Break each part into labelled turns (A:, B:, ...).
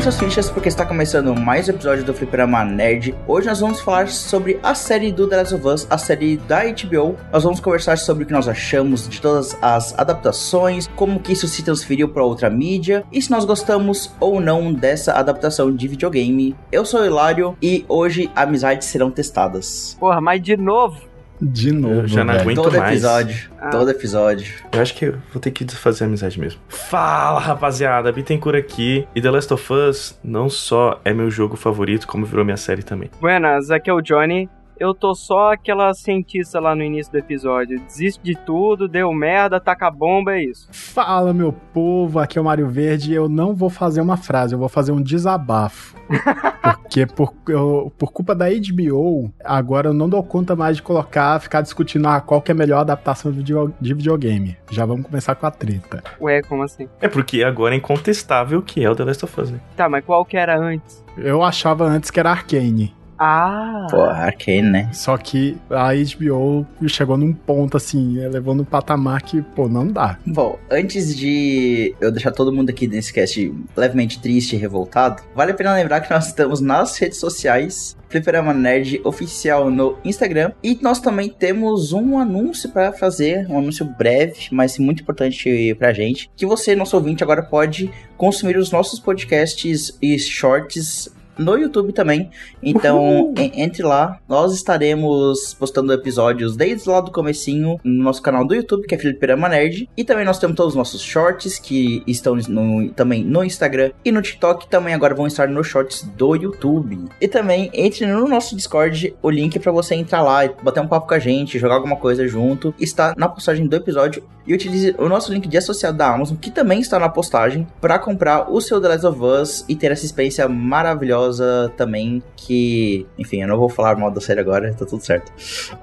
A: Parem suas fichas porque está começando mais um episódio do Fliperama Nerd. Hoje nós vamos falar sobre a série do The Last of Us, a série da HBO. Nós vamos conversar sobre o que nós achamos de todas as adaptações, como que isso se transferiu para outra mídia e se nós gostamos ou não dessa adaptação de videogame. Eu sou o Hilário e hoje amizades serão testadas.
B: Porra, mas de novo?
C: De novo.
D: Eu já não
C: velho.
D: aguento
A: todo
D: mais.
A: episódio,
B: Ah.
A: todo episódio.
D: Eu acho que eu vou ter que desfazer a amizade mesmo. Fala, rapaziada. Bittencourt aqui. E The Last of Us não só é meu jogo favorito, como virou minha série também.
B: Buenas, aqui é o Johnny. Eu tô só aquela cientista lá no início do episódio. Desisto de tudo, deu merda, taca a bomba, é isso.
C: Fala, meu povo, aqui é o Mário Verde e eu não vou fazer uma frase, eu vou fazer um desabafo. Porque por, eu- por culpa da HBO, agora eu não dou conta mais de colocar, ficar discutindo ah, qual que é a melhor adaptação de, video- de videogame. Já vamos começar com a treta.
B: Ué, como assim?
D: É porque agora é incontestável que é o The Last of Us, né?
B: Tá, mas qual que era antes?
C: Eu achava antes que era Arcane.
B: Ah!
A: Pô, Arcane, né?
C: Só que a HBO chegou num ponto assim, levou num patamar que, pô, não dá.
A: Bom, antes de eu deixar todo mundo aqui nesse cast levemente triste e revoltado, vale a pena lembrar que nós estamos nas redes sociais, Fliperama Nerd Oficial no Instagram, e nós também temos um anúncio para fazer, um anúncio breve, mas muito importante pra gente, que você, nosso ouvinte, agora pode consumir os nossos podcasts e shorts no YouTube também. Então, en- entre lá, nós estaremos postando episódios desde lá do comecinho no nosso canal do YouTube, que é Fliperama Nerd. E também nós temos todos os nossos shorts que estão no- também no Instagram e no TikTok. Também agora vão estar nos shorts do YouTube. E também entre no nosso Discord, o link para você entrar lá e bater um papo com a gente, jogar alguma coisa junto. Está na postagem do episódio. E utilize o nosso link de associado da Amazon, que também está na postagem, para comprar o seu The Last of Us e ter essa experiência maravilhosa também. Que, enfim, eu não vou falar mal da série agora, tá tudo certo.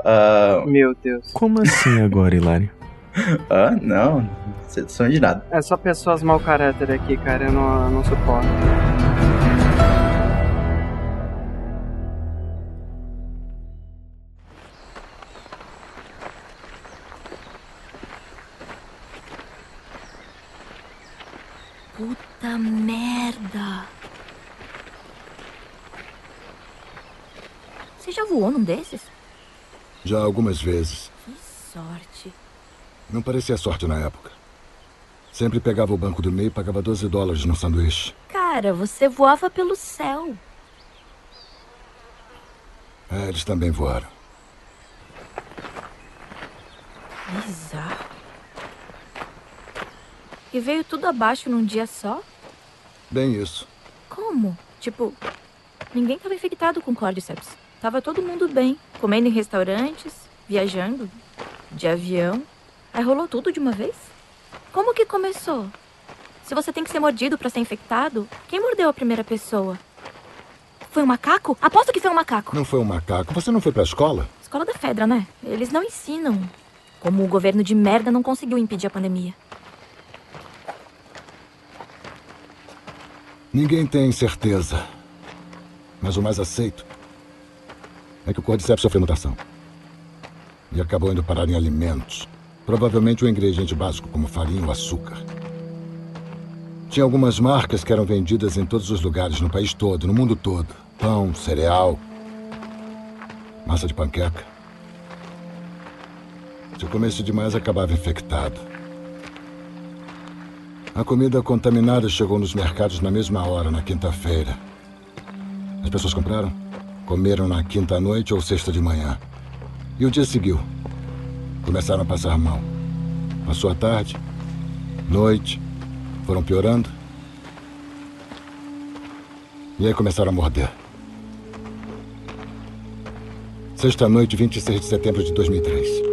A: Ah,
B: Meu Deus.
D: Como assim agora, Hilário?
A: ah, não, sei de nada.
B: É só pessoas mau caráter aqui, cara. Eu não, eu não suporto.
E: Puta merda! Você já voou num desses?
F: Já algumas vezes.
E: Que sorte.
F: Não parecia sorte na época. Sempre pegava o banco do meio e pagava 12 dólares no sanduíche.
E: Cara, você voava pelo céu.
F: É, eles também voaram.
E: Bizarro. E veio tudo abaixo num dia só?
F: Bem isso.
E: Como? Tipo, ninguém tava infectado com Cordyceps. Tava todo mundo bem, comendo em restaurantes, viajando, de avião. Aí rolou tudo de uma vez? Como que começou? Se você tem que ser mordido pra ser infectado, quem mordeu a primeira pessoa? Foi um macaco? Aposto que foi um macaco.
F: Não foi um macaco. Você não foi pra escola?
E: Escola da Fedra, né? Eles não ensinam. Como o governo de merda não conseguiu impedir a pandemia.
F: Ninguém tem certeza. Mas o mais aceito é que o Cordyceps sofreu mutação. E acabou indo parar em alimentos. Provavelmente um ingrediente básico como farinha ou açúcar. Tinha algumas marcas que eram vendidas em todos os lugares, no país todo, no mundo todo. Pão, cereal, massa de panqueca. Se eu comesse demais, acabava infectado. A comida contaminada chegou nos mercados na mesma hora, na quinta-feira. As pessoas compraram, comeram na quinta noite ou sexta de manhã. E o dia seguiu. Começaram a passar mal. Passou a tarde, noite, foram piorando. E aí começaram a morder. Sexta-noite, 26 de setembro de 2003.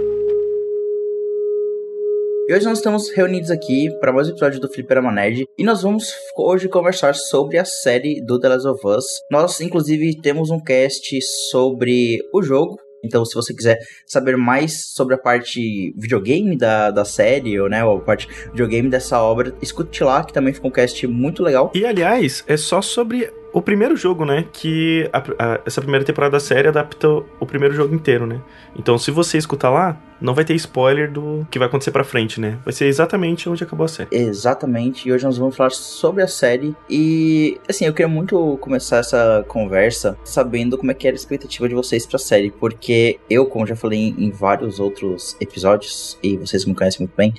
A: E hoje nós estamos reunidos aqui para mais um episódio do Fliperama Nerd e nós vamos hoje conversar sobre a série do The Last of Us. Nós, inclusive, temos um cast sobre o jogo. Então, se você quiser saber mais sobre a parte videogame da, da série, ou, né, ou a parte videogame dessa obra, escute lá, que também ficou um cast muito legal.
D: E aliás, é só sobre o primeiro jogo, né? Que a- a- essa primeira temporada da série adapta o primeiro jogo inteiro, né? Então, se você escutar lá, não vai ter spoiler do que vai acontecer pra frente, né? Vai ser exatamente onde acabou a série.
A: Exatamente, e hoje nós vamos falar sobre a série. E, assim, eu queria muito começar essa conversa sabendo como é que era a expectativa de vocês pra série, porque eu, como já falei em vários outros episódios, e vocês me conhecem muito bem,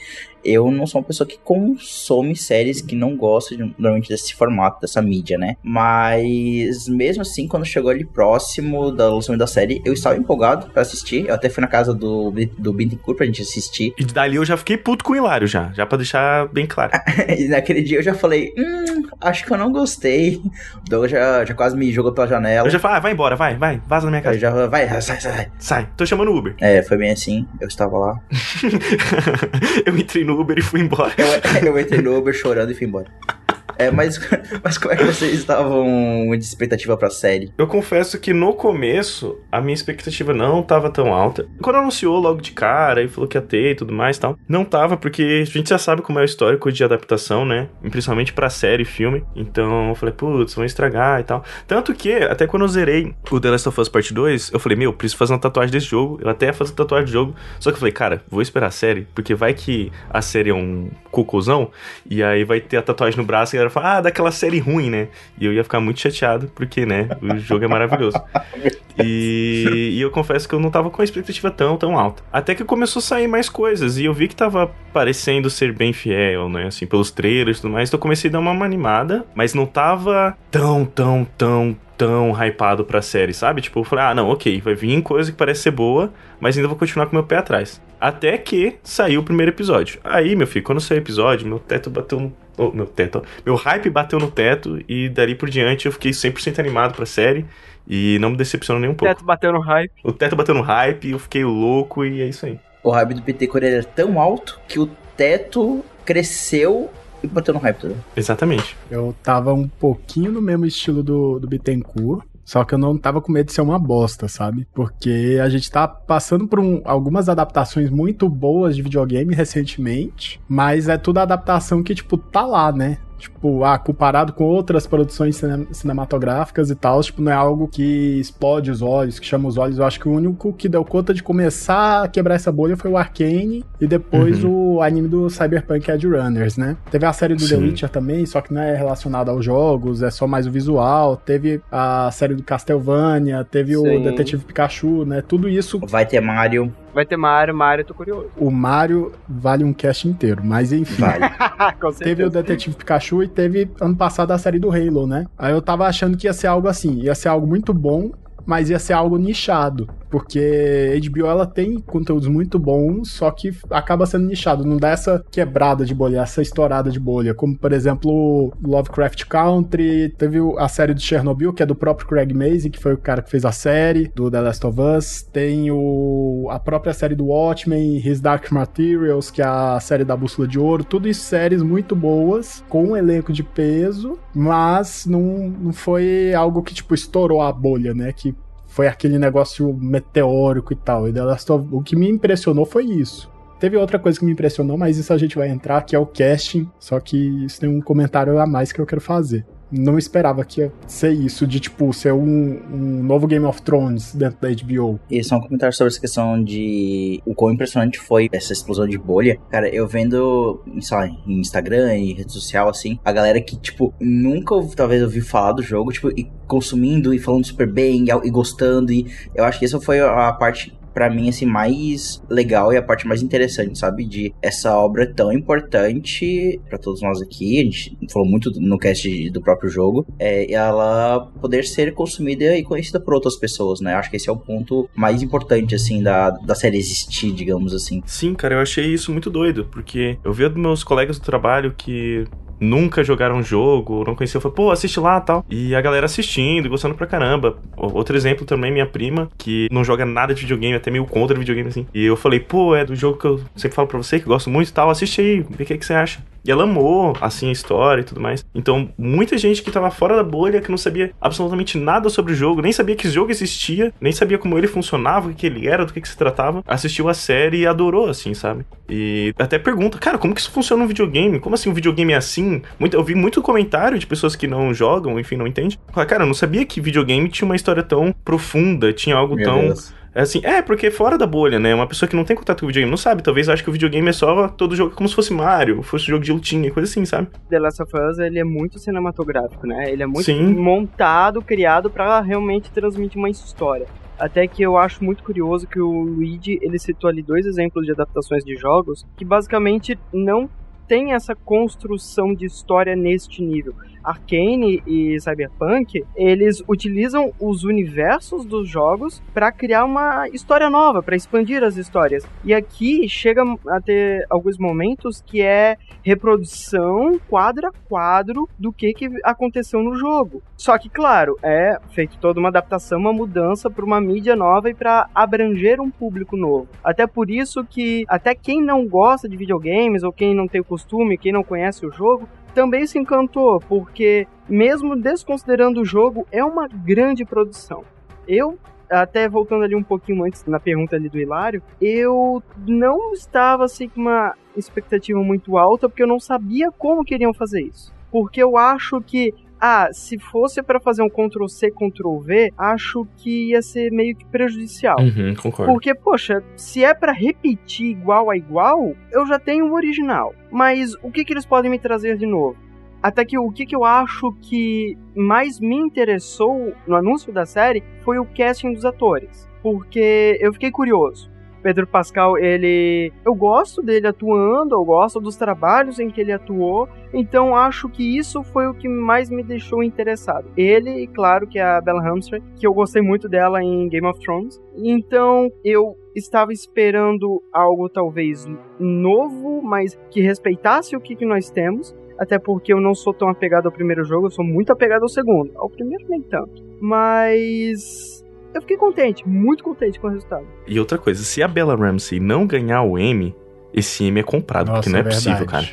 A: eu não sou uma pessoa que consome séries que não gosta de, normalmente desse formato, dessa mídia, né? Mas mesmo assim, quando chegou ali próximo da lançamento da série, eu estava empolgado para assistir. Eu até fui na casa do, do Binticourt pra gente assistir.
D: E dali eu já fiquei puto com o Hilário já, já pra deixar bem claro.
A: e naquele dia eu já falei, hum, acho que eu não gostei. O Douglas já, já quase me jogou pela janela.
D: Eu já falei, ah, vai embora, vai, vai, vaza na minha casa.
A: Eu já, vai, sai, sai.
D: Sai, tô chamando o Uber.
A: É, foi bem assim, eu estava lá.
D: eu entrei no Uber e fui embora.
A: Eu, eu entrei no Uber chorando e fui embora. É, mas, mas como é que vocês estavam de expectativa pra série?
D: Eu confesso que no começo a minha expectativa não tava tão alta. Quando anunciou logo de cara e falou que ia ter e tudo mais e tal, não tava porque a gente já sabe como é o histórico de adaptação, né? Principalmente pra série e filme. Então eu falei, putz, vão estragar e tal. Tanto que, até quando eu zerei o The Last of Us Part 2, eu falei, meu, preciso fazer uma tatuagem desse jogo. Eu até ia fazer tatuagem de jogo. Só que eu falei, cara, vou esperar a série, porque vai que a série é um cocôzão e aí vai ter a tatuagem no braço e galera fala, ah, daquela série ruim, né? E eu ia ficar muito chateado, porque, né, o jogo é maravilhoso. E, e, eu confesso que eu não tava com a expectativa tão, tão alta. Até que começou a sair mais coisas, e eu vi que tava parecendo ser bem fiel, né, assim, pelos trailers e tudo mais, então eu comecei a dar uma animada, mas não tava tão, tão, tão, tão hypado pra série, sabe? Tipo, eu falei, ah, não, ok, vai vir coisa que parece ser boa, mas ainda vou continuar com meu pé atrás. Até que saiu o primeiro episódio. Aí, meu filho, quando saiu o episódio, meu teto bateu no. Oh, meu teto. Meu hype bateu no teto e dali por diante eu fiquei 100% animado pra série. E não me decepcionou nem um pouco.
B: O teto bateu no hype.
D: O teto bateu no hype, eu fiquei louco e é isso aí.
A: O hype do PT Coreia era tão alto que o teto cresceu e bateu no hype também.
D: Exatamente.
C: Eu tava um pouquinho no mesmo estilo do, do Bittencourt. Só que eu não tava com medo de ser uma bosta, sabe? Porque a gente tá passando por um, algumas adaptações muito boas de videogame recentemente, mas é tudo adaptação que, tipo, tá lá, né? Tipo, ah, comparado com outras produções cinematográficas e tal, tipo, não é algo que explode os olhos, que chama os olhos. Eu acho que o único que deu conta de começar a quebrar essa bolha foi o Arcane e depois uhum. o anime do Cyberpunk Edge Runners, né? Teve a série do Sim. The Witcher também, só que não é relacionada aos jogos, é só mais o visual. Teve a série do Castlevania, teve Sim. o Detetive Pikachu, né? Tudo isso.
A: Vai ter Mario.
B: Vai ter Mario, Mario, tô curioso.
C: O Mario vale um cast inteiro, mas enfim.
A: Vale.
C: teve o Detetive Pikachu e teve ano passado a série do Halo, né? Aí eu tava achando que ia ser algo assim, ia ser algo muito bom, mas ia ser algo nichado porque HBO ela tem conteúdos muito bons, só que acaba sendo nichado, não dá essa quebrada de bolha, essa estourada de bolha, como por exemplo Lovecraft Country, teve a série de Chernobyl, que é do próprio Craig Mazin, que foi o cara que fez a série do The Last of Us, tem o, a própria série do Watchmen, His Dark Materials, que é a série da Bússola de Ouro, tudo isso séries muito boas, com um elenco de peso, mas não, não foi algo que tipo estourou a bolha, né, que foi aquele negócio meteórico e tal. E The Last of o que me impressionou foi isso. Teve outra coisa que me impressionou, mas isso a gente vai entrar, que é o casting. Só que isso tem um comentário a mais que eu quero fazer não esperava que ia ser isso, de tipo, ser um, um, novo Game of Thrones dentro da HBO.
A: E só um comentário sobre essa questão de o quão impressionante foi essa explosão de bolha. Cara, eu vendo, sei lá, em Instagram e rede social, assim, a galera que, tipo, nunca talvez ouviu falar do jogo, tipo, e consumindo e falando super bem e, e gostando. E eu acho que essa foi a parte para mim, assim, mais legal e a parte mais interessante, sabe? De essa obra tão importante para todos nós aqui, a gente falou muito no cast do próprio jogo, é ela poder ser consumida e conhecida por outras pessoas, né? Acho que esse é o ponto mais importante, assim, da, da série existir, digamos assim.
D: Sim, cara, eu achei isso muito doido, porque eu vi dos meus colegas do trabalho que nunca jogaram um jogo, não conheciam, falei, pô, assiste lá tal. E a galera assistindo, gostando pra caramba. Outro exemplo também, minha prima, que não joga nada de videogame, até meio contra videogame assim. E eu falei, pô, é do jogo que eu sempre falo pra você, que gosto muito e tal, assiste aí, vê o que, que você acha. E ela amou, assim, a história e tudo mais. Então, muita gente que tava fora da bolha, que não sabia absolutamente nada sobre o jogo, nem sabia que jogo existia, nem sabia como ele funcionava, o que ele era, do que, que se tratava, assistiu a série e adorou, assim, sabe? E até pergunta, cara, como que isso funciona no videogame? Como assim um videogame é assim? Muito, eu vi muito comentário de pessoas que não jogam, enfim, não entendem. Cara, eu não sabia que videogame tinha uma história tão profunda, tinha algo Meu tão. Deus assim, é, porque fora da bolha, né? Uma pessoa que não tem contato com o videogame não sabe. Talvez ache que o videogame é só todo jogo como se fosse Mario, fosse um jogo de lutinha, coisa assim, sabe?
B: The Last of Us, ele é muito cinematográfico, né? Ele é muito
D: Sim.
B: montado, criado pra realmente transmitir uma história. Até que eu acho muito curioso que o Luigi, ele citou ali dois exemplos de adaptações de jogos que basicamente não tem essa construção de história neste nível. Arcane e Cyberpunk, eles utilizam os universos dos jogos para criar uma história nova, para expandir as histórias. E aqui chega a ter alguns momentos que é reprodução quadro a quadro do que, que aconteceu no jogo. Só que, claro, é feito toda uma adaptação, uma mudança para uma mídia nova e para abranger um público novo. Até por isso que até quem não gosta de videogames ou quem não tem o costume, quem não conhece o jogo, também se encantou, porque mesmo desconsiderando o jogo, é uma grande produção. Eu até voltando ali um pouquinho antes na pergunta ali do Hilário, eu não estava assim com uma expectativa muito alta porque eu não sabia como queriam fazer isso. Porque eu acho que ah, se fosse para fazer um Ctrl C, Ctrl V, acho que ia ser meio que prejudicial.
D: Uhum, concordo.
B: Porque, poxa, se é para repetir igual a igual, eu já tenho o original. Mas o que, que eles podem me trazer de novo? Até que o que, que eu acho que mais me interessou no anúncio da série foi o casting dos atores. Porque eu fiquei curioso. Pedro Pascal, ele. Eu gosto dele atuando, eu gosto dos trabalhos em que ele atuou, então acho que isso foi o que mais me deixou interessado. Ele, e claro que é a Bella Ramsey, que eu gostei muito dela em Game of Thrones. Então eu estava esperando algo talvez novo, mas que respeitasse o que, que nós temos. Até porque eu não sou tão apegado ao primeiro jogo, eu sou muito apegado ao segundo. Ao primeiro nem tanto. Mas eu fiquei contente, muito contente com o resultado.
D: E outra coisa, se a Bella Ramsey não ganhar o M, esse M é comprado,
C: Nossa,
D: porque não é,
C: é
D: possível, cara.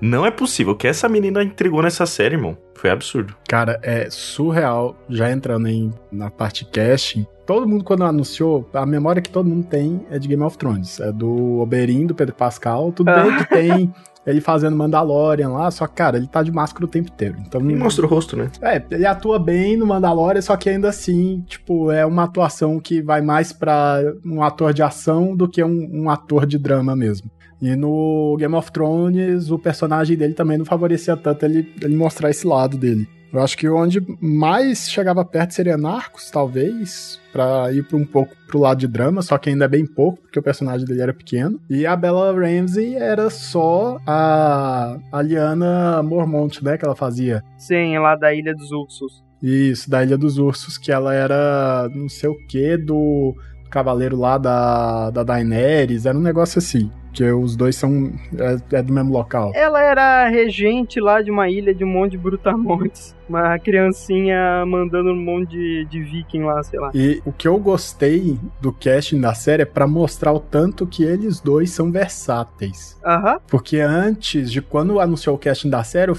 D: Não é possível. O que essa menina entregou nessa série, irmão, foi absurdo.
C: Cara, é surreal. Já entrando em, na parte casting, todo mundo quando anunciou, a memória que todo mundo tem é de Game of Thrones. É do Oberyn, do Pedro Pascal. Tudo bem que tem ele fazendo Mandalorian lá, só que, cara, ele tá de máscara o tempo inteiro. Então,
D: E mostra o rosto, né?
C: É, ele atua bem no Mandalorian, só que ainda assim, tipo, é uma atuação que vai mais pra um ator de ação do que um, um ator de drama mesmo. E no Game of Thrones, o personagem dele também não favorecia tanto ele, ele mostrar esse lado dele. Eu acho que onde mais chegava perto seria Narcos, talvez, pra ir pra um pouco pro lado de drama, só que ainda é bem pouco, porque o personagem dele era pequeno. E a Bella Ramsey era só a, a Liana Mormont, né, que ela fazia.
B: Sim, lá da Ilha dos Ursos.
C: Isso, da Ilha dos Ursos, que ela era não sei o que do cavaleiro lá da, da Daenerys, era um negócio assim. Que os dois são. É, é do mesmo local.
B: Ela era regente lá de uma ilha de um monte de brutamontes. Uma criancinha mandando um monte de, de viking lá, sei lá.
C: E o que eu gostei do casting da série é pra mostrar o tanto que eles dois são versáteis.
B: Aham.
C: Porque antes de quando anunciou o casting da série,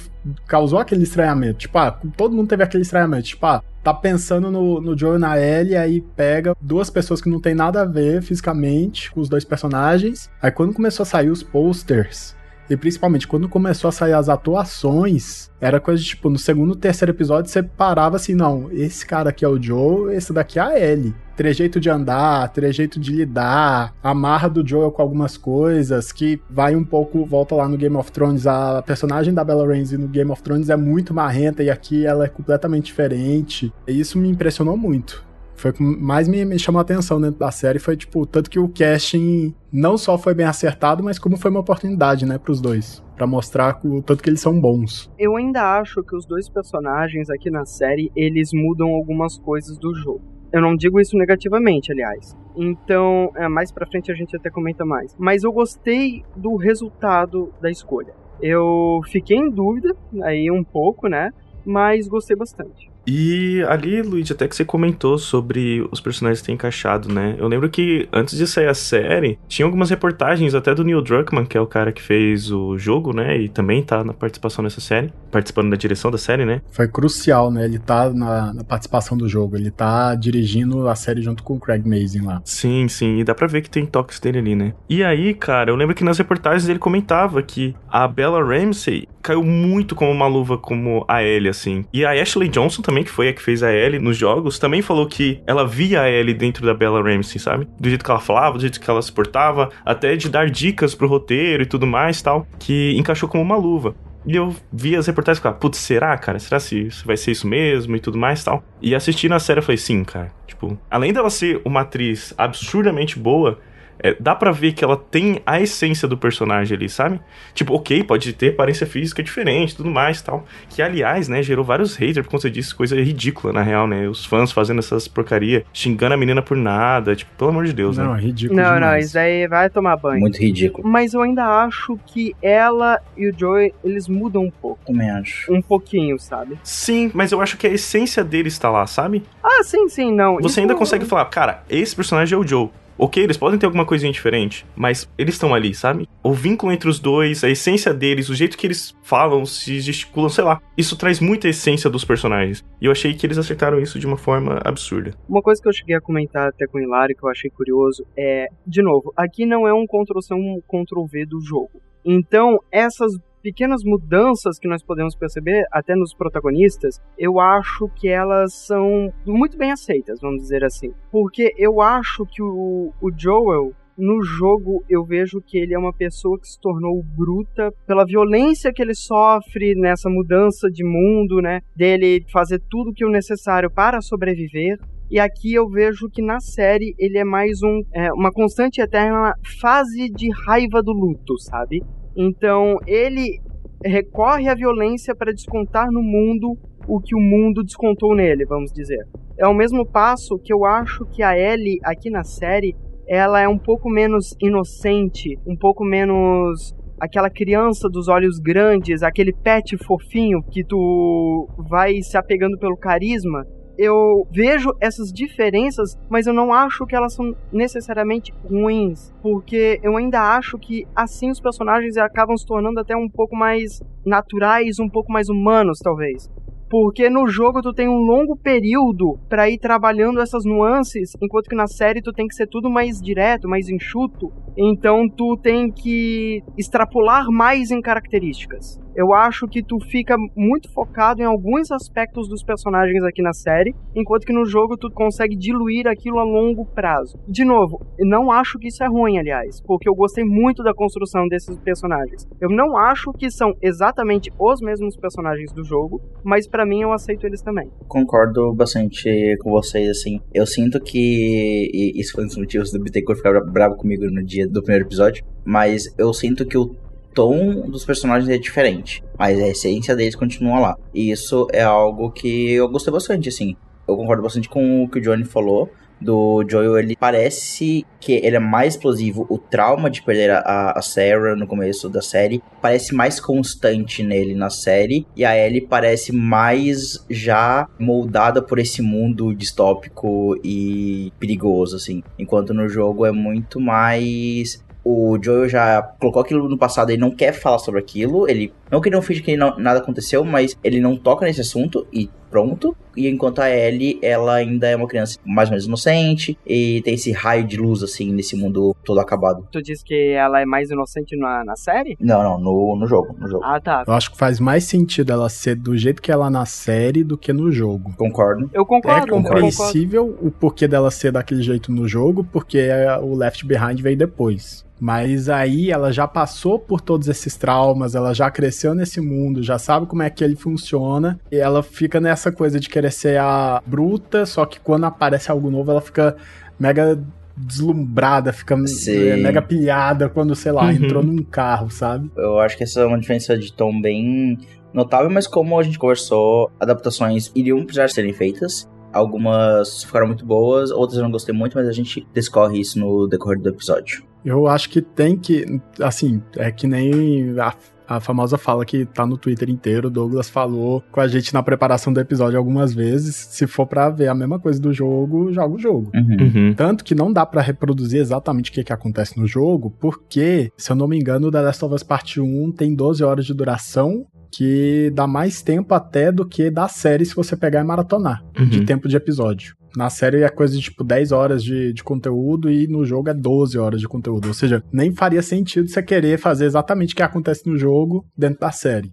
C: causou aquele estranhamento. Tipo, ah, todo mundo teve aquele estranhamento. Tipo, ah, tá pensando no, no e na Ellie, aí pega duas pessoas que não tem nada a ver fisicamente com os dois personagens. Aí quando começou a sair os posters, e principalmente quando começou a sair as atuações, era coisa de tipo, no segundo, terceiro episódio você parava assim, não, esse cara aqui é o Joe, esse daqui é a Ellie. Trejeito de andar, trejeito de lidar, a marra do Joel com algumas coisas, que vai um pouco, volta lá no Game of Thrones, a personagem da Bella Ramsey no Game of Thrones é muito marrenta e aqui ela é completamente diferente. E isso me impressionou muito. Foi o que mais me, me chamou a atenção dentro da série, foi tipo, tanto que o casting não só foi bem acertado, mas como foi uma oportunidade, né, pros dois. Pra mostrar o tanto que eles são bons.
B: Eu ainda acho que os dois personagens aqui na série, eles mudam algumas coisas do jogo. Eu não digo isso negativamente, aliás. Então, é, mais pra frente a gente até comenta mais. Mas eu gostei do resultado da escolha. Eu fiquei em dúvida, aí um pouco, né? Mas gostei bastante.
D: E ali, Luigi, até que você comentou sobre os personagens terem encaixado, né? Eu lembro que antes de sair a série, tinha algumas reportagens até do Neil Druckmann, que é o cara que fez o jogo, né? E também tá na participação nessa série, participando da direção da série, né?
C: Foi crucial, né? Ele tá na, na participação do jogo, ele tá dirigindo a série junto com o Craig Mazin lá.
D: Sim, sim, e dá pra ver que tem toques dele ali, né? E aí, cara, eu lembro que nas reportagens ele comentava que a Bella Ramsey caiu muito como uma luva como a Ellie, assim. E a Ashley Johnson também também, que foi a que fez a Ellie nos jogos, também falou que ela via a Ellie dentro da Bella Ramsey, sabe? Do jeito que ela falava, do jeito que ela se portava, até de dar dicas pro roteiro e tudo mais tal, que encaixou como uma luva. E eu vi as reportagens e falava, putz, será, cara? Será se vai ser isso mesmo e tudo mais tal? E assistindo a série eu falei, sim, cara. Tipo, além dela ser uma atriz absurdamente boa, é, dá para ver que ela tem a essência do personagem ali, sabe? Tipo, ok, pode ter aparência física diferente, tudo mais tal. Que, aliás, né, gerou vários haters por conta disso, coisa ridícula, na real, né? Os fãs fazendo essas porcaria, xingando a menina por nada, tipo, pelo amor de Deus,
C: não,
D: né?
C: é ridículo
B: Não, não,
C: demais.
B: isso aí vai tomar banho.
A: Muito ridículo.
B: Mas eu ainda acho que ela e o Joey, eles mudam um pouco.
A: Também acho.
B: Um pouquinho, sabe?
D: Sim, mas eu acho que a essência dele está lá, sabe?
B: Ah, sim, sim, não.
D: Você
B: isso-
D: ainda consegue falar, cara, esse personagem é o Joe. Ok, eles podem ter alguma coisinha diferente, mas eles estão ali, sabe? O vínculo entre os dois, a essência deles, o jeito que eles falam, se gesticulam, sei lá. Isso traz muita essência dos personagens. E eu achei que eles acertaram isso de uma forma absurda.
B: Uma coisa que eu cheguei a comentar até com o Hilário, que eu achei curioso, é, de novo, aqui não é um Ctrl-C, um Ctrl-V do jogo. Então, essas pequenas mudanças que nós podemos perceber, até nos protagonistas, eu acho que elas são muito bem aceitas, vamos dizer assim. Porque eu acho que o, o Joel, no jogo eu vejo que ele é uma pessoa que se tornou bruta pela violência que ele sofre nessa mudança de mundo, né? Dele fazer tudo que é o necessário para sobreviver. E aqui eu vejo que na série ele é mais um, é, uma constante e eterna fase de raiva do luto, sabe? Então ele recorre à violência para descontar no mundo o que o mundo descontou nele, vamos dizer. É o mesmo passo que eu acho que a Ellie aqui na série ela é um pouco menos inocente, um pouco menos aquela criança dos olhos grandes, aquele pet fofinho que tu vai se apegando pelo carisma. Eu vejo essas diferenças, mas eu não acho que elas são necessariamente ruins, porque eu ainda acho que assim os personagens acabam se tornando até um pouco mais naturais, um pouco mais humanos, talvez. Porque no jogo tu tem um longo período para ir trabalhando essas nuances, enquanto que na série tu tem que ser tudo mais direto, mais enxuto. Então tu tem que extrapolar mais em características. Eu acho que tu fica muito focado em alguns aspectos dos personagens aqui na série, enquanto que no jogo tu consegue diluir aquilo a longo prazo. De novo, não acho que isso é ruim, aliás, porque eu gostei muito da construção desses personagens. Eu não acho que são exatamente os mesmos personagens do jogo, mas para mim eu aceito eles também.
A: Concordo bastante com vocês, assim. Eu sinto que. E isso foi um dos motivos do Bittencourt ficar bra- bravo comigo no dia do primeiro episódio. Mas eu sinto que o tom dos personagens é diferente. Mas a essência deles continua lá. E isso é algo que eu gostei bastante, assim. Eu concordo bastante com o que o Johnny falou. Do Joel, ele parece que ele é mais explosivo. O trauma de perder a, a Sarah no começo da série parece mais constante nele na série. E a Ellie parece mais já moldada por esse mundo distópico e perigoso, assim. Enquanto no jogo é muito mais o Joel já colocou aquilo no passado, ele não quer falar sobre aquilo, ele não que ele não finge que não- nada aconteceu, mas ele não toca nesse assunto e pronto. E enquanto a Ellie, ela ainda é uma criança mais ou menos inocente e tem esse raio de luz assim nesse mundo todo acabado.
B: Tu diz que ela é mais inocente na, na série?
A: Não, não, no, no jogo, no jogo.
B: Ah, tá.
C: Eu acho que faz mais sentido ela ser do jeito que ela é na série do que no jogo.
A: Concordo.
B: Eu concordo,
C: é
B: eu concordo.
C: compreensível o porquê dela ser daquele jeito no jogo, porque é, o Left Behind veio depois. Mas aí ela já passou por todos esses traumas, ela já cresceu nesse mundo, já sabe como é que ele funciona, e ela fica nessa coisa de querer ser a bruta, só que quando aparece algo novo ela fica mega deslumbrada, fica
A: Sim.
C: é, mega pilhada quando, sei lá,
D: Uhum.
C: entrou num carro, sabe?
A: Eu acho que essa é uma diferença de tom bem notável, mas como a gente conversou, adaptações iriam precisar serem feitas. Algumas ficaram muito boas, outras eu não gostei muito, mas a gente discorre isso no decorrer do episódio.
C: Eu acho que tem que, assim, é que nem a, a famosa fala que tá no Twitter inteiro. O Douglas falou com a gente na preparação do episódio algumas vezes. Se for pra ver a mesma coisa do jogo, joga o jogo.
A: Uhum.
D: Uhum.
C: Tanto que não dá pra reproduzir exatamente o que, que acontece no jogo, porque, se eu não me engano, o The Last of Us Part 1 tem 12 horas de duração, que dá mais tempo até do que da série se você pegar e maratonar de
D: Uhum.
C: tempo de episódio. Na série é coisa de tipo 10 horas de, de conteúdo e no jogo é 12 horas de conteúdo. Ou seja, nem faria sentido você querer fazer exatamente o que acontece no jogo dentro da série.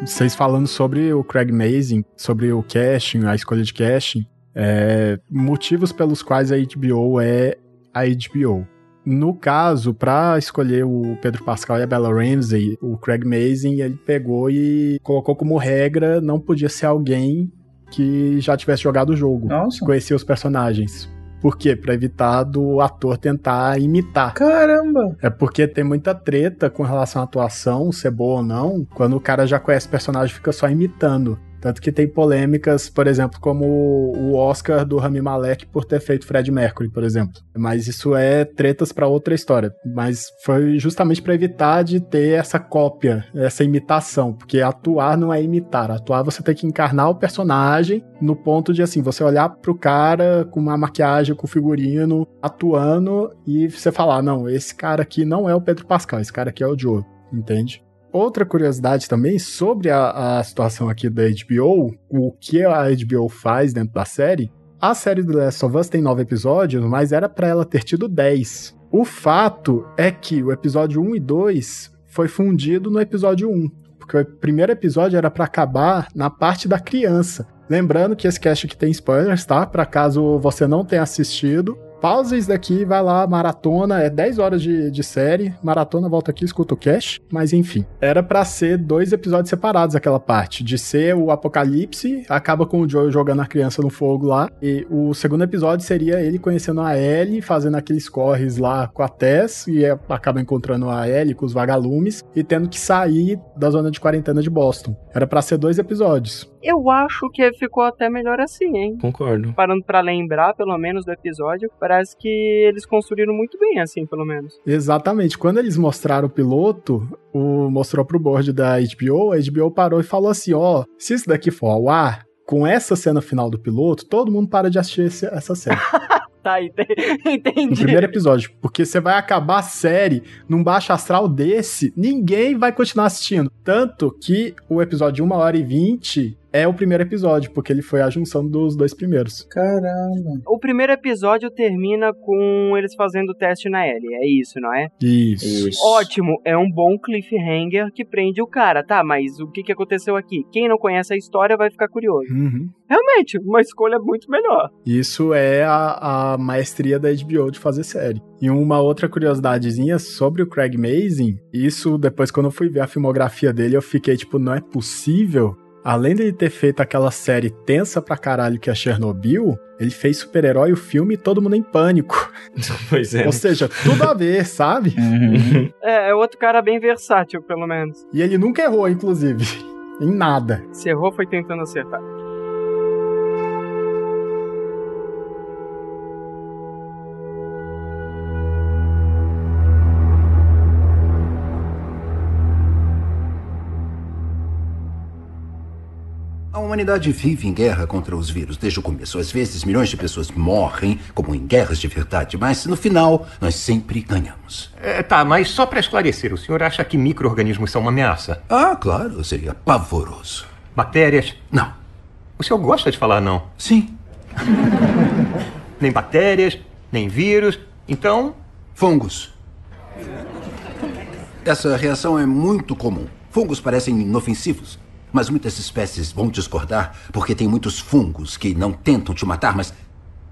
C: vocês falando sobre o Craig Mazin, sobre o casting, a escolha de casting, é, motivos pelos quais a HBO é a HBO. No caso, para escolher o Pedro Pascal e a Bella Ramsey, o Craig Mazin, ele pegou e colocou como regra não podia ser alguém que já tivesse jogado o jogo,
A: Nossa.
C: conhecia os personagens. Por quê? Pra evitar do ator tentar imitar.
A: Caramba!
C: É porque tem muita treta com relação à atuação, ser boa ou não, quando o cara já conhece o personagem e fica só imitando. Tanto que tem polêmicas, por exemplo, como o Oscar do Rami Malek por ter feito Fred Mercury, por exemplo. Mas isso é tretas para outra história. Mas foi justamente para evitar de ter essa cópia, essa imitação, porque atuar não é imitar. Atuar você tem que encarnar o personagem no ponto de assim, você olhar pro cara com uma maquiagem, com figurino, atuando e você falar, não, esse cara aqui não é o Pedro Pascal, esse cara aqui é o Joe, entende? Outra curiosidade também sobre a, a, situação aqui da HBO, o que a HBO faz dentro da série. A série do Last of Us tem nove episódios, mas era para ela ter tido dez. O fato é que o episódio 1 e 2 foi fundido no episódio 1, porque o primeiro episódio era para acabar na parte da criança. Lembrando que esse cast aqui tem spoilers, tá? Para caso você não tenha assistido, pausa isso daqui, vai lá, maratona, é 10 horas de, de série, maratona, volta aqui, escuta o cash, mas enfim. Era para ser dois episódios separados aquela parte, de ser o apocalipse, acaba com o Joel jogando a criança no fogo lá, e o segundo episódio seria ele conhecendo a Ellie, fazendo aqueles corres lá com a Tess, e é, acaba encontrando a Ellie com os vagalumes, e tendo que sair da zona de quarentena de Boston. Era para ser dois episódios.
B: Eu acho que ficou até melhor assim, hein?
D: Concordo.
B: Parando para lembrar, pelo menos, do episódio, parece que eles construíram muito bem, assim, pelo menos.
C: Exatamente. Quando eles mostraram o piloto, o mostrou pro board da HBO, a HBO parou e falou assim: ó, oh, se isso daqui for ao ar, com essa cena final do piloto, todo mundo para de assistir esse, essa série.
B: tá, entendi.
C: No primeiro episódio. Porque você vai acabar a série num baixo astral desse, ninguém vai continuar assistindo. Tanto que o episódio 1 hora e 20 é o primeiro episódio, porque ele foi a junção dos dois primeiros.
A: Caramba.
B: O primeiro episódio termina com eles fazendo o teste na Ellie, é isso, não é?
C: Isso.
A: Isso.
B: Ótimo, é um bom cliffhanger que prende o cara, tá? Mas o que, que aconteceu aqui? Quem não conhece a história vai ficar curioso.
C: Uhum.
B: Realmente, uma escolha muito melhor.
C: Isso é a, a maestria da HBO de fazer série. E uma outra curiosidadezinha sobre o Craig Mazin, isso depois quando eu fui ver a filmografia dele, eu fiquei tipo, não é possível além de ele ter feito aquela série tensa pra caralho que é Chernobyl, ele fez super-herói o filme Todo Mundo em Pânico.
D: Pois é.
C: Ou seja, tudo a ver, sabe?
A: Uhum.
B: É, é outro cara bem versátil, pelo menos.
C: E ele nunca errou, inclusive. em nada.
B: Se errou, foi tentando acertar.
G: A humanidade vive em guerra contra os vírus desde o começo. Às vezes, milhões de pessoas morrem, como em guerras de verdade, mas no final, nós sempre ganhamos.
H: É, tá, mas só para esclarecer, o senhor acha que micro-organismos são uma ameaça?
G: Ah, claro, seria pavoroso.
H: Bactérias?
G: Não.
H: O senhor gosta de falar não?
G: Sim.
H: nem bactérias, nem vírus. Então.
G: Fungos. Essa reação é muito comum. Fungos parecem inofensivos. Mas muitas espécies vão discordar porque tem muitos fungos que não tentam te matar, mas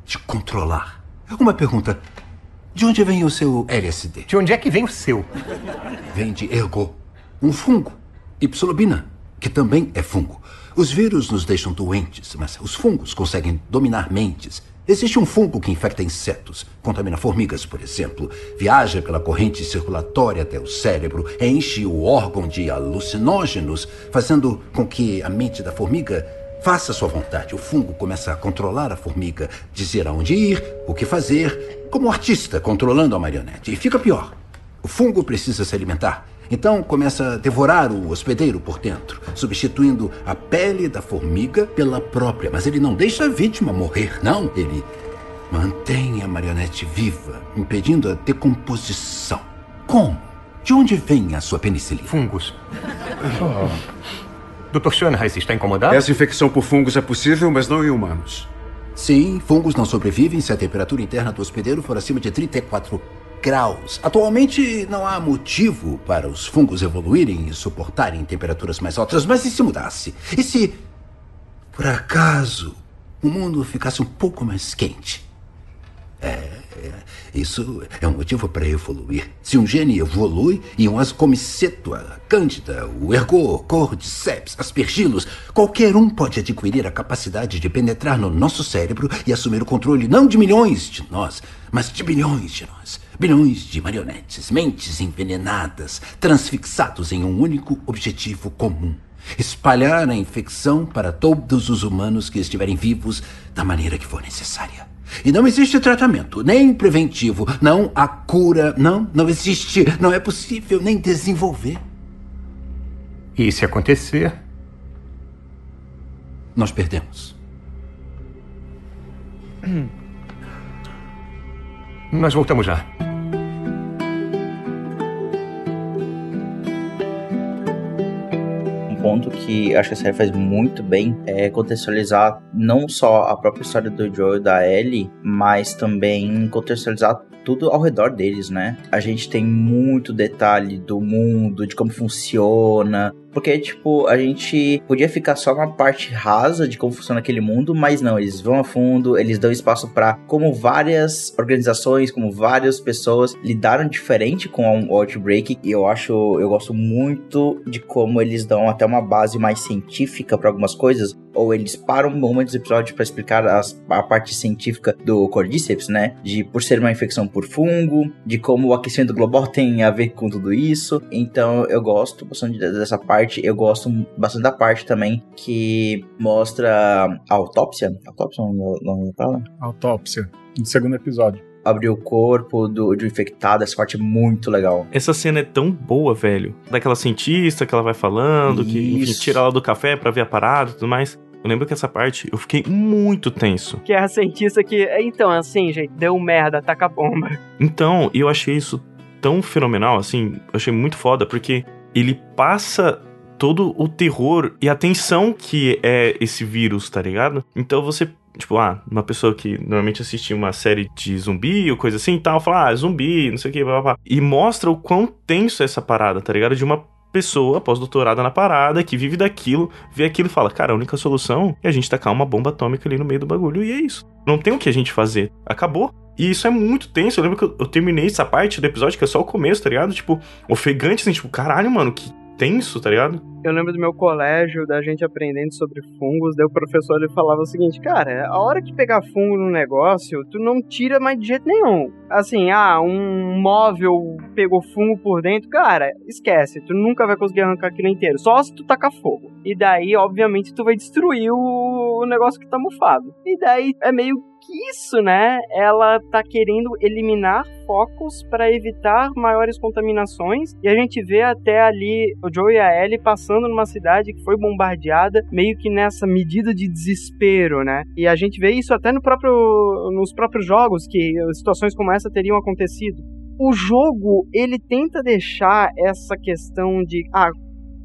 G: te controlar. Uma pergunta: de onde vem o seu LSD?
H: De onde é que vem o seu?
G: Vem de ergo, um fungo. E psilobina, que também é fungo. Os vírus nos deixam doentes, mas os fungos conseguem dominar mentes Existe um fungo que infecta insetos, contamina formigas, por exemplo, viaja pela corrente circulatória até o cérebro, enche o órgão de alucinógenos, fazendo com que a mente da formiga faça sua vontade. O fungo começa a controlar a formiga, dizer aonde ir, o que fazer, como um artista controlando a marionete. E fica pior. O fungo precisa se alimentar. Então começa a devorar o hospedeiro por dentro, substituindo a pele da formiga pela própria. Mas ele não deixa a vítima morrer, não. Ele mantém a marionete viva, impedindo a decomposição. Como? De onde vem a sua penicilina?
H: Fungos. Oh. Dr. Schoenheis está incomodado?
I: Essa infecção por fungos é possível, mas não em humanos.
G: Sim, fungos não sobrevivem se a temperatura interna do hospedeiro for acima de 34 graus. Atualmente não há motivo para os fungos evoluírem e suportarem temperaturas mais altas, mas e se mudasse? E se, por acaso, o mundo ficasse um pouco mais quente? É, isso é um motivo para evoluir. Se um gene evolui e um ascomicetua, cândida, o ergo, cordyceps, aspergilos, qualquer um pode adquirir a capacidade de penetrar no nosso cérebro e assumir o controle não de milhões de nós, mas de bilhões de nós. Bilhões de marionetes, mentes envenenadas, transfixados em um único objetivo comum. Espalhar a infecção para todos os humanos que estiverem vivos da maneira que for necessária. E não existe tratamento, nem preventivo, não há cura, não, não existe, não é possível nem desenvolver.
H: E se acontecer?
G: Nós perdemos.
H: Nós voltamos já.
A: Ponto que acho que a série faz muito bem é contextualizar não só a própria história do Joe e da Ellie, mas também contextualizar tudo ao redor deles, né? A gente tem muito detalhe do mundo, de como funciona, porque, tipo, a gente podia ficar só na parte rasa de como funciona aquele mundo, mas não, eles vão a fundo, eles dão espaço para como várias organizações, como várias pessoas lidaram diferente com o Outbreak. E eu acho, eu gosto muito de como eles dão até uma base mais científica para algumas coisas, ou eles param um momento do episódio para explicar as, a parte científica do Cordyceps, né? De por ser uma infecção por fungo, de como o aquecimento global tem a ver com tudo isso. Então eu gosto bastante dessa parte parte, eu gosto bastante da parte também que mostra a autópsia. Autópsia não, não fala?
C: Autópsia, no segundo episódio
A: abrir o corpo do, do infectado, essa parte é muito legal.
D: Essa cena é tão boa, velho. Daquela cientista que ela vai falando, Isso. que enfim, tira ela do café para ver a parada e tudo mais. Eu lembro que essa parte eu fiquei muito tenso.
B: Que é a cientista que. Então, assim, gente, deu merda, taca a bomba.
D: Então, eu achei isso tão fenomenal, assim, eu achei muito foda, porque ele passa todo o terror e a tensão que é esse vírus, tá ligado? Então você Tipo, ah, uma pessoa que normalmente assiste uma série de zumbi ou coisa assim e tal, fala, ah, zumbi, não sei o que, blá, blá, blá. E mostra o quão tenso é essa parada, tá ligado? De uma pessoa pós-doutorada na parada, que vive daquilo, vê aquilo e fala, cara, a única solução é a gente tacar uma bomba atômica ali no meio do bagulho, e é isso. Não tem o que a gente fazer. Acabou. E isso é muito tenso. Eu lembro que eu, eu terminei essa parte do episódio, que é só o começo, tá ligado? Tipo, ofegante, assim, tipo, caralho, mano, que tenso, tá ligado?
B: Eu lembro do meu colégio, da gente aprendendo sobre fungos, daí o professor ele falava o seguinte, cara, a hora que pegar fungo no negócio, tu não tira mais de jeito nenhum. Assim, ah, um móvel pegou fungo por dentro, cara, esquece, tu nunca vai conseguir arrancar aquilo inteiro, só se tu tacar fogo. E daí, obviamente, tu vai destruir o negócio que tá mofado. E daí é meio que isso, né? Ela tá querendo eliminar focos para evitar maiores contaminações. E a gente vê até ali o Joe e a Ellie passando numa cidade que foi bombardeada, meio que nessa medida de desespero, né? E a gente vê isso até no próprio, nos próprios jogos, que situações como essa teriam acontecido. O jogo, ele tenta deixar essa questão de, ah,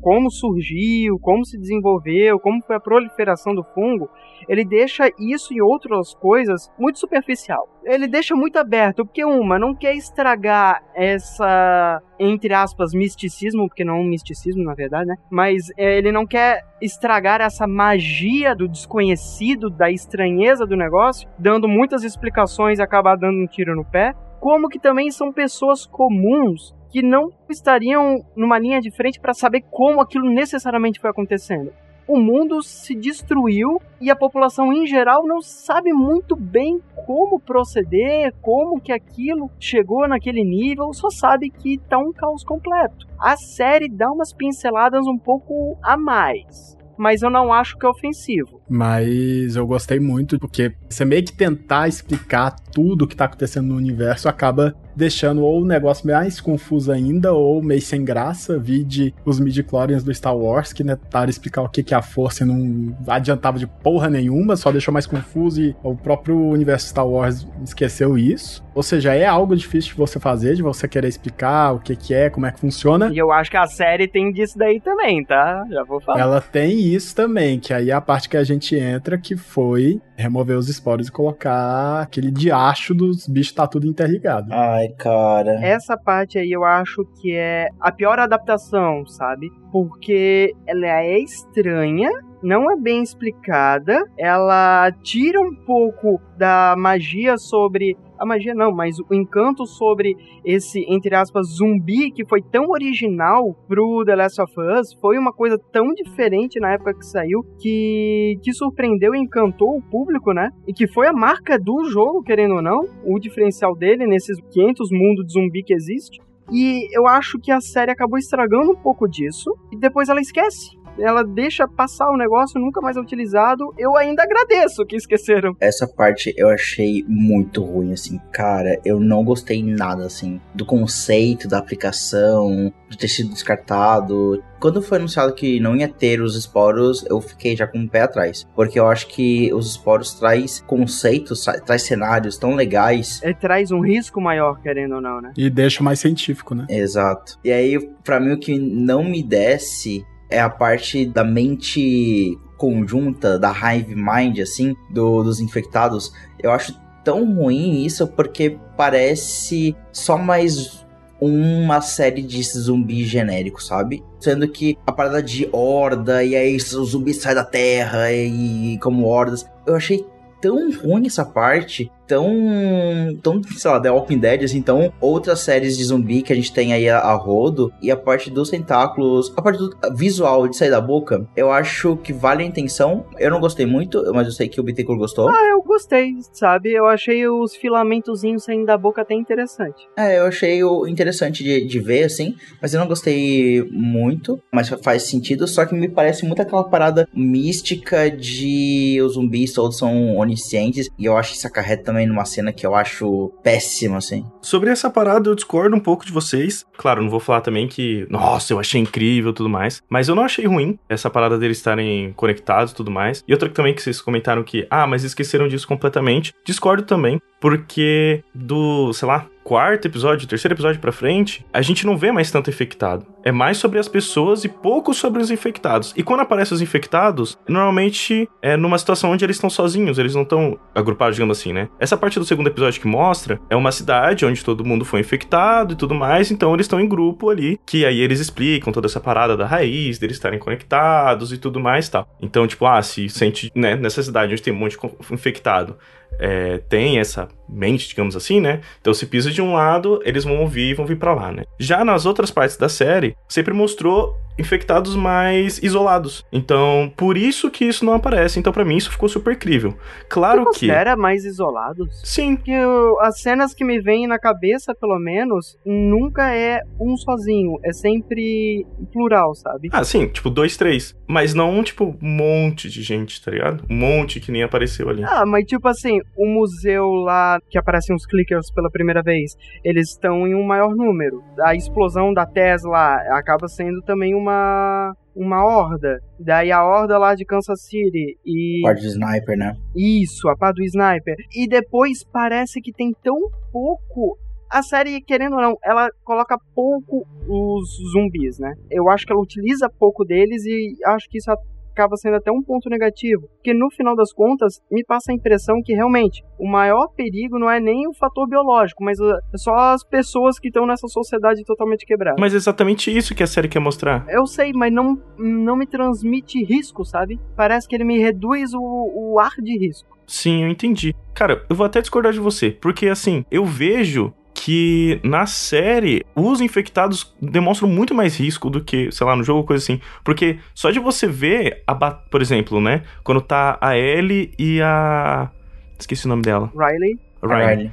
B: como surgiu, como se desenvolveu, como foi a proliferação do fungo, ele deixa isso e outras coisas muito superficial. Ele deixa muito aberto, porque uma, não quer estragar essa, entre aspas, misticismo, porque não é um misticismo na verdade, né? Mas é, ele não quer estragar essa magia do desconhecido, da estranheza do negócio, dando muitas explicações e acabar dando um tiro no pé. Como que também são pessoas comuns que não estariam numa linha de frente para saber como aquilo necessariamente foi acontecendo. O mundo se destruiu e a população em geral não sabe muito bem como proceder, como que aquilo chegou naquele nível, só sabe que tá um caos completo. A série dá umas pinceladas um pouco a mais, mas eu não acho que é ofensivo.
C: Mas eu gostei muito, porque você meio que tentar explicar tudo que tá acontecendo no universo acaba deixando ou o negócio mais confuso ainda, ou meio sem graça. Vi de os midi-chlorians do Star Wars, que tentaram explicar o que, que é a força e não adiantava de porra nenhuma, só deixou mais confuso e o próprio universo Star Wars esqueceu isso. Ou seja, é algo difícil de você fazer, de você querer explicar o que, que é, como é que funciona.
B: E eu acho que a série tem disso daí também, tá? Já vou falar.
C: Ela tem isso também, que aí é a parte que a gente entra, que foi remover os esporos e colocar aquele diacho dos bichos tá tudo interligado.
A: Ai, cara.
B: Essa parte aí eu acho que é a pior adaptação, sabe? Porque ela é estranha, não é bem explicada, ela tira um pouco da magia sobre. A magia não, mas o encanto sobre esse, entre aspas, zumbi que foi tão original pro The Last of Us, foi uma coisa tão diferente na época que saiu, que, que surpreendeu e encantou o público, né? E que foi a marca do jogo, querendo ou não, o diferencial dele nesses 500 mundos de zumbi que existe. E eu acho que a série acabou estragando um pouco disso, e depois ela esquece ela deixa passar o negócio, nunca mais é utilizado. Eu ainda agradeço que esqueceram.
A: Essa parte eu achei muito ruim, assim, cara. Eu não gostei nada, assim, do conceito, da aplicação, de ter sido descartado. Quando foi anunciado que não ia ter os esporos, eu fiquei já com o pé atrás. Porque eu acho que os esporos traz conceitos, traz cenários tão legais.
B: Ele traz um risco maior, querendo ou não, né?
C: E deixa mais científico, né?
A: Exato. E aí, para mim, o que não me desce é a parte da mente conjunta, da hive mind, assim, do, dos infectados. Eu acho tão ruim isso porque parece só mais uma série de zumbi genérico, sabe? Sendo que a parada de horda, e aí os zumbis saem da terra, e como hordas. Eu achei tão ruim essa parte tão, tão, sei lá, The Walking Dead, assim, então outras séries de zumbi que a gente tem aí a, a rodo, e a parte dos tentáculos, a parte do visual de sair da boca, eu acho que vale a intenção. Eu não gostei muito, mas eu sei que o Bittencourt gostou.
B: Ah, eu gostei, sabe? Eu achei os filamentozinhos saindo da boca até interessante.
A: É, eu achei o interessante de, de ver, assim, mas eu não gostei muito, mas faz sentido, só que me parece muito aquela parada mística de os zumbis todos são oniscientes, e eu acho que isso acarreta também também numa cena que eu acho péssima, assim.
D: Sobre essa parada, eu discordo um pouco de vocês. Claro, não vou falar também que, nossa, eu achei incrível tudo mais. Mas eu não achei ruim essa parada deles estarem conectados e tudo mais. E outra também que vocês comentaram que, ah, mas esqueceram disso completamente. Discordo também, porque do, sei lá, quarto episódio, terceiro episódio pra frente, a gente não vê mais tanto infectado. É mais sobre as pessoas e pouco sobre os infectados. E quando aparecem os infectados, normalmente é numa situação onde eles estão sozinhos, eles não estão agrupados, digamos assim, né? Essa parte do segundo episódio que mostra é uma cidade onde todo mundo foi infectado e tudo mais, então eles estão em grupo ali, que aí eles explicam toda essa parada da raiz, deles estarem conectados e tudo mais tal. Então, tipo, ah, se sente, né, nessa cidade onde tem um monte de infectado, é, tem essa mente, digamos assim, né? Então se pisa de um lado, eles vão ouvir e vão vir para lá, né? Já nas outras partes da série, sempre mostrou infectados mais isolados. Então, por isso que isso não aparece. Então, para mim, isso ficou super incrível. Claro
B: Você
D: que.
B: Era mais isolados?
D: Sim.
B: Porque eu, as cenas que me vêm na cabeça, pelo menos, nunca é um sozinho. É sempre plural, sabe?
D: Ah, sim, tipo dois, três. Mas não, tipo, um monte de gente, tá ligado? Um monte que nem apareceu ali.
B: Ah, mas tipo assim, o museu lá que aparecem os clickers pela primeira vez, eles estão em um maior número. A explosão da Tesla acaba sendo também uma uma horda. Daí a horda lá de Kansas City e.
A: Parte do sniper, né?
B: Isso, a parte do sniper. E depois parece que tem tão pouco. A série, querendo ou não, ela coloca pouco os zumbis, né? Eu acho que ela utiliza pouco deles e acho que isso acaba sendo até um ponto negativo. Porque no final das contas, me passa a impressão que realmente o maior perigo não é nem o fator biológico, mas é só as pessoas que estão nessa sociedade totalmente quebrada.
D: Mas é exatamente isso que a série quer mostrar.
B: Eu sei, mas não, não me transmite risco, sabe? Parece que ele me reduz o, o ar de risco.
D: Sim, eu entendi. Cara, eu vou até discordar de você, porque assim, eu vejo que na série os infectados demonstram muito mais risco do que, sei lá, no jogo, coisa assim. Porque só de você ver, a por exemplo, né? Quando tá a Ellie e a. Esqueci o nome dela.
B: Riley.
D: Riley. Riley.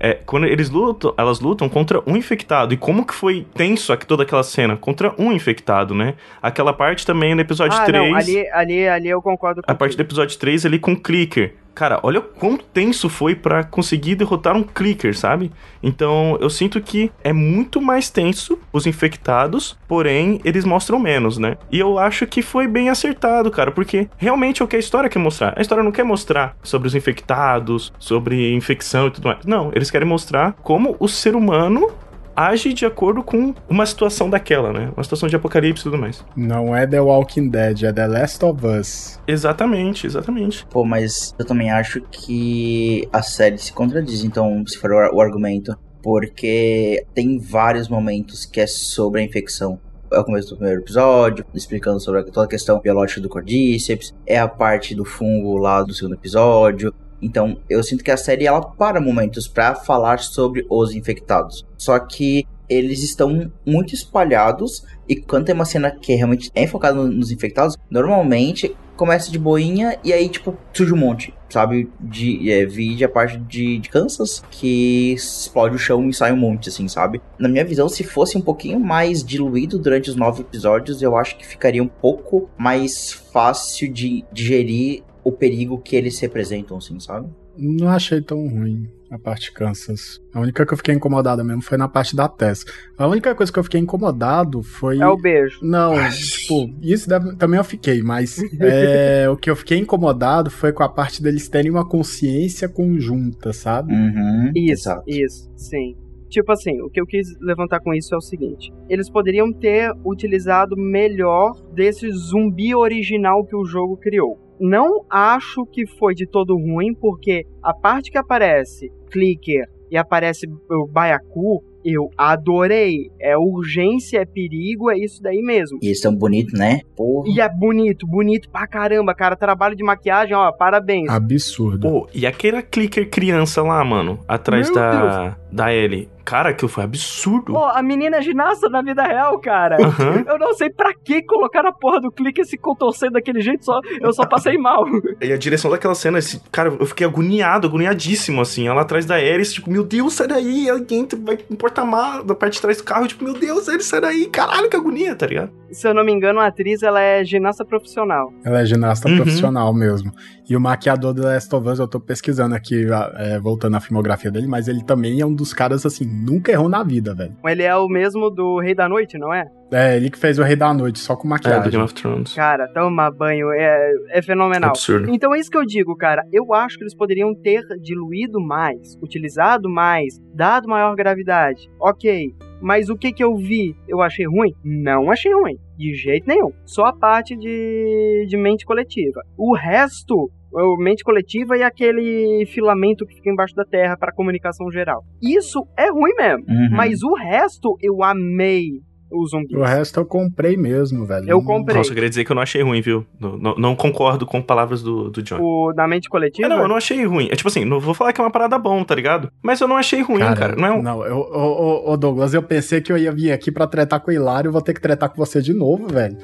D: É, quando eles lutam, elas lutam contra um infectado. E como que foi tenso aqui toda aquela cena? Contra um infectado, né? Aquela parte também no episódio
B: ah,
D: 3.
B: Não, ali, ali, ali eu concordo com
D: A parte do episódio 3 ali com o Clicker cara, olha quão tenso foi para conseguir derrotar um clicker, sabe? Então eu sinto que é muito mais tenso os infectados, porém eles mostram menos, né? E eu acho que foi bem acertado, cara, porque realmente é o que a história quer mostrar. A história não quer mostrar sobre os infectados, sobre infecção e tudo mais. Não, eles querem mostrar como o ser humano age de acordo com uma situação daquela, né? Uma situação de apocalipse e tudo mais.
C: Não é The Walking Dead, é The Last of Us.
D: Exatamente, exatamente.
A: Pô, mas eu também acho que a série se contradiz, então, se for o argumento. Porque tem vários momentos que é sobre a infecção é o começo do primeiro episódio, explicando sobre toda a questão biológica do Cordyceps, é a parte do fungo lá do segundo episódio, então, eu sinto que a série ela para momentos para falar sobre os infectados. Só que eles estão muito espalhados e quando tem uma cena que realmente é focada nos infectados, normalmente começa de boinha e aí, tipo, surge um monte, sabe? De é, vídeo a parte de, de Kansas que explode o chão e sai um monte, assim, sabe? Na minha visão, se fosse um pouquinho mais diluído durante os nove episódios, eu acho que ficaria um pouco mais fácil de digerir o perigo que eles representam, assim, sabe?
C: Não achei tão ruim a parte Kansas. A única que eu fiquei incomodada mesmo foi na parte da Tess. A única coisa que eu fiquei incomodado foi.
B: É o beijo.
C: Não, tipo, isso deve... também eu fiquei, mas é, o que eu fiquei incomodado foi com a parte deles terem uma consciência conjunta, sabe?
A: Uhum,
B: isso,
A: exato.
B: isso, sim. Tipo assim, o que eu quis levantar com isso é o seguinte: eles poderiam ter utilizado melhor desse zumbi original que o jogo criou não acho que foi de todo ruim, porque a parte que aparece Clicker e aparece o Baiacu, eu adorei. É urgência, é perigo, é isso daí mesmo.
A: E eles são bonitos, né?
B: Porra. E é bonito, bonito pra caramba, cara. Trabalho de maquiagem, ó, parabéns.
C: Absurdo.
D: Pô, e aquela clicker criança lá, mano, atrás Meu da, Deus. Da Ellie. Cara, aquilo foi absurdo.
B: Pô, a menina é ginasta na vida real, cara. Uhum. Eu não sei pra que colocar a porra do clique se contorcer daquele jeito, só, eu só passei mal.
D: E a direção daquela cena, esse, cara, eu fiquei agoniado, agoniadíssimo, assim. Ela atrás da Ares, tipo, meu Deus, sai daí, alguém vai no porta-malas da parte de trás do carro, tipo, meu Deus, ele sai daí, caralho, que agonia, tá ligado?
B: Se eu não me engano, a atriz, ela é ginasta profissional.
C: Ela é ginasta uhum. profissional mesmo. E o maquiador do Last of Us, eu tô pesquisando aqui, é, voltando à filmografia dele, mas ele também é um dos caras, assim, nunca errou na vida, velho.
B: Ele é o mesmo do Rei da Noite, não é?
C: É, ele que fez o Rei da Noite, só com maquiagem. É, do
D: Game of Thrones.
B: Cara, toma banho, é, é fenomenal.
D: Absurdo.
B: Então é isso que eu digo, cara. Eu acho que eles poderiam ter diluído mais, utilizado mais, dado maior gravidade. Ok, mas o que que eu vi? Eu achei ruim? Não achei ruim. De jeito nenhum. Só a parte de, de mente coletiva. O resto mente coletiva e aquele filamento que fica embaixo da terra para comunicação geral. Isso é ruim mesmo,
A: uhum.
B: mas o resto eu amei zumbis.
C: O resto eu comprei mesmo, velho.
B: Eu comprei.
D: Nossa, eu queria dizer que eu não achei ruim, viu? Não, não, não concordo com palavras do, do John.
B: O da mente coletiva? É,
D: não, eu não achei ruim. É tipo assim, não vou falar que é uma parada bom, tá ligado? Mas eu não achei ruim, cara. cara. Não, é um...
C: não eu, ô, ô, Douglas, eu pensei que eu ia vir aqui pra tretar com o Hilário, vou ter que tretar com você de novo, velho.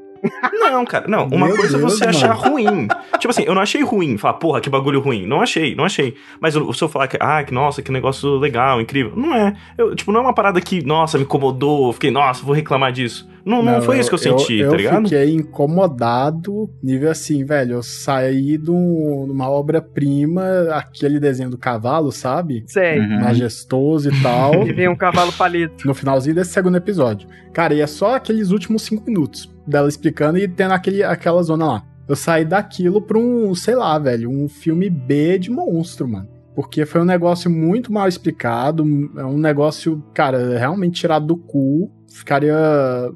D: Não, cara, não. Uma Meu coisa é você Deus, achar mano. ruim. Tipo assim, eu não achei ruim. Falar, porra, que bagulho ruim. Não achei, não achei. Mas se eu falar que, ah, que nossa, que negócio legal, incrível. Não é. Eu, tipo, não é uma parada que, nossa, me incomodou. Fiquei, nossa, vou reclamar disso. Não, não, não foi eu, isso que eu senti,
C: eu,
D: tá ligado?
C: Eu fiquei incomodado, nível assim, velho. Eu saí de, um, de uma obra-prima, aquele desenho do cavalo, sabe?
B: Sei.
C: Uhum. Majestoso e tal.
B: e vem um cavalo palito.
C: No finalzinho desse segundo episódio. Cara, e é só aqueles últimos cinco minutos dela explicando e tendo aquele, aquela zona lá. Eu saí daquilo pra um, sei lá, velho, um filme B de monstro, mano. Porque foi um negócio muito mal explicado, é um negócio, cara, realmente tirado do cu. Ficaria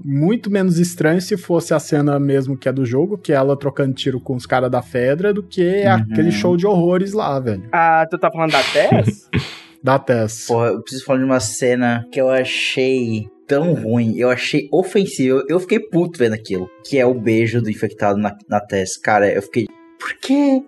C: muito menos estranho se fosse a cena mesmo que é do jogo, que é ela trocando tiro com os caras da Fedra, do que uhum. aquele show de horrores lá, velho.
B: Ah, tu tá falando da Tess?
C: da Tess.
A: Porra, eu preciso falar de uma cena que eu achei tão ruim, eu achei ofensivo. Eu fiquei puto vendo aquilo. Que é o beijo do infectado na, na Tess. Cara, eu fiquei. Por quê?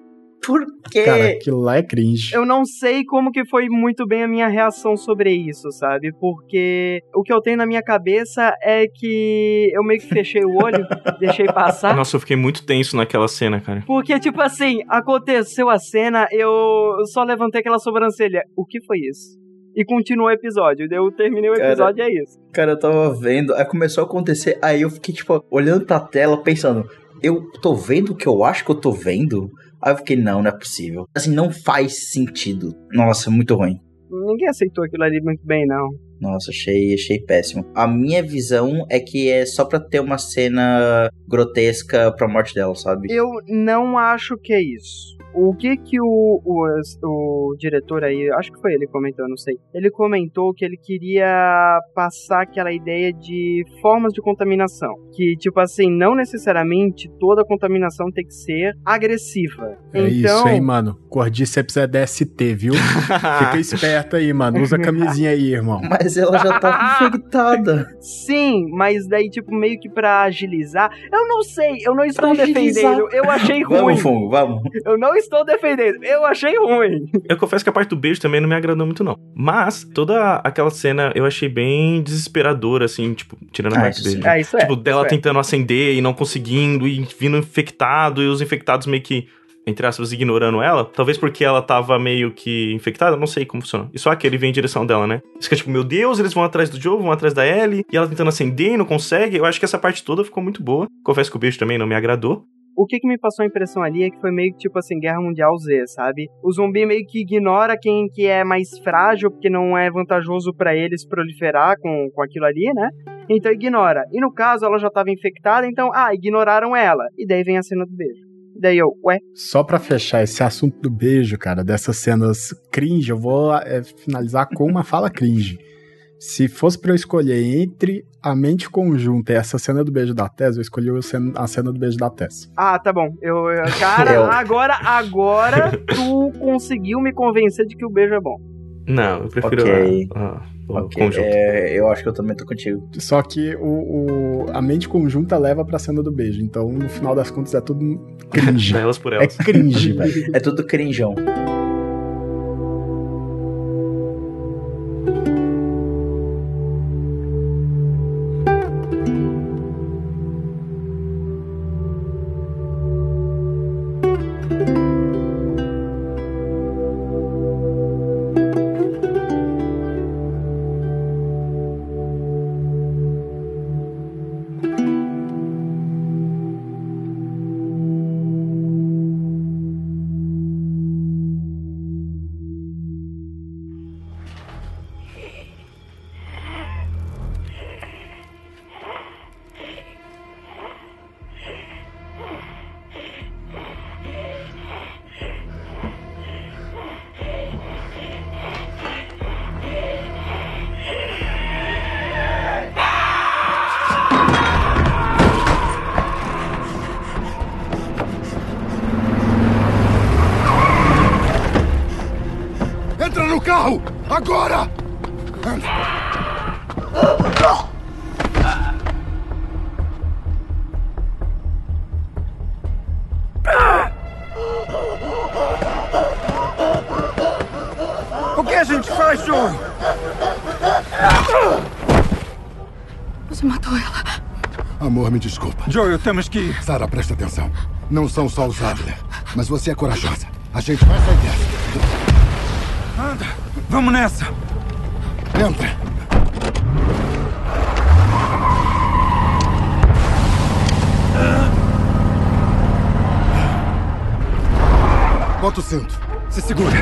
A: Por quê?
C: Cara, aquilo lá é cringe.
B: Eu não sei como que foi muito bem a minha reação sobre isso, sabe? Porque o que eu tenho na minha cabeça é que eu meio que fechei o olho, deixei passar.
D: Nossa, eu fiquei muito tenso naquela cena, cara.
B: Porque, tipo assim, aconteceu a cena, eu só levantei aquela sobrancelha. O que foi isso? e continuou o episódio. Eu terminei o episódio cara, e é isso.
A: Cara, eu tava vendo, aí começou a acontecer, aí eu fiquei, tipo, olhando pra tela, pensando, eu tô vendo o que eu acho que eu tô vendo? Aí eu fiquei, não, não é possível. Assim, não faz sentido. Nossa, muito ruim.
B: Ninguém aceitou aquilo ali muito bem, não.
A: Nossa, achei, achei péssimo. A minha visão é que é só pra ter uma cena grotesca pra morte dela, sabe?
B: Eu não acho que é isso. O que que o, o, o diretor aí, acho que foi ele que comentou, não sei. Ele comentou que ele queria passar aquela ideia de formas de contaminação. Que, tipo assim, não necessariamente toda contaminação tem que ser agressiva.
C: É
B: então,
C: isso, hein, mano. Cordyceps é DST, viu? Fica esperto aí, mano. Usa camisinha aí, irmão.
A: Mas ela já tava infectada.
B: Sim, mas daí, tipo, meio que pra agilizar. Eu não sei, eu não estou
A: Pra agilizar.
B: defendendo. Eu achei ruim.
A: Vamos, Fungo, vamos.
B: Eu não estou defendendo. Eu achei ruim.
D: Eu confesso que a parte do beijo também não me agradou muito, não. Mas toda aquela cena eu achei bem desesperadora, assim, tipo, tirando a
A: Ah,
D: parte beijo.
B: Ah, isso é.
D: Tipo, dela
B: isso é.
D: tentando acender e não conseguindo, e vindo infectado, e os infectados meio que, entre aspas, ignorando ela. Talvez porque ela tava meio que infectada, não sei como funciona. E só que ele vem em direção dela, né? Fica tipo, meu Deus, eles vão atrás do Joe, vão atrás da Ellie, e ela tentando acender e não consegue. Eu acho que essa parte toda ficou muito boa. Confesso que o beijo também não me agradou.
B: O que, que me passou a impressão ali é que foi meio que tipo assim, Guerra Mundial Z, sabe? O zumbi meio que ignora quem que é mais frágil, porque não é vantajoso pra eles proliferar com, com aquilo ali, né? Então ignora. E no caso, ela já tava infectada, então, ah, ignoraram ela. E daí vem a cena do beijo. Daí eu, ué,
C: Só pra fechar esse assunto do beijo, cara, dessas cenas cringe, eu vou é, finalizar com uma fala cringe. Se fosse pra eu escolher entre a mente conjunta e essa cena do beijo da Tess, eu escolhi a cena, a cena do beijo da Tess.
B: ah, tá bom. Eu, eu- cara,
A: Eu.
B: agora, agora tu conseguiu me convencer de que o beijo é bom.
D: Não, eu prefiro
A: Ok.
D: a- a- o
A: Ok,
D: conjunto.
A: é, eu acho que eu também tô contigo.
C: Só que o, o- a mente conjunta leva pra cena do beijo. Então, no final das contas, é tudo cringe.
D: Elas por
C: é
D: elas.
C: cringe, velho.
A: É tudo crinjão.
H: Joel, temos que ir.
F: Sara, presta atenção. Não são só os Adler, mas você é corajosa. A gente vai sair dessa.
H: Anda, vamos nessa.
F: Entra. Bota o cinto.
H: Se segura.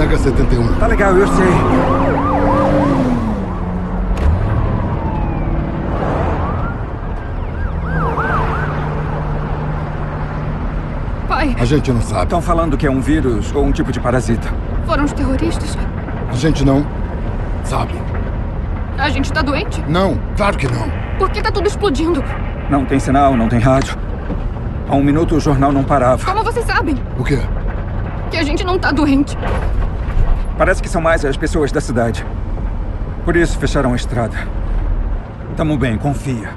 F: Pega 71.
H: Tá legal, eu sei.
J: Pai,
F: A gente não sabe.
H: Estão falando que é um vírus ou um tipo de parasita.
J: foram os terroristas?
F: A gente não sabe.
J: A gente tá doente?
F: Não, claro que não.
J: Por que tá tudo explodindo?
H: Não tem sinal, não tem rádio. Há um minuto o jornal não parava.
J: Como vocês sabem
F: O quê?
J: que a gente não tá doente?
H: Parece que são mais as pessoas da cidade. Por isso fecharam a estrada. Tamo bem, confia.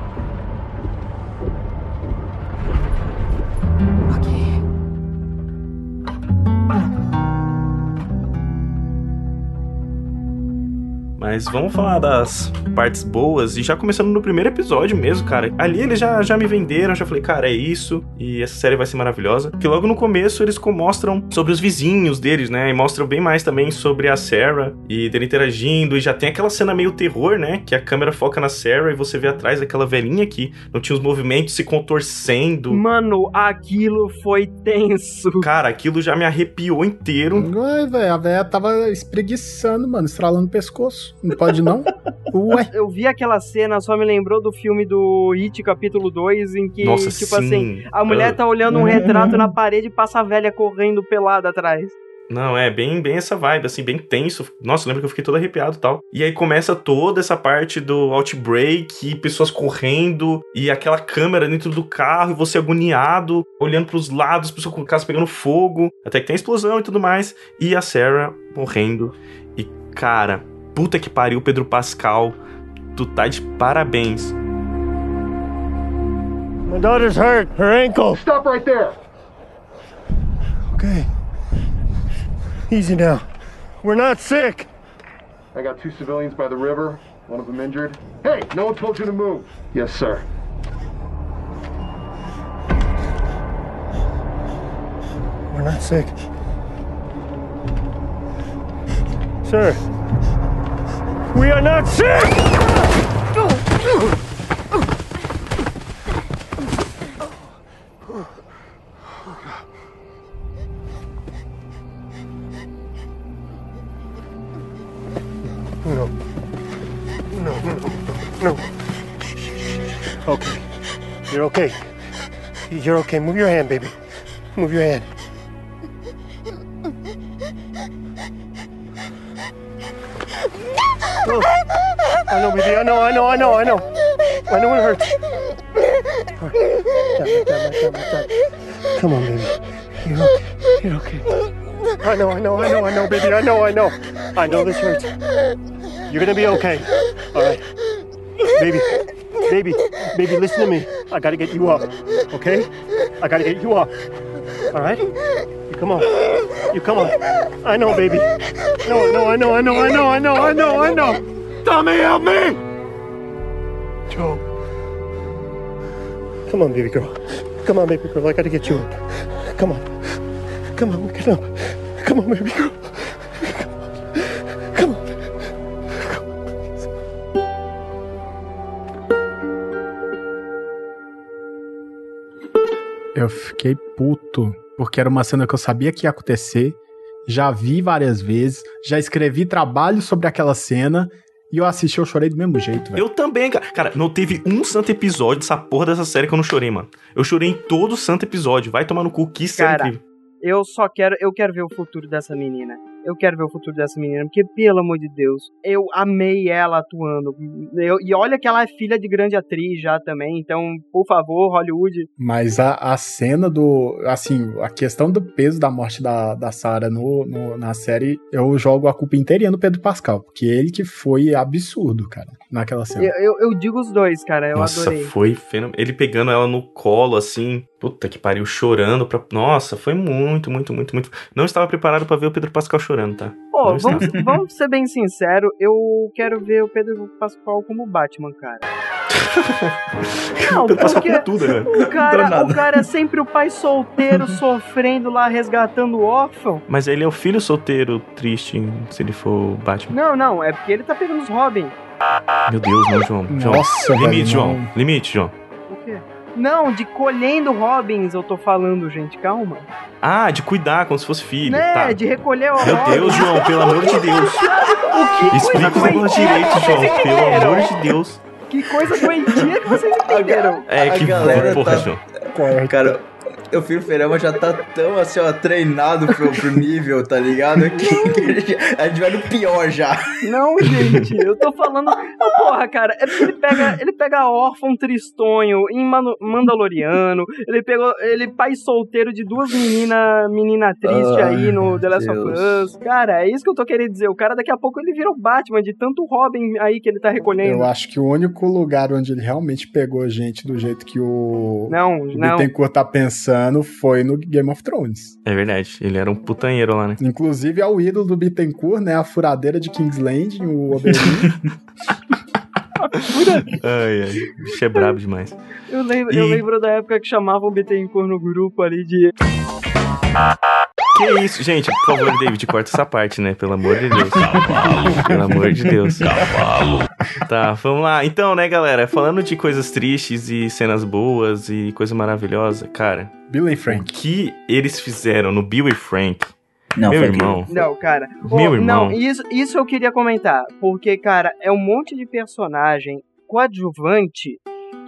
D: Mas vamos falar das partes boas e já começando no primeiro episódio mesmo, cara. Ali eles já, já me venderam, já falei, cara, é isso e essa série vai ser maravilhosa. Que logo no começo eles mostram sobre os vizinhos deles, né? E mostram bem mais também sobre a Sarah e dele interagindo. E já tem aquela cena meio terror, né? Que a câmera foca na Sarah e você vê atrás aquela velhinha que não tinha os movimentos se contorcendo.
B: Mano, aquilo foi tenso.
D: Cara, aquilo já me arrepiou inteiro.
C: Ai, velho, a velha tava espreguiçando, mano, estralando o pescoço. Não pode não? Ué.
B: Eu vi aquela cena, só me lembrou do filme do It, capítulo 2, em que,
D: Nossa,
B: tipo
D: sim.
B: assim, a mulher
D: Ah.
B: tá olhando um retrato na parede e passa a velha correndo pelada atrás.
D: Não, é bem, bem essa vibe, assim, bem tenso. Nossa, eu lembro que eu fiquei todo arrepiado e tal. E aí começa toda essa parte do outbreak, e pessoas correndo, e aquela câmera dentro do carro, e você agoniado, olhando pros lados, pessoas com o carro pegando fogo, até que tem explosão e tudo mais. E a Sarah morrendo. E, cara, puta que pariu, Pedro Pascal. Tu tá de parabéns.
K: My daughter's hurt. Her ankle.
L: Stop right there.
K: Okay. Easy now. We're not sick.
L: I got two civilians by the river, one of them injured. Hey, no one told you to move. Yes, sir.
K: We're not sick. Sir. We are not! No. No, no, no. Okay. You're okay. You're okay. Move your hand, baby. Move your hand. I know, baby. I know, I know, I know, I know. I know it hurts. Right. Down, down, down. Come on, baby. You're okay. You're okay. I know, I know, I know, I know, baby. I know, I know. I know this hurts. You're gonna be okay. All right. Baby, baby, baby, listen to me. I gotta get you up, okay? I gotta get you up. All right? You come on. You come on. I know, baby. No, no, I know, I know, I know, I know, I know, I know. Tommy, help me! Joe. Come on, baby girl. Come on, baby girl. I gotta get you up. Come on. Come on, get up. Come on, baby girl. Come on.
C: Eu fiquei puto, porque era uma cena que eu sabia que ia acontecer, já vi várias vezes, já escrevi trabalho sobre aquela cena, e eu assisti, eu chorei do mesmo jeito, velho.
D: Eu também, cara. Cara, não teve um santo episódio dessa porra dessa série que eu não chorei, mano. Eu chorei em todo santo episódio. Vai tomar no cu, que série
B: Cara,
D: incrível.
B: Eu só quero, eu quero ver o futuro dessa menina. Eu quero ver o futuro dessa menina, porque, pelo amor de Deus, eu amei ela atuando. Eu- e olha que ela é filha de grande atriz já também, então, por favor, Hollywood.
C: Mas a, a cena do. Assim, a questão do peso da morte da, da Sarah no, no- na série, eu jogo a culpa inteirinha no Pedro Pascal, porque ele que foi absurdo, cara, naquela cena.
B: Eu, eu, eu digo os dois, cara, eu
D: Nossa,
B: adorei.
D: foi fenomenal. Ele pegando ela no colo, assim. Puta que pariu, chorando pra. Nossa, foi muito, muito, muito, muito. Não estava preparado pra ver o Pedro Pascal chorando, tá?
B: Pô,
D: Não
B: vamos, vamos ser bem sinceros, eu quero ver o Pedro Pascal como Batman, cara. Não,
D: o Pedro Pascal
B: porque
D: com tudo, né?
B: o cara, o cara é sempre o pai solteiro sofrendo lá, resgatando o órfão.
D: Mas ele é o filho solteiro triste se ele for o Batman.
B: Não, não, é porque ele tá pegando os Robin.
D: Meu Deus, não, João. João.
C: Nossa,
D: Limite,
C: velho,
D: João.
C: não.
D: Limite, João.
B: O quê? Não, de colhendo Robins eu tô falando, gente, calma.
D: Ah, de cuidar como se fosse filho.
B: né,
D: tá.
B: de recolher o
D: Meu
B: Robin.
D: Deus, João, pelo amor de Deus.
B: O que
D: Explica os negócios direito, João. Pelo amor de Deus.
B: Que coisa doentia que vocês entenderam.
D: É
A: A
D: que
A: galera
D: porra,
A: tá-
D: João.
A: Cara, o Filho Ferama já tá tão assim, ó, treinado pro, pro nível, tá ligado? Que, que a, gente, vai no pior já.
B: Não, gente, eu tô falando. Não, porra, cara, é porque ele pega, ele pega órfão tristonho em Mano- Mandaloriano, ele pegou. Ele pai solteiro de duas meninas menina triste
A: Ai,
B: aí no The Last of. Us. Cara, é isso que eu tô querendo dizer. O cara daqui a pouco ele vira o Batman de tanto Robin aí que ele tá recolhendo.
C: Eu acho que o único lugar onde ele realmente pegou gente do jeito que o,
B: Não,
C: o
B: não.
C: Bittencourt tá pensando Foi no Game of Thrones.
D: É verdade, ele era um putanheiro lá, né?
C: Inclusive é o ídolo do Bittencourt, né? A furadeira de King's Landing, o Oberyn.
D: ai, ai, o bicho é brabo demais.
B: Eu lembro, eu
D: E-
B: lembro da época que chamavam o Bittencourt no grupo ali de.
D: Que isso, gente, por favor, David, corta essa parte, né? Pelo amor de Deus. Pelo amor de Deus. Tá, vamos lá. Então, né, galera, falando de coisas tristes e cenas boas e coisa maravilhosa, cara.
C: Bill e
D: O
C: Frank.
D: que eles fizeram no Bill e Frank?
A: Não,
D: meu
A: foi
D: irmão.
B: Não, cara.
D: Meu irmão.
B: Não, isso, isso eu queria comentar. Porque, cara, é um monte de personagem coadjuvante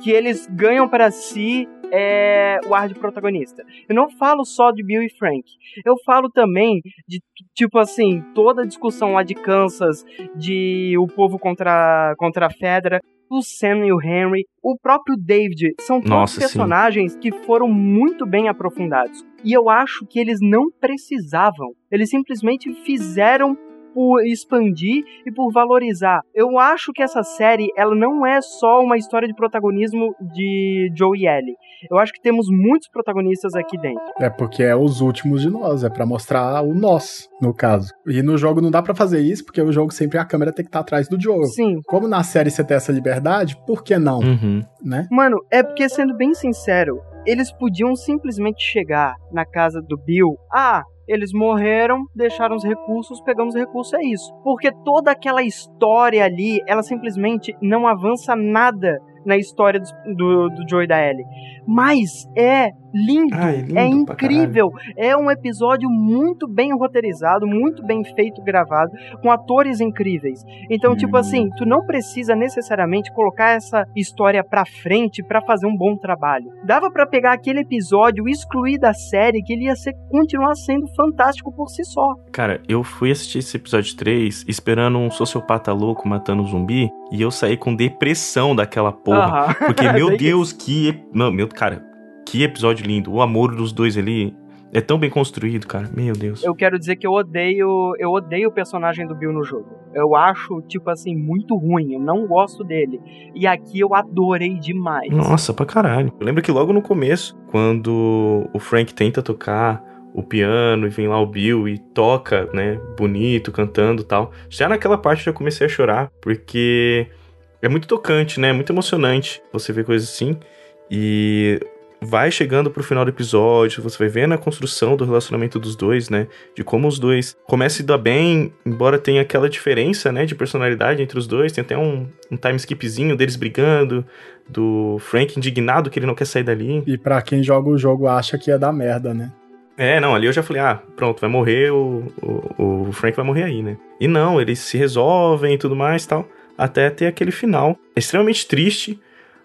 B: que eles ganham pra si é, o ar de protagonista. Eu não falo só de Bill e Frank. Eu falo também de, tipo assim, toda a discussão lá de Kansas, de o povo contra, contra a Fedra, o Sam e o Henry, o próprio David. São todos
D: Nossa, sim.
B: personagens que foram muito bem aprofundados. E eu acho que eles não precisavam. Eles simplesmente fizeram por expandir e por valorizar. Eu acho que essa série, ela não é só uma história de protagonismo de Joe e Ellie. Eu acho que temos muitos protagonistas aqui dentro.
C: É porque é os últimos de nós, é pra mostrar o nós, no caso. E no jogo não dá pra fazer isso, porque o jogo sempre a câmera tem que estar atrás do jogo.
B: Sim.
C: Como na série você tem essa liberdade, por que não?
D: Uhum.
C: Né?
B: Mano, é porque, sendo bem sincero, eles podiam simplesmente chegar na casa do Bill. Ah, eles morreram, deixaram os recursos, pegamos os recursos, é isso. Porque toda aquela história ali, ela simplesmente não avança nada na história do, do, do Joe e da Ellie. Mas é lindo,
D: Ah, é lindo
B: é incrível. É um episódio muito bem roteirizado, muito bem feito, gravado, com atores incríveis. Então, tipo assim, tu não precisa necessariamente colocar essa história pra frente pra fazer um bom trabalho. Dava pra pegar aquele episódio, excluir da série, que ele ia ser, continuar sendo fantástico por si só.
D: Cara, eu fui assistir esse episódio 3 esperando um sociopata louco matando um zumbi e eu saí com depressão daquela porra.
B: Aham.
D: Porque, meu Deus, que. ep- Não, meu, cara, que episódio lindo. O amor dos dois ali é tão bem construído, cara. Meu Deus.
B: Eu quero dizer que eu odeio, eu odeio o personagem do Bill no jogo. Eu acho, tipo assim, muito ruim. Eu não gosto dele. E aqui eu adorei demais.
D: Nossa, pra caralho. Eu lembro que logo no começo, quando o Frank tenta tocar o piano e vem lá o Bill e toca, né, bonito, cantando e tal. Já naquela parte eu já comecei a chorar, porque é muito tocante, né? Muito emocionante você ver coisas assim. E vai chegando pro final do episódio, você vai vendo a construção do relacionamento dos dois, né? De como os dois começam a dar bem, embora tenha aquela diferença, né, de personalidade entre os dois. Tem até um, um time skipzinho deles brigando, do Frank indignado que ele não quer sair dali.
C: E pra quem joga o jogo acha que ia dar merda, né?
D: É, não, ali eu já falei, ah, pronto, vai morrer, o, o, o Frank vai morrer aí, né? E não, eles se resolvem e tudo mais e tal, até ter aquele final. É extremamente triste,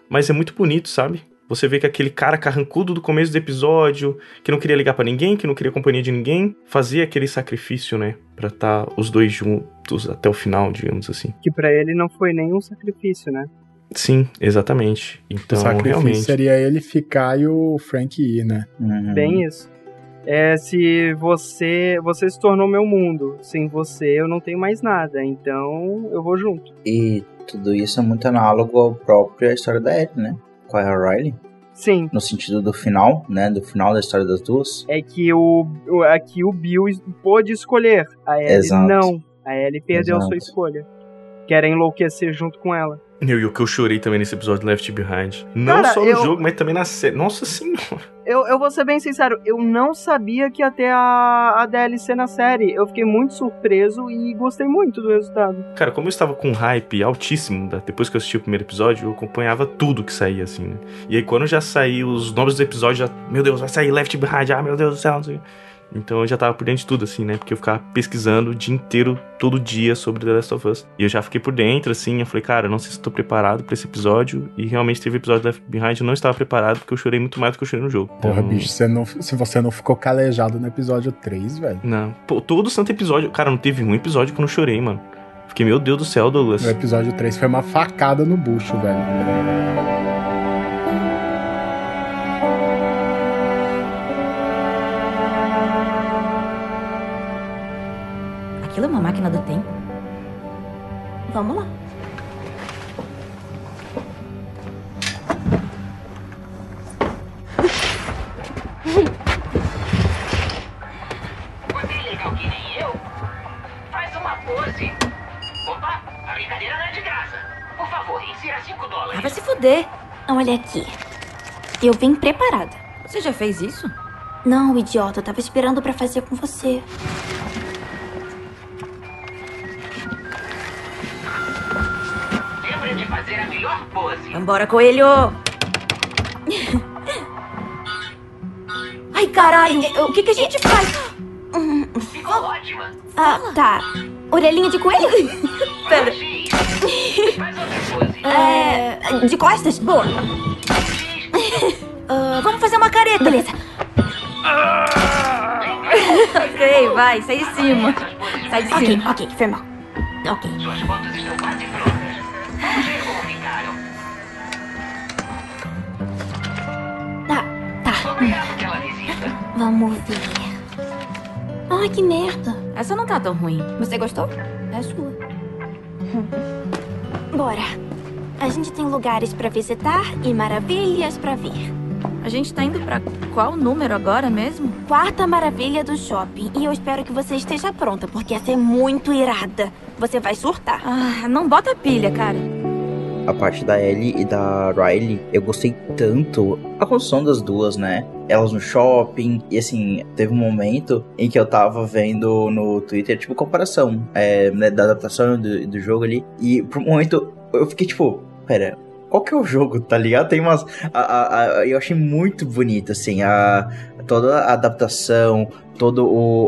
D: mas é muito bonito, sabe? Você vê que aquele cara carrancudo do começo do episódio, que não queria ligar pra ninguém, que não queria companhia de ninguém, fazia aquele sacrifício, né? Pra estar os dois juntos até o final, digamos assim.
B: Que pra ele não foi nenhum sacrifício, né?
D: Sim, exatamente. Então,
C: o sacrifício
D: realmente.
C: seria ele ficar e o Frank ir, né?
A: Uhum.
B: Bem isso. É se você você se tornou meu mundo, sem você eu não tenho mais nada, então eu vou junto.
A: E tudo isso é muito análogo ao próprio história da Ellie, né? Com a Riley.
B: Sim.
A: No sentido do final, né? Do final da história das duas.
B: É que o o- aqui o Bill pôde escolher, a Ellie
A: Exato.
B: não. A Ellie perdeu a sua
A: Exato.
B: escolha. Quer enlouquecer junto com ela.
D: Meu, e o que eu chorei também nesse episódio de Left Behind. Não
B: Cara,
D: só no
B: eu-
D: jogo, mas também na série. Nossa senhora.
B: Eu, eu vou ser bem sincero, eu não sabia que ia ter a, a DLC na série. Eu fiquei muito surpreso e gostei muito do resultado.
D: Cara, como eu estava com um hype altíssimo depois que eu assisti o primeiro episódio, eu acompanhava tudo que saía, assim, né? E aí quando já saiu os nomes dos episódios, já, meu Deus, vai sair Left Behind, ah, meu Deus do céu, não sei. Então eu já tava por dentro de tudo, assim, né? Porque eu ficava pesquisando o dia inteiro, todo dia, sobre The Last of Us. E eu já fiquei por dentro, assim, eu falei, cara, não sei se estou preparado pra esse episódio. E realmente teve episódio Left Behind, eu não estava preparado, porque eu chorei muito mais do que eu chorei no jogo.
C: Porra,
D: Então,
C: bicho, você não, se você não ficou calejado no episódio 3, velho.
D: Não. Pô, todo santo episódio. Cara, não teve um episódio que eu não chorei, mano. Fiquei, meu Deus do céu, Douglas.
C: O episódio 3 foi uma facada no bucho, velho.
E: Aquilo é uma máquina do tempo. Vamos lá. Ah, vai se fuder.
M: Ah, olha aqui. Eu vim preparada.
E: Você já fez isso?
M: Não, idiota. Eu tava esperando pra fazer com você.
N: Fazer a melhor pose.
E: Vambora, coelho! Ai, caralho! O que, que a gente faz?
N: Ficou ótima.
M: Ah, tá. Orelhinha de coelho?
E: Pera.
N: Faz outra pose.
M: É. De costas? Boa.
E: Ah, vamos fazer uma careta.
M: Beleza.
E: ok, vai, sai de cima. Sai de
M: Ok,
E: cima.
M: ok, foi mal. Ok.
N: Suas fotos estão quase prontas. Vamos ver.
M: Ai, que merda.
E: Essa não tá tão ruim.
M: Você gostou? É sua. Bora. A gente tem lugares pra visitar e maravilhas pra ver.
E: A gente tá indo pra qual número agora mesmo?
M: Quarta maravilha do shopping. E eu espero que você esteja pronta, porque essa é muito irada. Você vai surtar.
E: Ah, não bota pilha, cara.
A: A parte da Ellie e da Riley, eu gostei tanto. A construção das duas, né? Elas no shopping. E assim, teve um momento em que eu tava vendo no Twitter, tipo, comparação é, né, da adaptação do, do jogo ali. E por um momento eu fiquei tipo, pera. Qual que é o jogo, tá ligado? Tem umas. A, a, a- eu achei muito bonito, assim, a, toda a adaptação, toda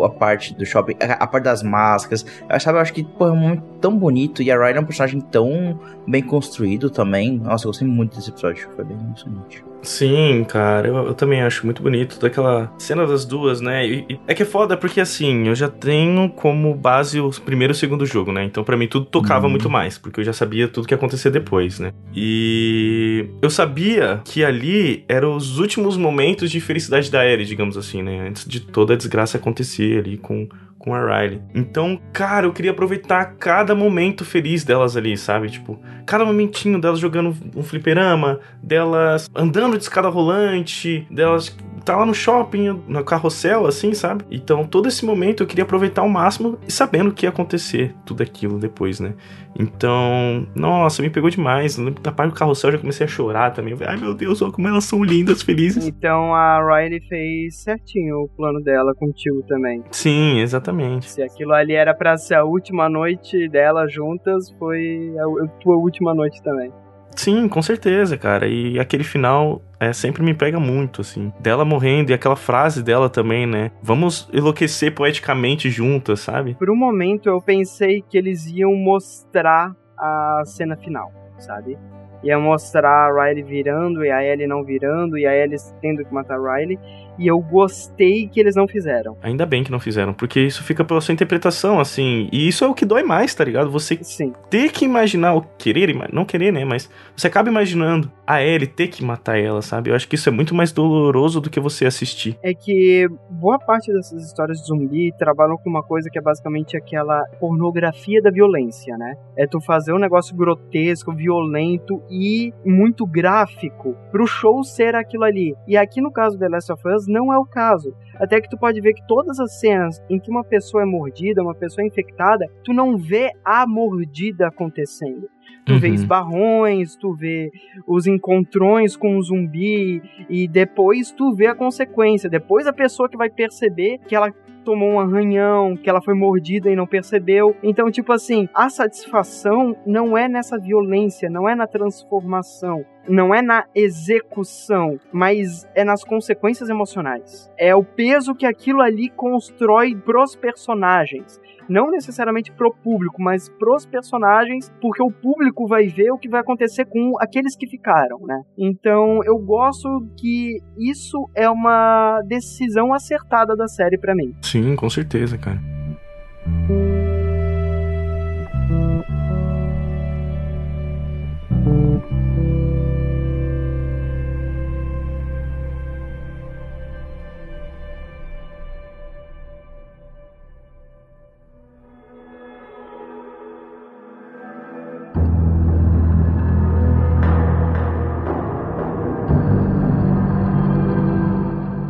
A: a parte do shopping, a, a parte das máscaras. Eu, sabe, eu acho que, pô, é um momento tão bonito. E a Riley é um personagem tão bem construído também. Nossa, eu gostei muito desse episódio. Foi bem emocionante.
D: Sim, cara, eu, eu também acho muito bonito daquela cena das duas, né? E, e é que é foda porque assim, eu já tenho como base o primeiro e o segundo jogo, né? Então pra mim tudo tocava
A: Uhum.
D: muito mais, porque eu já sabia tudo que ia acontecer depois, né? E eu sabia que ali eram os últimos momentos de felicidade da Ellie, digamos assim, né? Antes de toda a desgraça acontecer ali com com a Riley. Então, cara, eu queria aproveitar cada momento feliz delas ali, sabe? Tipo, cada momentinho delas jogando um fliperama, delas andando de escada rolante, delas tá lá no shopping, no carrossel, assim, sabe? Então, todo esse momento eu queria aproveitar ao máximo e sabendo que ia acontecer tudo aquilo depois, né? Então, nossa, me pegou demais. Eu lembro da parte do carrossel eu já comecei a chorar também. Ai meu Deus, olha como elas são lindas, felizes.
B: Então a Riley fez certinho o plano dela contigo também.
D: Sim, exatamente.
B: Se aquilo ali era pra ser a última noite dela juntas, foi a, a tua última noite também.
D: Sim, com certeza, cara. E aquele final é, sempre me pega muito, assim. Dela morrendo e aquela frase dela também, né? Vamos enlouquecer poeticamente juntas, sabe?
B: Por um momento eu pensei que eles iam mostrar a cena final, sabe? Ia mostrar a Riley virando e a Ellie não virando e a Ellie tendo que matar a Riley. E eu gostei que eles não fizeram.
D: Ainda bem que não fizeram, porque isso fica pela sua interpretação, assim. E isso é o que dói mais, tá ligado? Você
B: Sim.
D: ter que imaginar, ou querer, não querer, né? Mas você acaba imaginando a Ellie ter que matar ela, sabe? Eu acho que isso é muito mais doloroso do que você assistir.
B: é que boa parte dessas histórias de zumbi trabalham com uma coisa que é basicamente aquela pornografia da violência, né? É tu fazer um negócio grotesco, violento e muito gráfico pro show ser aquilo ali. E aqui no caso do The Last of Us não é o caso. Até que tu pode ver que todas as cenas em que uma pessoa é mordida, uma pessoa é infectada, tu não vê a mordida acontecendo. Tu vê
D: Uhum.
B: esbarrões, tu vê os encontrões com o zumbi e depois tu vê a consequência. Depois a pessoa que vai perceber que ela tomou um arranhão, que ela foi mordida e não percebeu. Então, tipo assim, a satisfação não é nessa violência, não é na transformação, não é na execução, mas é nas consequências emocionais. É o peso que aquilo ali constrói pros personagens não necessariamente pro público, mas pros personagens, porque o público vai ver o que vai acontecer com aqueles que ficaram, né? Então eu gosto que isso é uma decisão acertada da série pra mim.
D: Sim, com certeza, cara.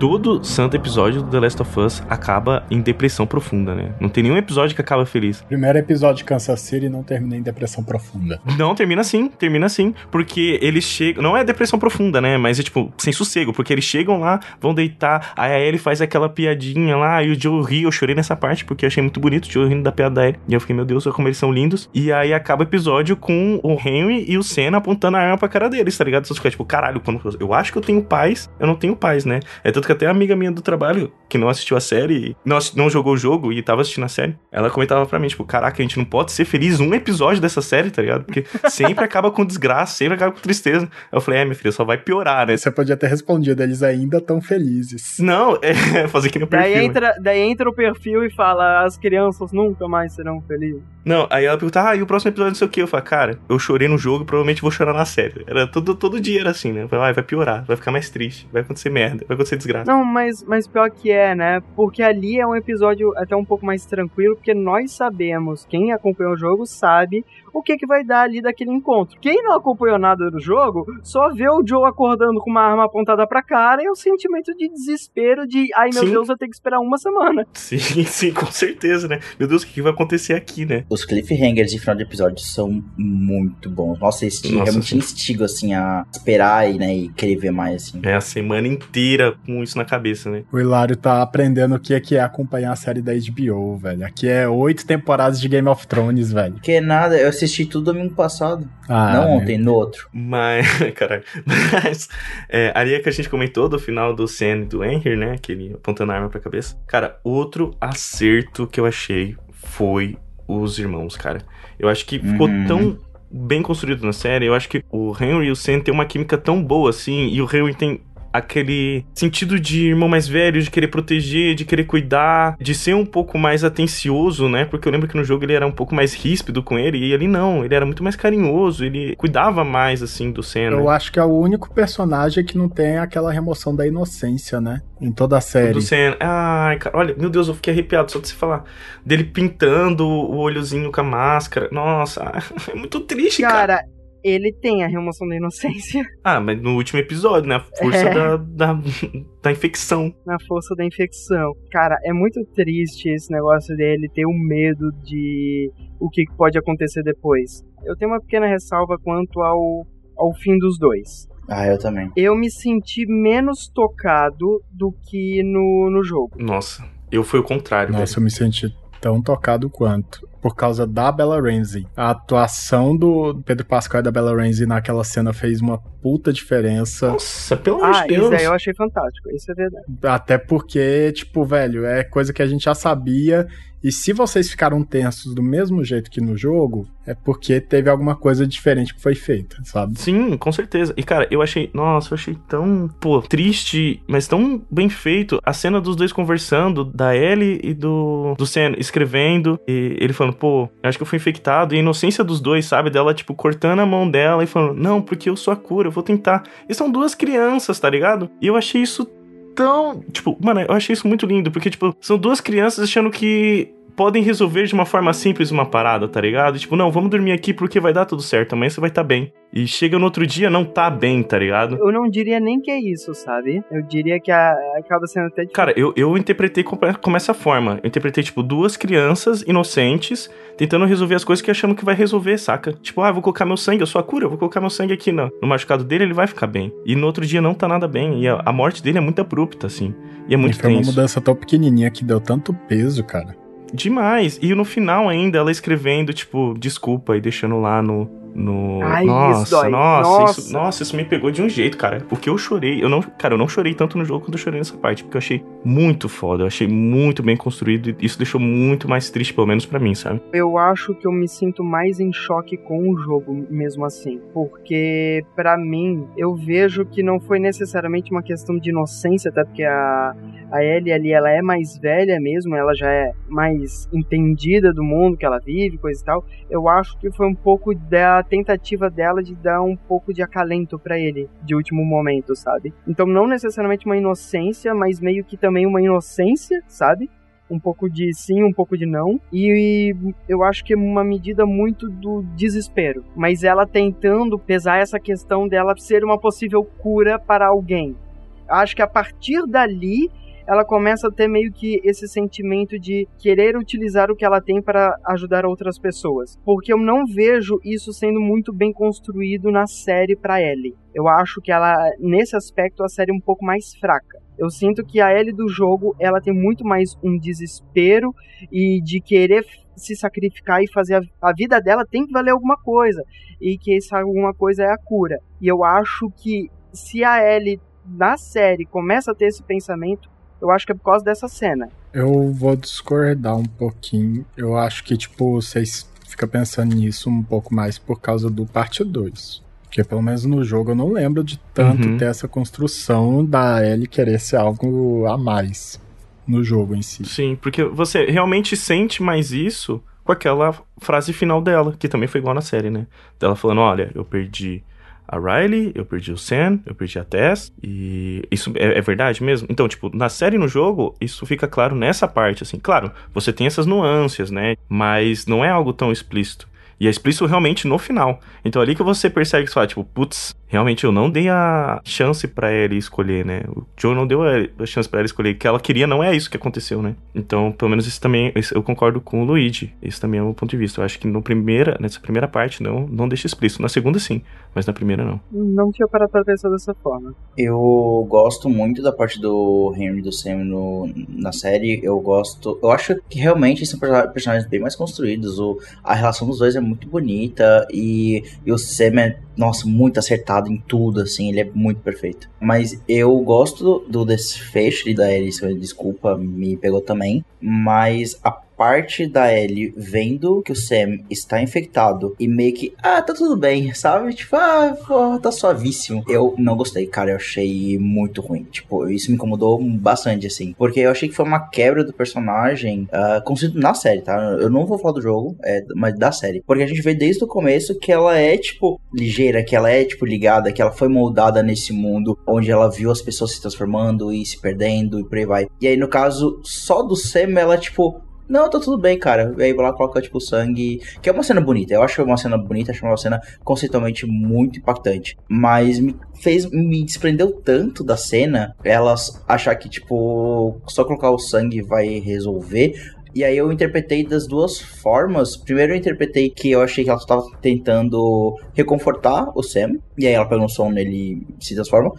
D: Todo santo episódio do The Last of Us acaba em depressão profunda, né? Não tem nenhum episódio que acaba feliz.
C: Primeiro episódio de Kansas City não terminei em depressão profunda.
D: Não, termina assim, termina assim. Porque eles chegam. Não é depressão profunda, né? Mas é tipo, sem sossego. Porque eles chegam lá, vão deitar. Aí a Ellie faz aquela piadinha lá. E o Joe ri. Eu chorei nessa parte porque eu achei muito bonito o Joe rindo da piada da Ellie. E eu fiquei, meu Deus, como eles são lindos. E aí acaba o episódio com o Henry e o Senna apontando a arma pra cara deles, tá ligado? Você fica tipo, caralho, quando eu acho que eu tenho paz, eu não tenho paz, né? É tanto que até a amiga minha do trabalho, que não assistiu a série, não, não jogou o jogo e tava assistindo a série, ela comentava pra mim, tipo, caraca, a gente não pode ser feliz um episódio dessa série, tá ligado? Porque sempre acaba com desgraça, sempre acaba com tristeza. Eu falei, é, minha filha, só vai piorar, né?
C: Você podia ter respondido, eles ainda estão felizes.
D: Não, é fazer que nem o
B: Daí
D: perfil. né?
B: entra, daí entra o perfil e fala: as crianças nunca mais serão felizes.
D: Não, aí ela pergunta, ah, e o próximo episódio não sei o que? Eu falo, cara, eu chorei no jogo, provavelmente vou chorar na série. Era todo, todo dia era assim, né? Eu falei, ah, vai piorar, vai ficar mais triste, vai acontecer merda, vai acontecer desgraça.
B: Não, mas, mas pior que é, né? Porque ali é um episódio até um pouco mais tranquilo, porque nós sabemos, quem acompanhou o jogo sabe o que, que vai dar ali daquele encontro. Quem não acompanhou nada do jogo, só vê o Joe acordando com uma arma apontada pra cara e o sentimento de desespero de, ai meu
D: Sim.
B: Deus, eu tenho que esperar uma semana.
D: Sim, sim, com certeza, né? Meu Deus, o que vai acontecer aqui, né?
A: Os cliffhangers de final de episódio são muito bons. Nossa, eles te,
D: Nossa,
A: realmente
D: sim.
A: instigam, assim, a esperar e, né, e querer ver mais, assim.
D: É a semana inteira com isso na cabeça, né?
C: O Hilário tá aprendendo o que é, que é acompanhar a série da HBO, velho. Aqui é oito temporadas de Game of Thrones, velho.
A: Que nada, eu assisti tudo domingo passado.
C: Ah,
A: não ontem, no outro.
D: Mas, caralho. Mas, é, ali é que a gente comentou do final do Sen e do Henry, né? Aquele apontando a arma pra cabeça. Cara, outro acerto que eu achei foi os irmãos, cara. Eu acho que ficou
A: Uhum.
D: tão bem construído na série. Eu acho que o Henry e o Sen têm uma química tão boa assim. E o Henry tem aquele sentido de irmão mais velho, de querer proteger, de querer cuidar, de ser um pouco mais atencioso, né? Porque eu lembro que no jogo ele era um pouco mais ríspido com ele, e ali não, ele era muito mais carinhoso, ele cuidava mais, assim, do Senna.
C: Eu acho que é o único personagem que não tem aquela remoção da inocência, né? Em toda a série.
D: Do Senna. Ai, cara, olha, meu Deus, eu fiquei arrepiado só de se falar. Dele pintando o olhozinho com a máscara. Nossa, é muito triste, cara.
B: Cara, ele tem a remoção da inocência
D: Ah, mas no último episódio, né? A força
B: É.
D: da, da, da infecção.
B: na força da infecção. Cara, é muito triste esse negócio dele ter o medo de o que pode acontecer depois. Eu tenho uma pequena ressalva quanto ao, ao fim dos dois.
A: Ah, eu também.
B: Eu me senti menos tocado do que no, no jogo.
D: Nossa, eu fui o contrário,
C: Nossa,
D: velho.
C: eu me senti tão tocado quanto. Por causa da Bella Ramsey. A atuação do Pedro Pascal e da Bella Ramsey naquela cena fez uma puta diferença.
D: Nossa, pelo amor
B: Ah,
D: de Deus.
B: isso aí eu achei fantástico, isso é verdade.
C: Até porque, tipo, velho, é coisa que a gente já sabia. E se vocês ficaram tensos do mesmo jeito que no jogo, é porque teve alguma coisa diferente que foi feita, sabe?
D: Sim, com certeza. E, cara, eu achei. Nossa, eu achei tão, pô, triste, mas tão bem feito. A cena dos dois conversando, da Ellie e do, do Sam escrevendo, e ele falando, pô, acho que eu fui infectado. E a inocência dos dois, sabe? Dela, tipo, cortando a mão dela e falando, não, porque eu sou a cura, eu vou tentar. E são duas crianças, tá ligado? E eu achei isso tão. Tipo, mano, eu achei isso muito lindo, porque, tipo, são duas crianças achando que podem resolver de uma forma simples uma parada, tá ligado? Tipo, não, vamos dormir aqui porque vai dar tudo certo, amanhã você vai estar bem. E chega no outro dia, não tá bem, tá ligado?
B: Eu não diria nem que é isso, sabe? Eu diria que a- acaba sendo até difícil.
D: Cara, eu, eu interpretei como, como essa forma. Eu interpretei, tipo, duas crianças inocentes tentando resolver as coisas que achando que vai resolver, saca? Tipo, ah, vou colocar meu sangue, eu sou a cura, eu vou colocar meu sangue aqui no, no machucado dele, ele vai ficar bem. E no outro dia não tá nada bem. E a, a morte dele é muito abrupta, assim. E é muito
C: e foi uma
D: tenso.
C: mudança tão pequenininha que deu tanto peso, cara.
D: Demais. E no final ainda, ela escrevendo, tipo, desculpa e deixando lá no. No...
B: Ai,
D: nossa,
B: isso dói.
D: nossa,
B: Nossa.
D: Isso, nossa, isso me pegou de um jeito, cara. Porque eu chorei. Eu não, cara, eu não chorei tanto no jogo quanto eu chorei nessa parte. Porque eu achei muito foda. Eu achei muito bem construído. E isso deixou muito mais triste, pelo menos pra mim, sabe?
B: Eu acho que eu me sinto mais em choque com o jogo, mesmo assim. Porque, pra mim, eu vejo que não foi necessariamente uma questão de inocência, até porque a, a Ellie ali, ela é mais velha mesmo, ela já é mais entendida do mundo que ela vive, coisa e tal. Eu acho que foi um pouco da tentativa dela de dar um pouco de acalento pra ele, de último momento, sabe? Então, não necessariamente uma inocência, mas meio que também uma inocência, sabe? um pouco de sim, um pouco de não. E eu acho que é uma medida muito do desespero. Mas ela tentando pesar essa questão dela ser uma possível cura para alguém. Acho que a partir dali ela começa a ter meio que esse sentimento de querer utilizar o que ela tem para ajudar outras pessoas. Porque eu não vejo isso sendo muito bem construído na série para Ellie. Eu acho que ela, nesse aspecto, a série é um pouco mais fraca. Eu sinto que a Ellie do jogo, ela tem muito mais um desespero e de querer se sacrificar e fazer a, a vida dela tem que valer alguma coisa e que essa alguma coisa é a cura. E eu acho que se a Ellie na série começa a ter esse pensamento, eu acho que é por causa dessa cena.
C: Eu vou discordar um pouquinho. Eu acho que, tipo, vocês ficam pensando nisso um pouco mais por causa do parte 2. Porque pelo menos no jogo eu não lembro de tanto
D: Uhum.
C: ter essa construção da Ellie querer ser algo a mais no jogo em si.
D: Sim, porque você realmente sente mais isso com aquela frase final dela, que também foi igual na série, né? Dela falando, olha, eu perdi a Riley, eu perdi o Sam, eu perdi a Tess, e isso é, é verdade mesmo? Então, tipo, na série no jogo, isso fica claro nessa parte, assim. Claro, você tem essas nuances, né? Mas não é algo tão explícito. E é explícito realmente no final. Então ali que você percebe que você fala, tipo, putz, realmente eu não dei a chance pra ela escolher, né? O Joe não deu a chance pra ela escolher. O que ela queria não é isso que aconteceu, né? Então, pelo menos isso também, isso eu concordo com o Luigi. Esse também é o meu ponto de vista. Eu acho que no primeira, nessa primeira parte não, não deixa explícito. Na segunda sim, mas na primeira não.
B: Não tinha parado pra pensar dessa forma.
A: Eu gosto muito da parte do Henry e do Sam no, na série. Eu gosto. Eu acho que realmente são perso- personagens bem mais construídos. O, a relação dos dois é muito bonita. E, e o Sam é, nossa, muito acertado em tudo, assim. Ele é muito perfeito. Mas eu gosto do desfecho ali da se- Desculpa, me pegou também. Mas a parte da Ellie vendo que o Sam está infectado e meio que, ah, tá tudo bem, sabe? Tipo, ah, pô, tá suavíssimo. Eu não gostei, cara, eu achei muito ruim. Tipo, isso me incomodou bastante, assim. Porque eu achei que foi uma quebra do personagem construído na série, tá? Eu não vou falar do jogo, é, mas da série. Porque a gente vê desde o começo que ela é, tipo, ligeira, que ela é, tipo, ligada, que ela foi moldada nesse mundo onde ela viu as pessoas se transformando e se perdendo e por aí vai. E aí, no caso, só do Sam, ela, tipo, não, tá tudo bem, cara. E aí ela coloca, tipo, sangue. Que é uma cena bonita. Eu acho uma cena bonita, acho uma cena conceitualmente muito impactante. Mas me fez. Me desprendeu tanto da cena elas achar que, tipo, só colocar o sangue vai resolver. E aí eu interpretei das duas formas. Primeiro eu interpretei que eu achei que ela estava tentando reconfortar o Sam. E aí ela pega um som nele se transforma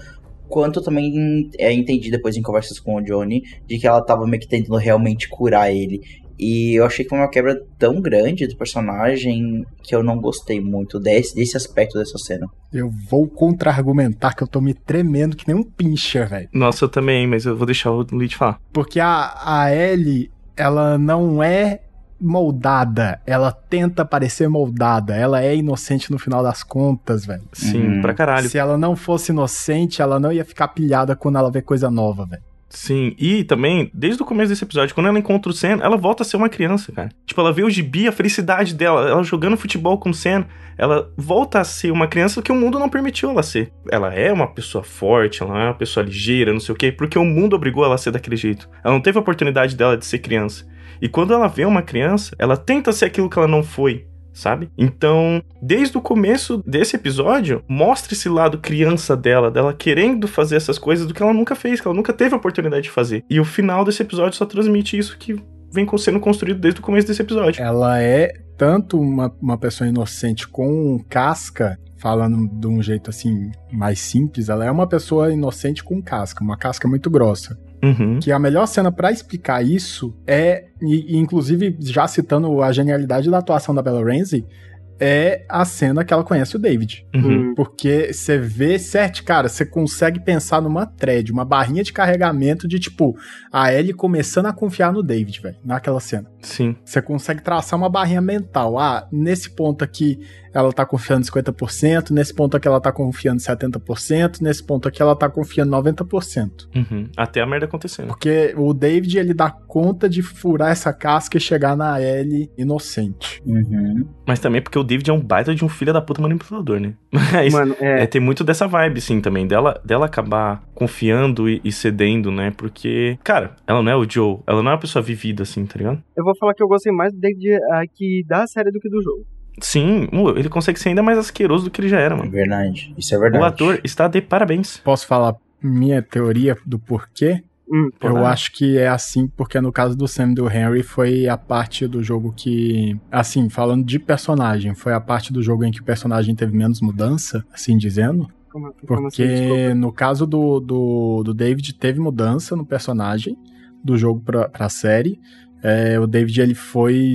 A: quanto também é entendi depois em conversas com o Johnny de que ela tava meio que tentando realmente curar ele. E eu achei que foi uma quebra tão grande do personagem que eu não gostei muito desse, desse aspecto dessa cena.
C: Eu vou contra-argumentar que eu tô me tremendo que nem um pincher, velho.
D: Nossa, eu também, mas eu vou deixar o Luigi falar.
C: Porque a, a Ellie, ela não é moldada, ela tenta parecer moldada, ela é inocente no final das contas, velho.
D: Sim, pra caralho.
C: Se ela não fosse inocente, ela não ia ficar pilhada quando ela vê coisa nova, velho.
D: Sim, e também, desde o começo desse episódio, quando ela encontra o Sam, ela volta a ser uma criança, cara. Tipo, ela vê o gibi, a felicidade dela, ela jogando futebol com o Sam, ela volta a ser uma criança que o mundo não permitiu ela ser. Ela é uma pessoa forte, ela é uma pessoa ligeira, não sei o quê, porque o mundo obrigou ela a ser daquele jeito. Ela não teve a oportunidade dela de ser criança. E quando ela vê uma criança, ela tenta ser aquilo que ela não foi sabe? Então, desde o começo desse episódio, mostra esse lado criança dela, dela querendo fazer essas coisas do que ela nunca fez, que ela nunca teve a oportunidade de fazer. E o final desse episódio só transmite isso que vem sendo construído desde o começo desse episódio.
C: Ela é tanto uma, uma pessoa inocente com casca, falando de um jeito assim mais simples, ela é uma pessoa inocente com casca, uma casca muito grossa.
D: Uhum.
C: Que a melhor cena pra explicar isso é, e, e inclusive já citando a genialidade da atuação da Bella Ramsey, é a cena que ela conhece o David.
D: Uhum.
C: Porque você vê certo, cara, você consegue pensar numa thread, uma barrinha de carregamento de tipo, a Ellie começando a confiar no David, velho, naquela cena.
D: Sim.
C: Você consegue traçar uma barrinha mental. Ah, nesse ponto aqui ela tá confiando 50%, nesse ponto aqui ela tá confiando 70%, nesse ponto aqui ela tá confiando 90%.
D: Uhum. Até a merda acontecendo.
C: Porque o David, ele dá conta de furar essa casca e chegar na Ellie inocente.
A: Uhum.
D: Mas também porque o David é um baita de um filho da puta manipulador, né? Mas
B: Mano, é.
D: é, tem muito dessa vibe, sim, também. Dela, dela acabar confiando e, e cedendo, né? Porque, cara, ela não é o Joe. Ela não é uma pessoa vivida, assim, tá ligado?
B: Eu vou falar que eu gostei mais do David aqui da série do que do jogo.
D: Sim, ele consegue ser ainda mais asqueroso do que ele já era,
A: É
D: mano.
A: verdade, isso é verdade.
D: O ator está de parabéns.
C: Posso falar minha teoria do porquê,
B: Hum,
C: eu
B: ah.
C: acho que é assim porque no caso do Sam e do Henry foi a parte do jogo que, assim, falando de personagem, foi a parte do jogo em que o personagem teve menos mudança, assim dizendo.
B: Como, como assim?
C: Porque no caso do, do, do David teve mudança no personagem do jogo pra, pra série. É, o David ele foi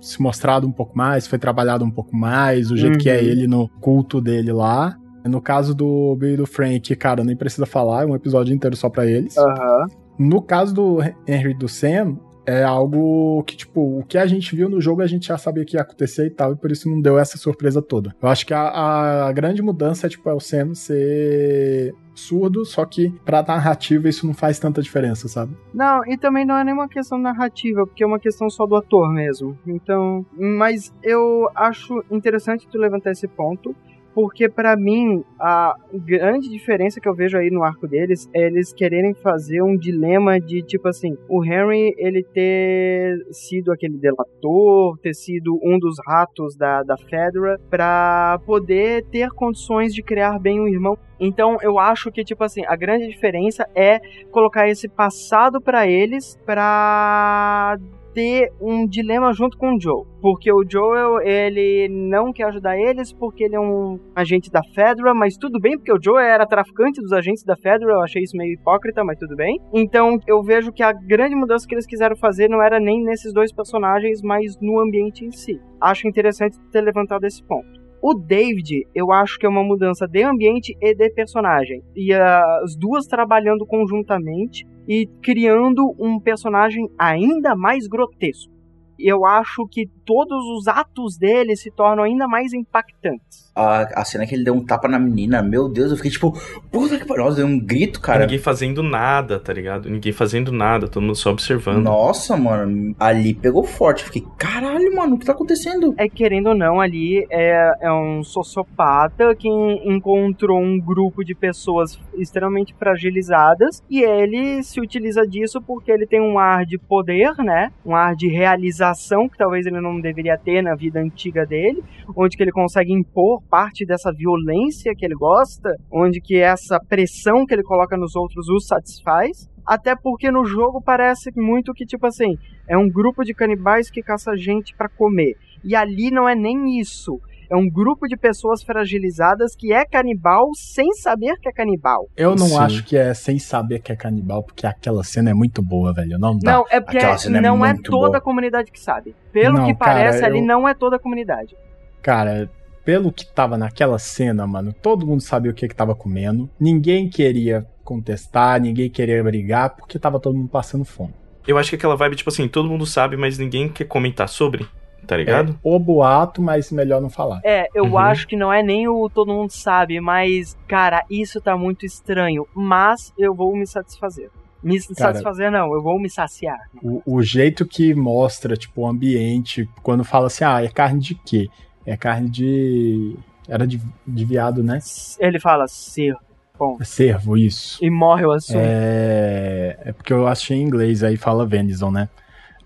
C: se mostrado um pouco mais, foi trabalhado um pouco mais, o jeito que é
B: Uhum.
C: ele no culto dele lá. No caso do Bill e do Frank, cara, nem precisa falar, é um episódio inteiro só pra eles.
B: Aham.
C: No caso do Henry e do Sam, é algo que, tipo, o que a gente viu no jogo a gente já sabia que ia acontecer e tal, e por isso não deu essa surpresa toda. Eu acho que a, a grande mudança é, tipo, é o Sam ser surdo, só que pra narrativa isso não faz tanta diferença, sabe?
B: Não, e também não é nenhuma questão narrativa, porque é uma questão só do ator mesmo. Então, mas eu acho interessante tu levantar esse ponto, porque pra mim a grande diferença que eu vejo aí no arco deles é eles quererem fazer um dilema de tipo assim, o Henry ele ter sido aquele delator, ter sido um dos ratos da, da Fedra pra poder ter condições de criar bem o irmão. Então eu acho que tipo assim, a grande diferença é colocar esse passado pra eles pra ter um dilema junto com o Joe. Porque o Joel, ele não quer ajudar eles porque ele é um agente da Fedra, mas tudo bem, porque o Joe era traficante dos agentes da Fedra, eu achei isso meio hipócrita, mas tudo bem. Então, eu vejo que a grande mudança que eles quiseram fazer não era nem nesses dois personagens, mas no ambiente em si. Acho interessante ter levantado esse ponto. O David, eu acho que é uma mudança de ambiente e de personagem. E as duas trabalhando conjuntamente e criando um personagem ainda mais grotesco. Eu acho que todos os atos dele se tornam ainda mais impactantes.
A: A, a cena que ele deu um tapa na menina, meu Deus, eu fiquei tipo, puta que pariu, nossa, deu um grito, cara.
D: Ninguém fazendo nada, tá ligado? Ninguém fazendo nada, todo mundo só observando.
A: Nossa, mano, ali pegou forte. Eu Fiquei, caralho, mano, o que tá acontecendo?
B: É querendo ou não, ali é, é um sociopata que en- encontrou um grupo de pessoas extremamente fragilizadas e ele se utiliza disso porque ele tem um ar de poder, né? Um ar de realização que talvez ele não deveria ter na vida antiga dele, onde que ele consegue impor parte dessa violência que ele gosta, onde que essa pressão que ele coloca nos outros o satisfaz. Até porque no jogo parece muito que, tipo assim, é um grupo de canibais que caça gente pra comer. E ali não é nem isso. É um grupo de pessoas fragilizadas que é canibal sem saber que é canibal.
C: Eu não
D: Sim.
C: acho que é sem saber que é canibal, porque aquela cena é muito boa, velho. Não dá.
B: Não, é porque
A: Aquela cena é
B: não é,
A: muito
B: toda
A: boa.
B: a comunidade que sabe. Pelo
C: Não,
B: que
C: cara,
B: parece, ali
C: eu-
B: não é toda a comunidade.
C: Cara, pelo que tava naquela cena, mano, todo mundo sabia o que que tava comendo. Ninguém queria contestar, ninguém queria brigar, porque tava todo mundo passando fome.
D: Eu acho que aquela vibe, tipo assim, todo mundo sabe, mas ninguém quer comentar sobre, tá ligado?
C: É o boato, mas melhor não falar.
B: É, eu
D: Uhum.
B: acho que não é nem o todo mundo sabe, mas, cara, isso tá muito estranho. Mas eu vou me satisfazer. Me satisfazer não, eu vou me saciar.
C: O, o jeito que mostra, tipo, o ambiente, quando fala assim, ah, é carne de quê? É carne de. Era de, de viado, né?
B: Ele fala cervo, bom,
C: É cervo, isso.
B: e morre o assunto.
C: É, é porque eu achei em inglês, aí fala venison, né?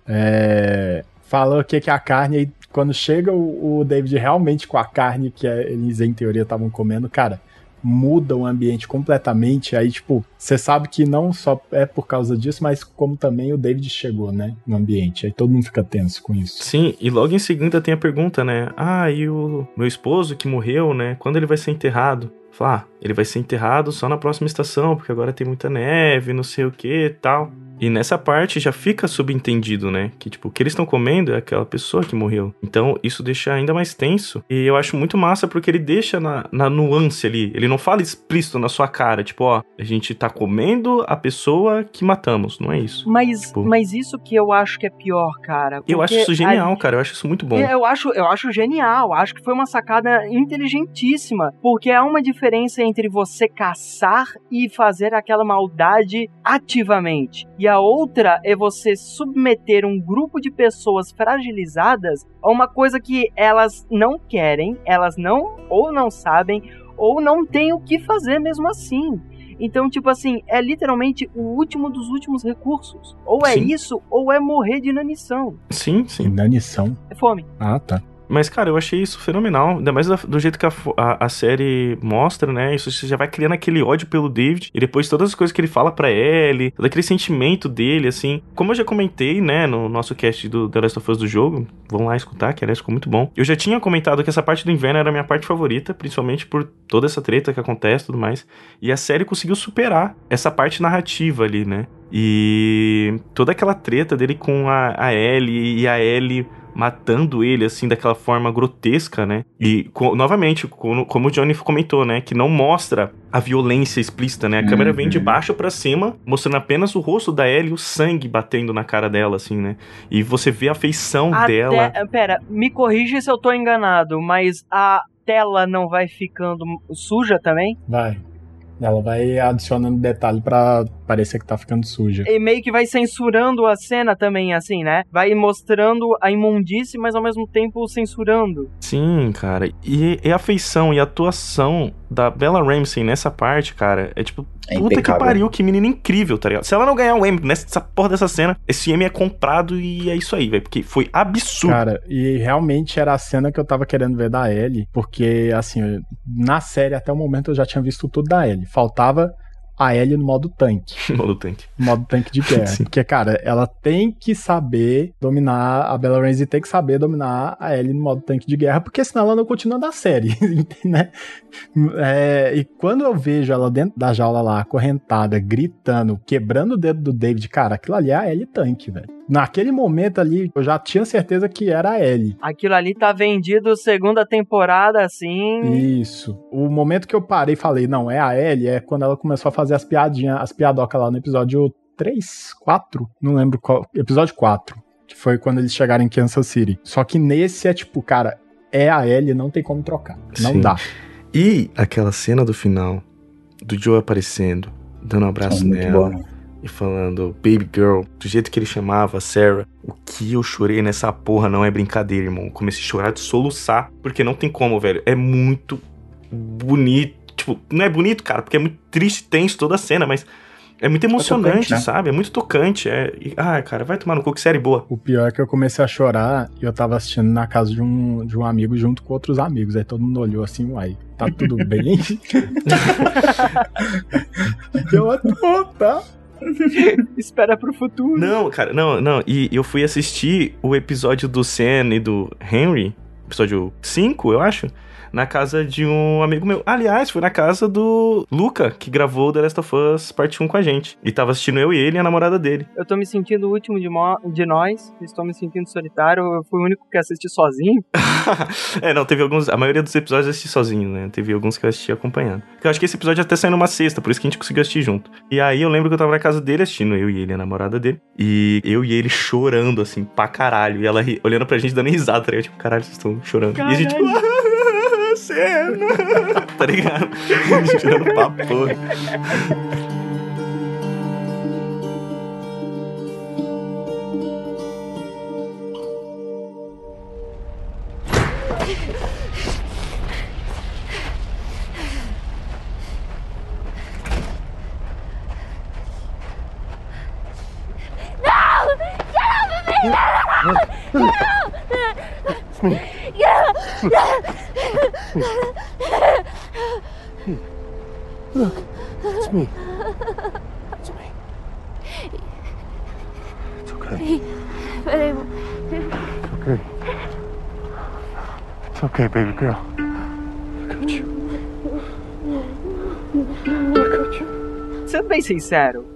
C: É, fala o que que é a carne, e quando chega o, o David realmente com a carne que é- eles, em teoria, estavam comendo, cara, muda o ambiente completamente. Aí, tipo, você sabe que não só é por causa disso, mas como também o David chegou, né, no ambiente. Aí todo mundo fica tenso com isso.
D: Sim, e logo em seguida tem a pergunta, né? Ah, e o meu esposo que morreu, né? Quando ele vai ser enterrado? Fala, ah, ele vai ser enterrado só na próxima estação, porque agora tem muita neve, não sei o que tal. E nessa parte já fica subentendido, né? Que, tipo, o que eles estão comendo é aquela pessoa que morreu. Então, isso deixa ainda mais tenso. E eu acho muito massa porque ele deixa na, na nuance ali. Ele não fala explícito na sua cara, tipo, ó, a gente tá comendo a pessoa que matamos, não é isso.
B: Mas,
D: Tipo-
B: mas isso que eu acho que é pior, cara.
D: Eu acho isso genial,
B: ali-
D: cara. Eu acho isso muito bom.
B: Eu acho, eu acho genial, acho que foi uma sacada inteligentíssima, porque há uma diferença entre você caçar e fazer aquela maldade ativamente, e a outra é você submeter um grupo de pessoas fragilizadas a uma coisa que elas não querem, elas não ou não sabem ou não têm o que fazer mesmo assim. Então, tipo assim, é literalmente o último dos últimos recursos. Ou é
D: Sim.
B: isso, ou é morrer de inanição.
D: Sim, sim.
C: Inanição.
B: É fome.
C: Ah, tá.
D: Mas, cara, eu achei isso fenomenal. Ainda mais do jeito que a, a, a série mostra, né? Isso você já vai criando aquele ódio pelo David. E depois todas as coisas que ele fala pra Ellie, todo aquele sentimento dele, assim. Como eu já comentei, né, no nosso cast do The Last of Us do jogo, vão lá escutar, que aliás ficou muito bom. Eu já tinha comentado que essa parte do inverno era a minha parte favorita, principalmente por toda essa treta que acontece e tudo mais. E a série conseguiu superar essa parte narrativa ali, né? E toda aquela treta dele com a, a Ellie e a Ellie matando ele, assim, daquela forma grotesca, né? E, co- novamente, como, como o Johnny comentou, né? Que não mostra a violência explícita, né? A câmera vem de baixo pra cima, mostrando apenas o rosto da Ellie e o sangue batendo na cara dela, assim, né? E você vê a feição
B: Até-
D: dela.
B: Pera, me corrija se eu tô enganado, mas a tela não vai ficando suja também?
C: Vai. Ela vai adicionando detalhe pra parecer que tá ficando suja.
B: E meio que vai censurando a cena também, assim, né? Vai mostrando a imundície, mas ao mesmo tempo censurando.
D: Sim, cara. E, e a feição e a atuação da Bella Ramsey nessa parte, cara, é tipo,
A: É
D: puta que pariu, que menina incrível, tá ligado? Se ela não ganhar um Emmy nessa porra dessa cena, esse Emmy é comprado e é isso aí, velho. Porque foi absurdo.
C: Cara, e realmente era a cena que eu tava querendo ver da Ellie, porque, assim, na série até o momento eu já tinha visto tudo da Ellie. Faltava a Ellie no modo tanque.
D: modo tanque.
C: Modo tanque de guerra. porque, cara, ela tem que saber dominar, a Bella Ramsey tem que saber dominar a Ellie no modo tanque de guerra, porque senão ela não continua da série, né? É, e quando eu vejo ela dentro da jaula lá, acorrentada, gritando, quebrando o dedo do David, cara, aquilo ali é a Ellie tanque, velho. Naquele momento ali, eu já tinha certeza que era a Ellie.
B: Aquilo ali tá vendido segunda temporada, assim.
C: Isso. O momento que eu parei e falei, não, é a Ellie, é quando ela começou a fazer as piadinhas, as piadocas lá no episódio 3, 4, não lembro qual, episódio 4, que foi quando eles chegaram em Kansas City. Só que nesse é tipo, cara, é a Ellie, não tem como trocar. Não
D: Sim.
C: dá.
D: E aquela cena do final, do Joe aparecendo, dando um abraço
A: É
D: nela.
A: boa.
D: E falando, baby girl, do jeito que ele chamava, Sarah, o que eu chorei nessa porra não é brincadeira, irmão. Comecei a chorar de soluçar, porque não tem como, velho. É muito bonito. Tipo, não é bonito, cara, porque é muito triste, tenso toda a cena, mas é muito emocionante,
A: tocante, né?
D: sabe? É muito tocante. É... ah, cara, vai tomar no cu, que série boa.
C: O pior é que eu comecei a chorar e eu tava assistindo na casa de um, de um amigo junto com outros amigos. Aí todo mundo olhou assim, uai, tá tudo bem? eu tô, tá?
B: Espera pro futuro.
D: Não, cara, não, não. E eu fui assistir o episódio do Sam e do Henry, episódio 5, eu acho, na casa de um amigo meu. Aliás, foi na casa do Luca, que gravou The Last of Us Parte 1 com a gente. E tava assistindo eu e ele e a namorada dele.
B: Eu tô me sentindo o último de, de nós, estou me sentindo solitário, eu fui o único que assisti sozinho.
D: é, não, teve alguns. A maioria dos episódios eu assisti sozinho, né? Teve alguns que eu assisti acompanhando. Eu acho que esse episódio até saiu numa sexta, por isso que a gente conseguiu assistir junto. E aí eu lembro que eu tava na casa dele assistindo, eu e ele, a namorada dele. E eu e ele chorando, assim, pra caralho. E ela ri- olhando pra gente dando risada, tá ligado? Tipo, caralho, vocês estão chorando. E a gente, tipo, ah, cena! tá ligado? Chorando pra porra.
N: Não! Get off of me! Get off!
K: It's me. Look, it's me. It's me. It's okay.
N: Peraí.
K: Okay. It's okay, baby girl. I got you. I got you.
B: Sendo bem sincero,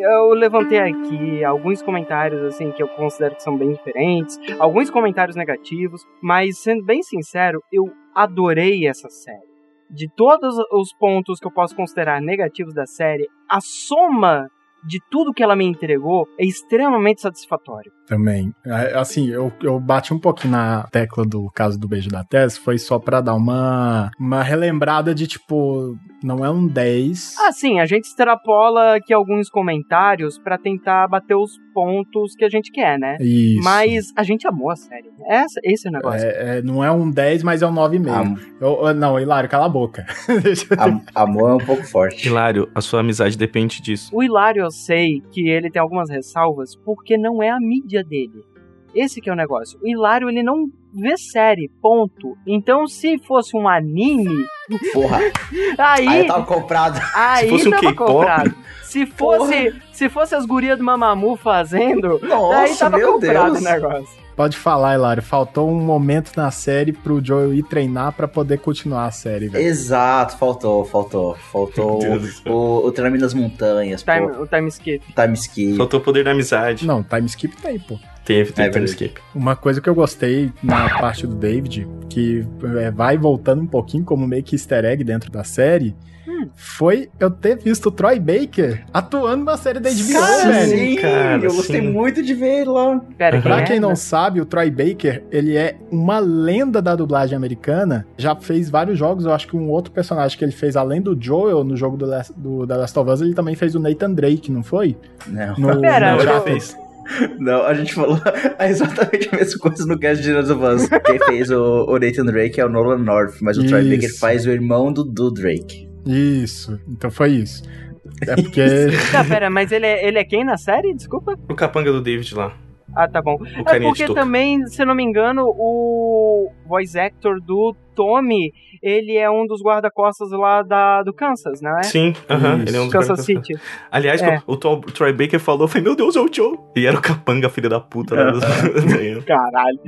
B: eu levantei aqui alguns comentários assim que eu considero que são bem diferentes, alguns comentários negativos, mas sendo bem sincero, eu adorei essa série. De todos os pontos que eu posso considerar negativos da série, a soma de tudo que ela me entregou é extremamente satisfatório.
C: Também. É, Assim, eu, eu bati um pouquinho na tecla do caso do beijo da Tess, foi só pra dar uma, uma relembrada de, tipo, não é um 10.
B: Ah, sim, a gente extrapola aqui alguns comentários pra tentar bater os pontos que a gente quer, né?
C: Isso.
B: Mas a gente amou a série. Essa, esse é o negócio.
C: É, é, não é um 10, mas é um 9,5. Eu- eu- não, Hilário, cala a boca.
A: amor é um pouco forte.
D: Hilário, a sua amizade depende disso.
B: O Hilário eu sei que ele tem algumas ressalvas porque não é a mídia dele. Esse que é o negócio. O Hilário, ele não ver série, ponto. Então, se fosse um anime,
A: Porra.
B: aí,
A: Aí tava comprado.
B: aí
D: Se fosse um
B: tava comprado. Se fosse, se fosse as gurias do Mamamoo fazendo, aí
A: Nossa,
B: tava
A: meu
B: comprado
A: Deus.
B: o negócio.
C: Pode falar, Hilário. Faltou um momento na série pro Joel ir treinar pra poder continuar a série, velho.
A: Exato, faltou, faltou. Faltou o, o treinamento das montanhas,
B: Time,
A: pô.
B: o time skip.
A: Time ski.
D: Faltou o poder da amizade.
C: Não, time skip tá aí, pô.
D: Teve, teve
A: É
D: time skip.
C: Uma coisa que eu gostei na parte do David, que é, vai voltando um pouquinho como meio que easter egg dentro da série, foi eu ter visto o Troy Baker atuando na série da HBO,
A: Cara,
C: velho.
A: sim,
D: cara,
A: eu gostei
D: sim.
A: muito de ver ele lá.
B: Pera,
C: Pra
B: é?
C: quem não sabe, o Troy Baker, ele é uma lenda da dublagem americana. Já fez vários jogos, eu acho que um outro personagem que ele fez, além do Joel, no jogo do, Last, do The Last of Us, ele também fez o Nathan Drake, não foi?
A: Não.
C: No,
B: Pera,
C: no Uncharted.
D: fez.
A: Não, a gente falou exatamente a mesma coisa no cast de Last of Us. Quem fez o, o Nathan Drake é o Nolan North, mas o Troy
C: Isso.
A: Baker faz o irmão do, do Drake.
C: Isso, então foi isso. É porque...
B: Tá, pera, mas ele é, ele é quem na série? Desculpa.
D: O capanga do David lá.
B: Ah, tá bom. É
D: de
B: porque também, se não me engano, o voice actor do Tommy, ele é um dos guarda-costas lá da, do Kansas, não é?
D: Sim, aham. ele é um dos
B: Kansas City.
D: Aliás,
B: É.
D: o, Tro- o Troy Baker falou, eu falei, meu Deus, é o Joe. E era o capanga, filho da puta. Do...
B: Caralho.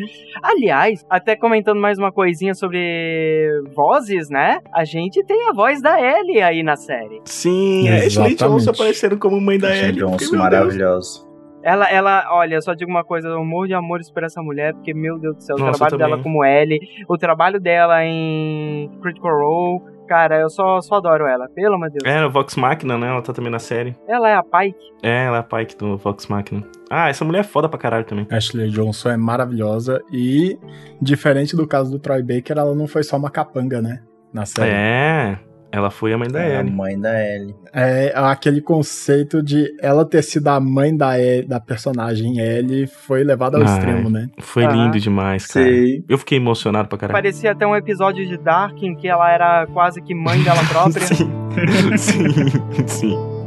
B: Aliás, até comentando mais uma coisinha sobre vozes, né? A gente tem a voz da Ellie aí na série.
D: Sim, é Ashley
C: Exatamente.
D: Johnson aparecendo como mãe da Ellie.
A: Johnson maravilhoso.
B: Ela, ela, olha, só digo uma coisa, eu morro de amores por essa mulher, porque, meu Deus do céu, o
D: Nossa,
B: trabalho
D: eu
B: dela como Ellie, o trabalho dela em Critical Role, cara, eu só, só adoro ela, pelo amor de Deus.
D: É, o Vox Machina, né? Ela tá também na série.
B: Ela é a Pike.
D: É, ela é a Pike do Vox Machina. Ah, essa mulher é foda pra caralho também.
C: Ashley Johnson é maravilhosa e, diferente do caso do Troy Baker, ela não foi só uma capanga, né? Na série.
D: É, ela foi a mãe da
A: É a
D: Ellie.
A: mãe da Ellie.
C: É aquele conceito de ela ter sido a mãe da, E- da personagem Ellie foi levado ao
D: Ai.
C: extremo, né?
D: Foi
B: Ah.
D: lindo demais, cara.
A: Sim.
D: Eu fiquei emocionado pra caralho.
B: Parecia até um episódio de Dark em que ela era quase que mãe dela própria.
D: sim, sim, sim.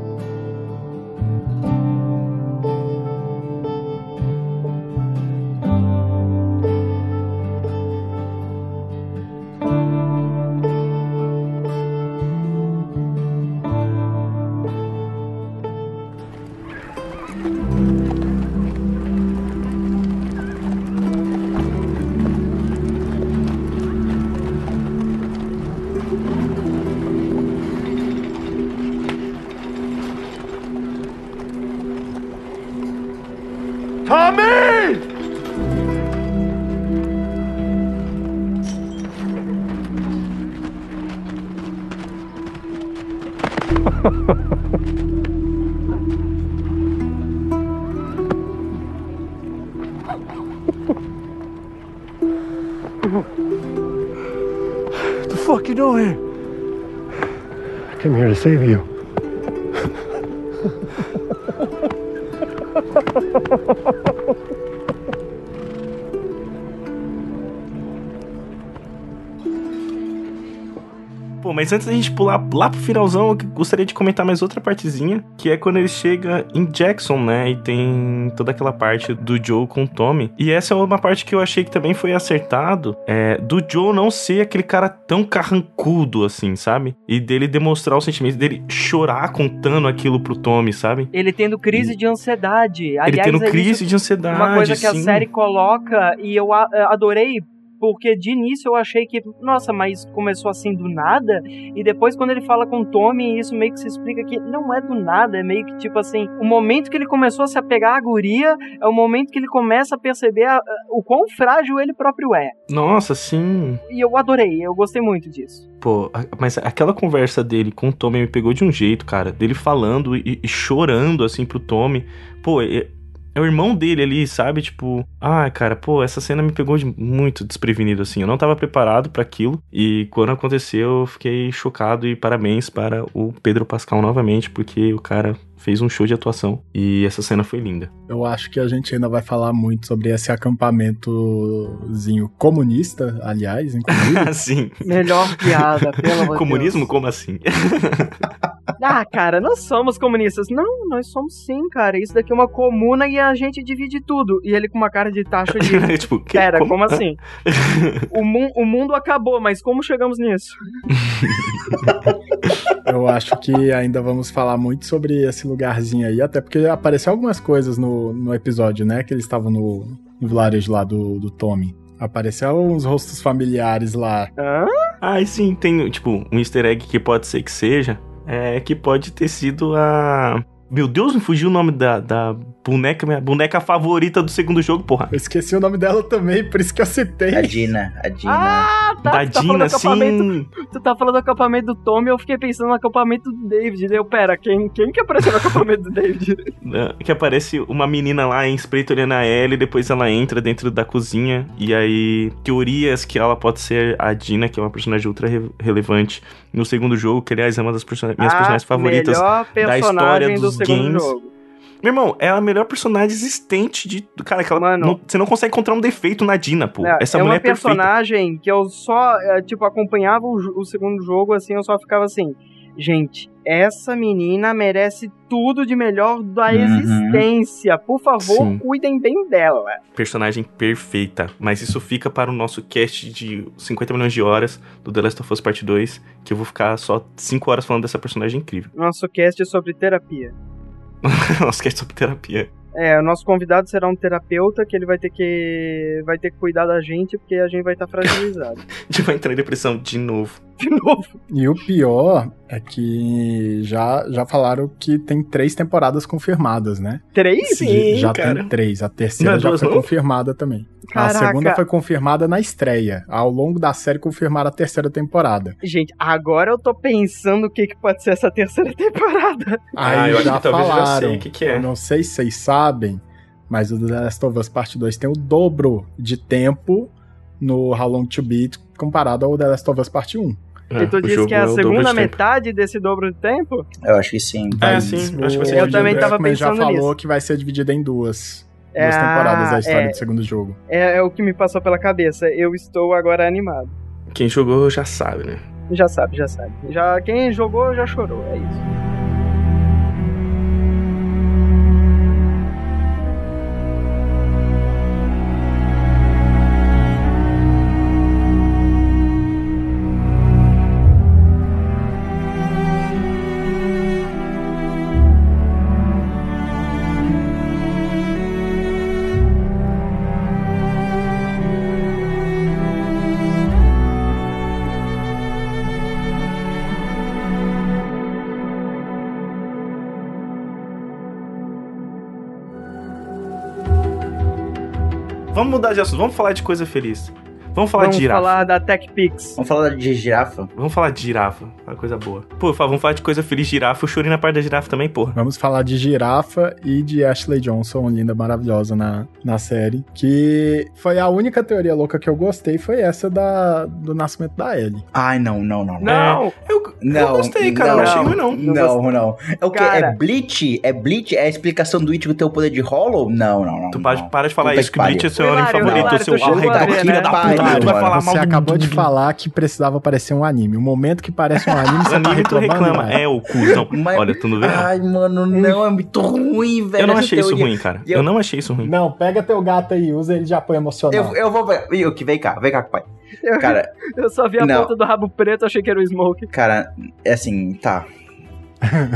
K: Save you.
D: Antes da gente pular lá pro finalzão, eu gostaria de comentar mais outra partezinha, que é quando ele chega em Jackson, né? E tem toda aquela parte do Joe com o Tommy. E essa é uma parte que eu achei que também foi acertado, é, do Joe não ser aquele cara tão carrancudo assim, sabe? E dele demonstrar os sentimentos, dele chorar contando aquilo pro Tommy, sabe?
B: Ele tendo crise de ansiedade. Aliás,
D: ele tendo
B: é
D: crise
B: isso-
D: de ansiedade,
B: Uma coisa que a
D: sim.
B: série coloca e eu a- adorei. Porque de início eu achei que, nossa, mas começou assim do nada. E depois, quando ele fala com o Tommy, isso meio que se explica que não é do nada. É meio que tipo assim: o momento que ele começou a se apegar à guria é o momento que ele começa a perceber a- a- o quão frágil ele próprio é.
D: Nossa, sim.
B: E eu adorei, eu gostei muito disso.
D: Pô, mas aquela conversa dele com o Tommy me pegou de um jeito, cara. Dele falando e, e chorando, assim, pro Tommy. Pô, é, é o irmão dele ali, sabe? Tipo, ah, cara, pô, essa cena me pegou de muito desprevenido, assim. Eu não tava preparado pra aquilo. E quando aconteceu, eu fiquei chocado. E parabéns para o Pedro Pascal novamente, porque o cara fez um show de atuação. E essa cena foi linda.
C: Eu acho que a gente ainda vai falar muito sobre esse acampamentozinho comunista, aliás, inclusive.
D: Sim.
B: Melhor piada, pelo amor de
D: Comunismo? Como assim?
B: Ah, cara, nós somos comunistas. Não, nós somos sim, cara. Isso daqui é uma comuna e a gente divide tudo. E ele com uma cara de taxa de.
D: tipo, que-
B: Pera, como,
D: como-
B: assim? o, mu- o mundo acabou, mas como chegamos nisso?
C: Eu acho que ainda vamos falar muito sobre esse lugarzinho aí, até porque apareceu algumas coisas no, no episódio, né? Que eles estavam no, no vilarejo lá do, do Tommy. Apareceu uns rostos familiares lá.
B: Hã?
D: Ah, e sim, tem, tipo, um easter egg que pode ser que seja. É que pode ter sido a. Meu Deus, me fugiu o nome da, da boneca, minha boneca favorita do segundo jogo, porra.
C: Eu esqueci o nome dela também, por isso que eu citei.
A: A Dina, a Dina.
B: Ah, tá.
D: Da
B: tu tá falando
D: Dina,
B: do acampamento.
D: sim.
B: Tu tá falando do acampamento do Tommy, eu fiquei pensando no acampamento do David. Daí Eu, pera, quem, quem que apareceu no acampamento do David?
D: né, Que aparece uma menina lá em espreito olhando a Ellie, depois ela entra dentro da cozinha. E aí, teorias que ela pode ser a Dina, que é uma personagem ultra re- relevante no segundo jogo, que aliás é uma das persona- minhas
B: A
D: personagens favoritas
B: melhor
D: da história
B: personagem do
D: dos
B: segundo
D: games.
B: jogo.
D: Meu irmão, é a melhor personagem existente de. Cara, que ela não- você não consegue encontrar um defeito na Dina, pô.
B: É,
D: Essa
B: é
D: mulher
B: uma
D: é perfeita.
B: personagem que eu só, é, tipo, acompanhava o, o segundo jogo, assim, eu só ficava assim, gente, essa menina merece tudo de melhor da
D: Uhum.
B: existência. Por favor,
D: Sim.
B: cuidem bem dela.
D: Personagem perfeita. Mas isso fica para o nosso cast de 50 milhões de horas do The Last of Us Part 2, que eu vou ficar só 5 horas falando dessa personagem incrível.
B: Nosso cast é sobre terapia.
D: nosso cast sobre terapia.
B: É, o nosso convidado será um terapeuta que ele vai ter que vai ter que cuidar da gente porque a gente vai estar fragilizado.
D: A gente vai entrar em depressão de novo.
B: De novo.
C: E o pior é que já, já falaram que tem três temporadas confirmadas, né?
B: Três?
C: Sim, já tem três. A terceira
D: é
C: já foi
D: não?
C: confirmada também.
B: Caraca.
C: A segunda foi confirmada na estreia. Ao longo da série confirmaram a terceira temporada.
B: Gente, agora eu tô pensando o que, que pode ser essa terceira temporada.
C: Aí
D: Ah, eu acho
C: já
D: que talvez eu já
C: falaram.
D: sei o que que é.
C: Eu não sei se vocês sabem, mas o The Last of Us Part 2 tem o dobro de tempo no How Long to Beat comparado ao The Last of Us Part 1.
B: e tu disse que é a segunda metade desse dobro de tempo?
A: Eu acho que sim.
D: É, sim,
C: o-
D: acho que vai
B: Eu também tava
C: Druckmann já
B: pensando
C: falou
B: nisso.
C: que vai ser dividida em duas.
B: É,
C: duas temporadas a história
B: é.
C: do segundo jogo.
B: É, é o que me passou pela cabeça. Eu estou agora animado.
D: Quem jogou já sabe, né?
B: Já sabe, já sabe. Já, quem jogou já chorou, é isso.
D: Vamos mudar de assunto, vamos falar de coisa feliz. Vamos falar
B: Vamos
D: de girafa.
B: falar da TechPix.
A: Vamos falar de girafa?
D: Vamos falar de girafa, uma coisa boa. Pô, vamos falar de coisa feliz girafa. Eu chorei na parte da girafa também, porra.
C: Vamos falar de girafa e de Ashley Johnson, linda, maravilhosa na, na série. Que foi a única teoria louca que eu gostei, foi essa da, do nascimento da Ellie.
A: Ai, não, não, não.
B: Não!
D: Eu,
A: Não,
D: eu gostei, cara.
A: não,
D: não, achei ruim, não.
A: Não, não. É o quê?
B: Cara.
A: É Bleach? É Bleach? É a explicação do Ichigo ter o poder de Hollow? Não, não, não.
D: Tu para,
A: não.
D: para de falar
A: Puta
D: isso, que
A: que
D: Bleach é seu anime
B: Hilário,
D: favorito, seu
B: tu chegou
D: arroba
B: a ver,
D: filha da puta. Vai falar
C: Você
D: mal
C: acabou de falar que precisava parecer um anime. O momento que parece um anime, você tá
D: anime,
C: reclamando.
D: reclama. É, o cuzão.
A: Mas-
D: Olha, tu não vê? não.
A: Ai, mano, não, é muito ruim, velho.
D: Eu não achei isso ruim, cara. Eu
A: eu-
D: não achei isso ruim.
C: Não, pega teu gato aí, usa ele de apoio emocional.
A: Eu, eu vou ver. Yuki, vem cá, vem cá, pai. Cara,
B: Eu só vi a
A: Não.
B: ponta do rabo preto, achei que era o Smoke.
A: cara, é assim, tá.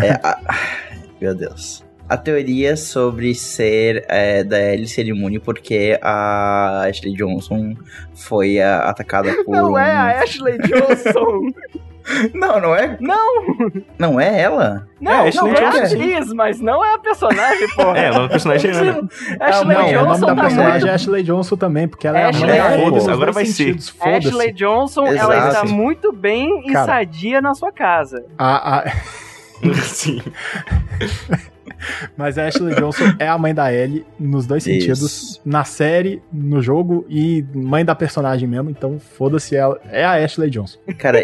A: É, a- Meu Deus. A teoria sobre ser é, da Ellie ser imune porque a Ashley Johnson foi a- atacada por.
B: Não é a Ashley Johnson.
A: Não, não é?
B: não,
A: Não é ela?
B: não,
D: É,
B: não
D: Ashley
B: é a
D: Johnson,
B: atriz, mas não é a personagem, porra.
D: É, o nome do personagem é.
B: Ashley
C: não, o nome
B: Johnson
C: da
B: tá
C: personagem
B: muito...
C: é Ashley Johnson também, porque ela é
B: Ashley-
C: a mãe da Ellie
D: Foda-se,
C: nos
D: agora vai ser.
C: sentidos, foda-se.
B: Ashley Johnson, ela
A: Exato.
B: está muito bem e
C: Cara.
B: sadia na sua casa.
C: A- a-
D: Sim.
C: Mas a Ashley Johnson é a mãe da Ellie nos dois
A: Isso.
C: sentidos, na série, no jogo e mãe da personagem mesmo, então foda-se ela. É a Ashley Johnson.
A: Cara,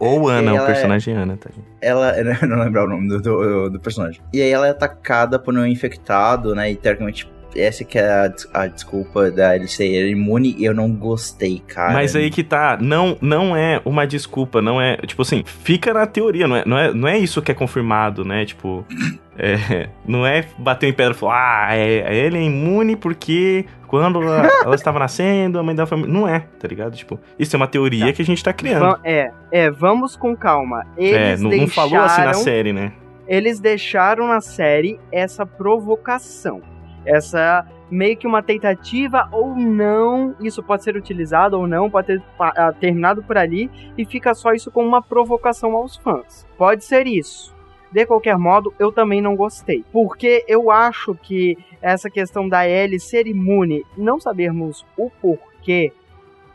D: Ou Ana,
A: Ela
D: o
A: é-
D: personagem Ana, tá?
A: ela. Eu não lembrar o nome do, do, do personagem. E aí ela é atacada por um infectado, né? E teoricamente essa que é a, a desculpa da ele ser imune e eu não gostei, cara.
D: Mas aí que tá, não, não é uma desculpa, não é, tipo assim, fica na teoria, não é, não é, não é isso que é confirmado, né? Tipo, é, não é bater em pedra e falar, ah, é, ele é imune porque quando ela, ela estava nascendo, a mãe da família. Não é, tá ligado? Tipo, isso é uma teoria que a gente tá criando.
B: É, é, vamos com calma. Eles
D: É, não, não falou assim na
B: deixaram-
D: série, né?
B: Eles deixaram na série essa provocação. Essa meio que uma tentativa ou não, isso pode ser utilizado ou não, pode ter ah, terminado por ali e fica só isso como uma provocação aos fãs. Pode ser isso. De qualquer modo, eu também não gostei. Porque eu acho que essa questão da Ellie ser imune, não sabermos o porquê,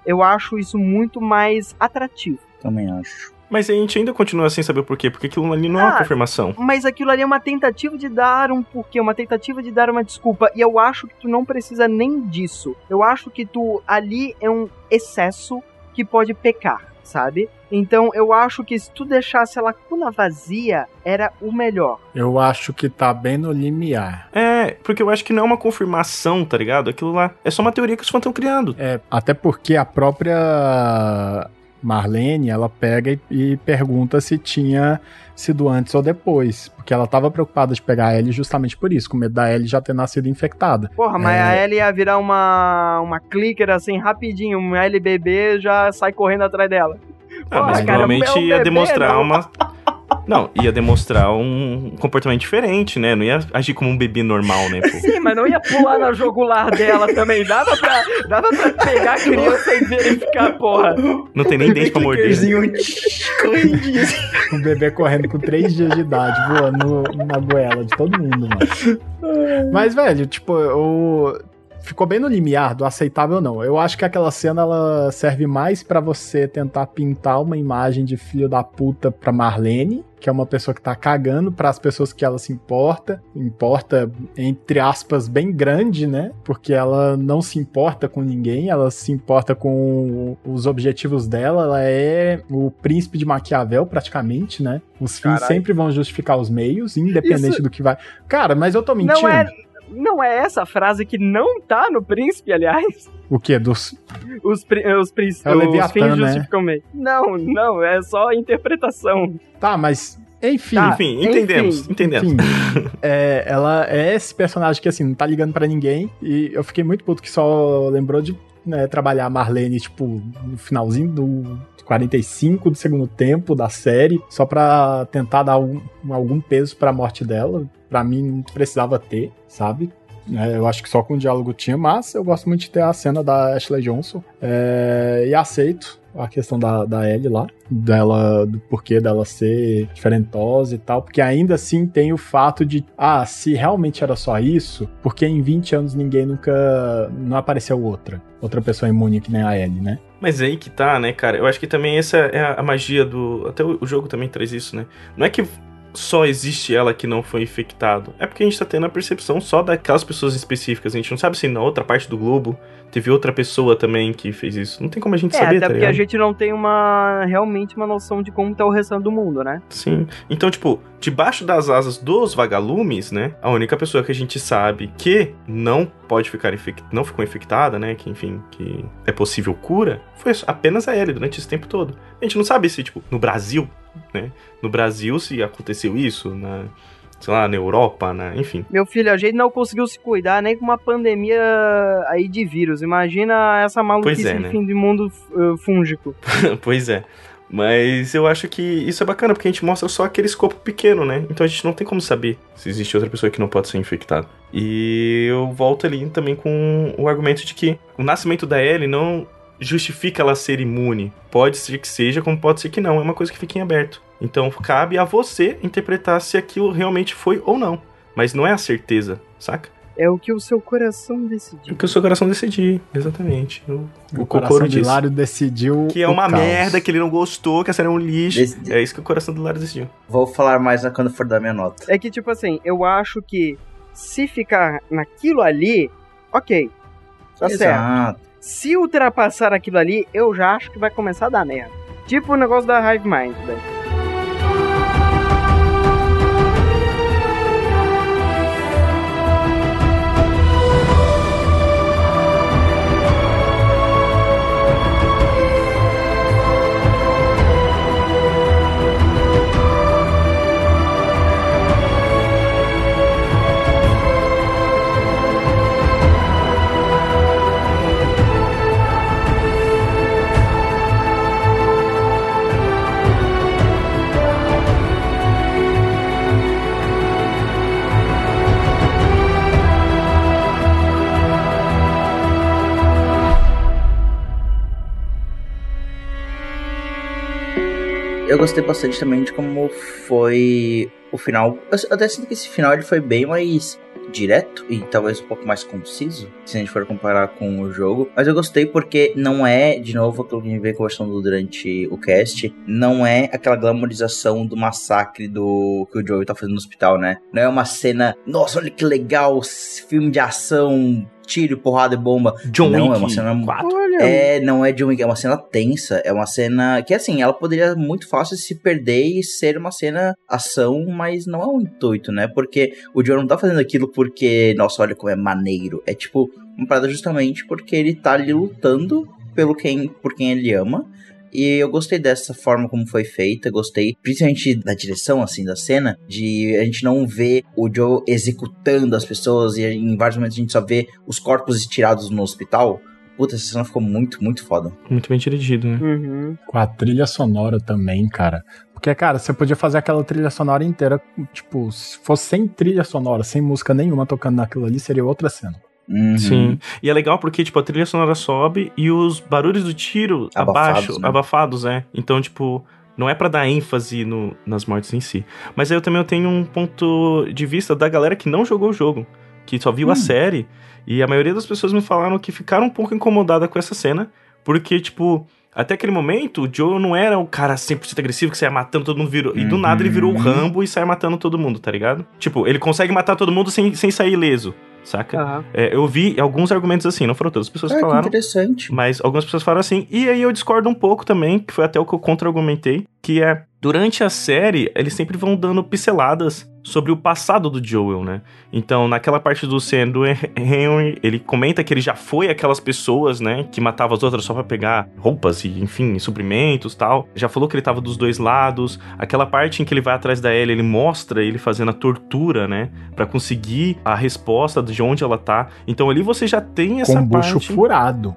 B: eu acho isso muito mais atrativo.
A: Também acho.
D: Mas a gente ainda continua sem saber o porquê, porque aquilo ali não é uma
B: Ah,
D: confirmação.
B: Mas aquilo ali é uma tentativa de dar um porquê, uma tentativa de dar uma desculpa. E eu acho que tu não precisa nem disso. Eu acho que tu ali é um excesso que pode pecar, sabe? Então eu acho que se tu deixasse a lacuna vazia, era o melhor.
C: Eu acho que tá bem no limiar.
D: É, porque eu acho que não é uma confirmação, tá ligado? Aquilo lá é só uma teoria que os fãs estão criando.
C: É, até porque a própria Marlene, ela pega e, e pergunta se tinha sido antes ou depois. Porque ela tava preocupada de pegar a Ellie justamente por isso, com medo da Ellie já ter nascido infectada.
B: Porra, mas
C: É.
B: a Ellie ia virar uma, uma clicker assim rapidinho, um LBB já sai correndo atrás dela.
D: Ah,
B: Pô,
D: mas
B: cara,
D: provavelmente
B: meu
D: ia
B: bebê,
D: demonstrar
B: não.
D: uma. Não, ia demonstrar um comportamento diferente, né? Não ia agir como um bebê normal, né, pô?
B: Sim, mas não ia pular na jogular dela também. Dava pra, dava pra pegar a criança e verificar, porra.
D: Não tem nem dente pra morder.
A: correndinho.
C: O bebê correndo com 3 dias de idade, voando na goela de todo mundo, mano. Mas, velho, tipo, eu. Ficou bem no limiar do aceitável ou não. Eu acho que aquela cena ela serve mais pra você tentar pintar uma imagem de filho da puta pra Marlene, que é uma pessoa que tá cagando pras pessoas que ela se importa. Importa, entre aspas, bem grande, né? Porque ela não se importa com ninguém, ela se importa com os objetivos dela. Ela é o príncipe de Maquiavel, praticamente, né? Os fins
B: Caralho.
C: sempre vão justificar os meios, independente
B: Isso-
C: do que vai. Cara, mas eu tô mentindo.
B: Não é, não é essa frase que não tá no príncipe, aliás?
C: O quê? Dos.
B: Os, pri- os, príncipes,
C: É o
B: os fins
C: né?
B: justificam o meio. Não, não, é só interpretação.
C: Tá, mas. Enfim.
B: Tá,
D: Enfim, entendemos,
B: enfim.
D: entendemos.
C: Enfim, é, ela é esse personagem que, assim, não tá ligando pra ninguém. E eu fiquei muito puto que só lembrou de né, trabalhar a Marlene, tipo, no finalzinho do 45 do segundo tempo da série, só pra tentar dar um- algum peso pra morte dela. Pra mim, não precisava ter, sabe? É, eu acho que só com o diálogo tinha, mas eu gosto muito de ter a cena da Ashley Johnson. É, e aceito a questão da, da Ellie lá, dela, do porquê dela ser diferentosa e tal, porque ainda assim tem o fato de, ah, se realmente era só isso, porque em 20 anos ninguém nunca, não apareceu outra, outra pessoa imune que nem a Ellie, né?
D: Mas aí que tá, né, cara? Eu acho que também essa é a magia do. Até o jogo também traz isso, né? Não é que só existe ela que não foi infectado. É porque a gente tá tendo a percepção só daquelas pessoas específicas. A gente não sabe se na outra parte do globo teve outra pessoa também que fez isso. Não tem como a gente
B: É,
D: saber,
B: até
D: tá
B: porque
D: ligado?
B: a gente não tem uma realmente uma noção de como tá o restante do mundo, né?
D: Sim. Então, tipo, debaixo das asas dos vagalumes, né? A única pessoa que a gente sabe que não pode ficar infectada, não ficou infectada, né? Que, enfim, que é possível cura, foi apenas a Ellie durante esse tempo todo. A gente não sabe se, tipo, no Brasil, né? No Brasil, se aconteceu isso, na, sei lá, na Europa, na, enfim.
B: Meu filho, a gente não conseguiu se cuidar nem com uma pandemia aí de vírus. Imagina essa maluquice
D: é,
B: de
D: né?
B: fim de mundo uh, fúngico.
D: pois é. Mas eu acho que isso é bacana, porque a gente mostra só aquele escopo pequeno, né? Então a gente não tem como saber se existe outra pessoa que não pode ser infectada. E eu volto ali também com o argumento de que o nascimento da Ellie não justifica ela ser imune. Pode ser que seja, como pode ser que não. É uma coisa que fica em aberto. Então cabe a você interpretar se aquilo realmente foi ou não. Mas não é a certeza, saca?
B: É o que o seu coração decidiu.
D: O que o seu coração decidir, exatamente. O,
C: O,
D: o
C: coração
D: disse.
C: Lário decidiu.
D: Que é uma
C: caos.
D: merda, que ele não gostou, que a série é um lixo.
A: Desse-
D: É isso que o coração do Lário decidiu.
A: Vou falar mais quando for dar minha nota.
B: É que, tipo assim, eu acho que se ficar naquilo ali, ok. Tá certo. Se ultrapassar aquilo ali, eu já acho que vai começar a dar merda. Tipo o negócio da Hive Mind, velho.
A: Eu gostei bastante também de como foi o final. Eu até sinto que esse final ele foi bem mais direto e talvez um pouco mais conciso, se a gente for comparar com o jogo. Mas eu gostei porque não é, de novo, aquilo que a gente veio conversando durante o cast, não é aquela glamorização do massacre do que o Joey tá fazendo no hospital, né? Não é uma cena, nossa, olha que legal, filme de ação, tiro, porrada e bomba.
D: John
A: não,
D: Wick
A: é uma cena
D: 4.
A: É, não é John Wick, é uma cena tensa, é uma cena que assim, ela poderia muito fácil se perder e ser uma cena ação, mas não é um intuito, né? Porque o John não tá fazendo aquilo porque, nossa, olha como é maneiro. É tipo, uma parada justamente porque ele tá ali lutando pelo quem, por quem ele ama. E eu gostei dessa forma como foi feita, gostei principalmente da direção, assim, da cena, de a gente não ver o Joe executando as pessoas e em vários momentos a gente só vê os corpos estirados no hospital. Puta, essa cena ficou muito, muito foda.
D: Muito bem dirigido, né?
B: Uhum.
C: Com a trilha sonora também, cara. Porque, cara, você podia fazer aquela trilha sonora inteira, tipo, se fosse sem trilha sonora, sem música nenhuma tocando naquilo ali, seria outra cena.
A: Uhum.
D: Sim. E é legal porque, tipo, a trilha sonora sobe e os barulhos do tiro
A: Abafados,
D: abaixo,
A: né?
D: abafados, é. Então, tipo, não é pra dar ênfase no- nas mortes em si. Mas aí eu também tenho um ponto de vista da galera que não jogou o jogo, que só viu a série. E a maioria das pessoas me falaram que ficaram um pouco incomodada com essa cena, porque, tipo. Até aquele momento, o Joe não era o cara 100% agressivo que saia matando todo mundo. Virou, E do nada ele virou o Rambo e sai matando todo mundo, tá ligado? Tipo, ele consegue matar todo mundo sem, sem sair ileso, saca? É, eu vi alguns argumentos assim, não foram todas as pessoas
A: Ah,
D: falaram.
A: interessante.
D: Mas algumas pessoas falaram assim. E aí eu discordo um pouco também, que foi até o que eu contra-argumentei, que é durante a série, eles sempre vão dando pinceladas sobre o passado do Joel, né? Então, naquela parte do Sam do Henry, ele comenta que ele já foi aquelas pessoas, né, que matavam as outras só pra pegar roupas e, enfim, suprimentos tal. Já falou que ele tava dos dois lados. Aquela parte em que ele vai atrás da Ellie, ele mostra ele fazendo a tortura, né, Pra conseguir a resposta de onde ela tá. Então ali você já tem essa
C: Com o bucho
D: parte...
C: furado.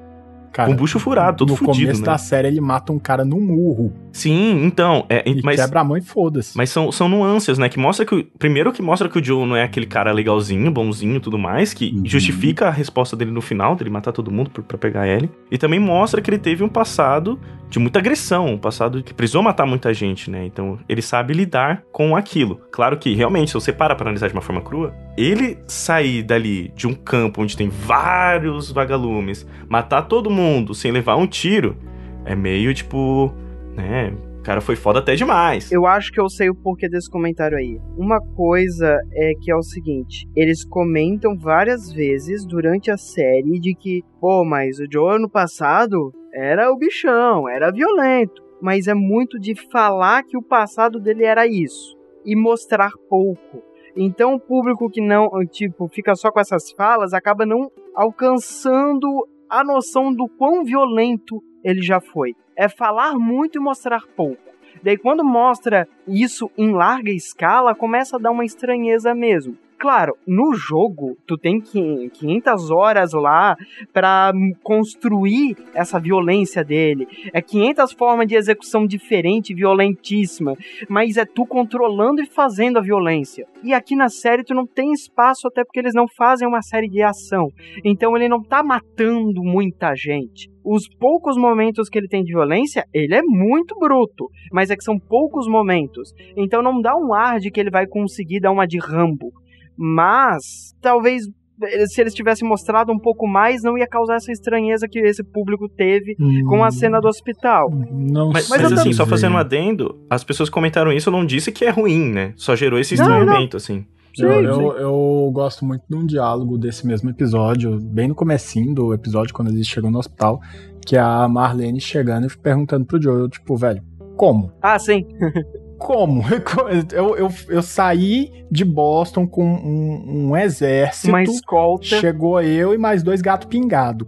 C: Cara,
D: Com o bucho furado, todo
C: no
D: fudido,
C: começo
D: né?
C: da série ele mata um cara no murro.
D: Sim, então, é,
C: E
D: mas
C: quebra a mão e foda-se.
D: Mas são, são nuances, né? Que mostra que. o- Primeiro que mostra que o Joe não é aquele cara legalzinho, bonzinho e tudo mais, que
C: Uhum.
D: justifica a resposta dele no final, dele matar todo mundo pra, pra pegar ele. E também mostra que ele teve um passado de muita agressão, um passado que precisou matar muita gente, né? Então ele sabe lidar com aquilo. Claro que, realmente, se você para pra analisar de uma forma crua, ele sair dali de um campo onde tem vários vagalumes, matar todo mundo sem levar um tiro, é meio tipo. né? O cara foi foda até demais.
B: Eu acho que eu sei o porquê desse comentário aí. Uma coisa é que é o seguinte: eles comentam várias vezes durante a série de que, pô, mas o Joe no passado era o bichão, era violento. Mas é muito de falar que o passado dele era isso e mostrar pouco. Então o público que não, tipo, fica só com essas falas acaba não alcançando a noção do quão violento ele já foi. É falar muito e mostrar pouco. Daí quando mostra isso em larga escala, começa a dar uma estranheza mesmo. Claro, no jogo, tu tem que- 500 horas lá pra construir essa violência dele. É 500 formas de execução diferente, violentíssima, mas é tu controlando e fazendo a violência. E aqui na série tu não tem espaço até porque eles não fazem uma série de ação. Então ele não tá matando muita gente. Os poucos momentos que ele tem de violência, ele é muito bruto, mas é que são poucos momentos. Então não dá um ar de que ele vai conseguir dar uma de Rambo. Mas talvez eh, se eles tivessem mostrado um pouco mais, não ia causar essa estranheza que esse público teve com a cena do hospital.
C: Não
D: Mas,
C: sei.
D: mas assim, só fazendo um adendo, as pessoas comentaram isso, eu não disse que é ruim, né? Só gerou esse estranhamento, assim.
C: Eu,
B: Sim,
C: eu,
B: sim.
C: eu gosto muito de um diálogo desse mesmo episódio, bem no comecinho do episódio, quando eles chegam no hospital, que é a Marlene chegando e perguntando pro Joel, tipo, velho, como?
B: Ah, sim.
C: Como? Eu, eu, eu saí de Boston com um, um exército,
B: Uma escolta.
C: chegou eu e mais dois gatos pingados.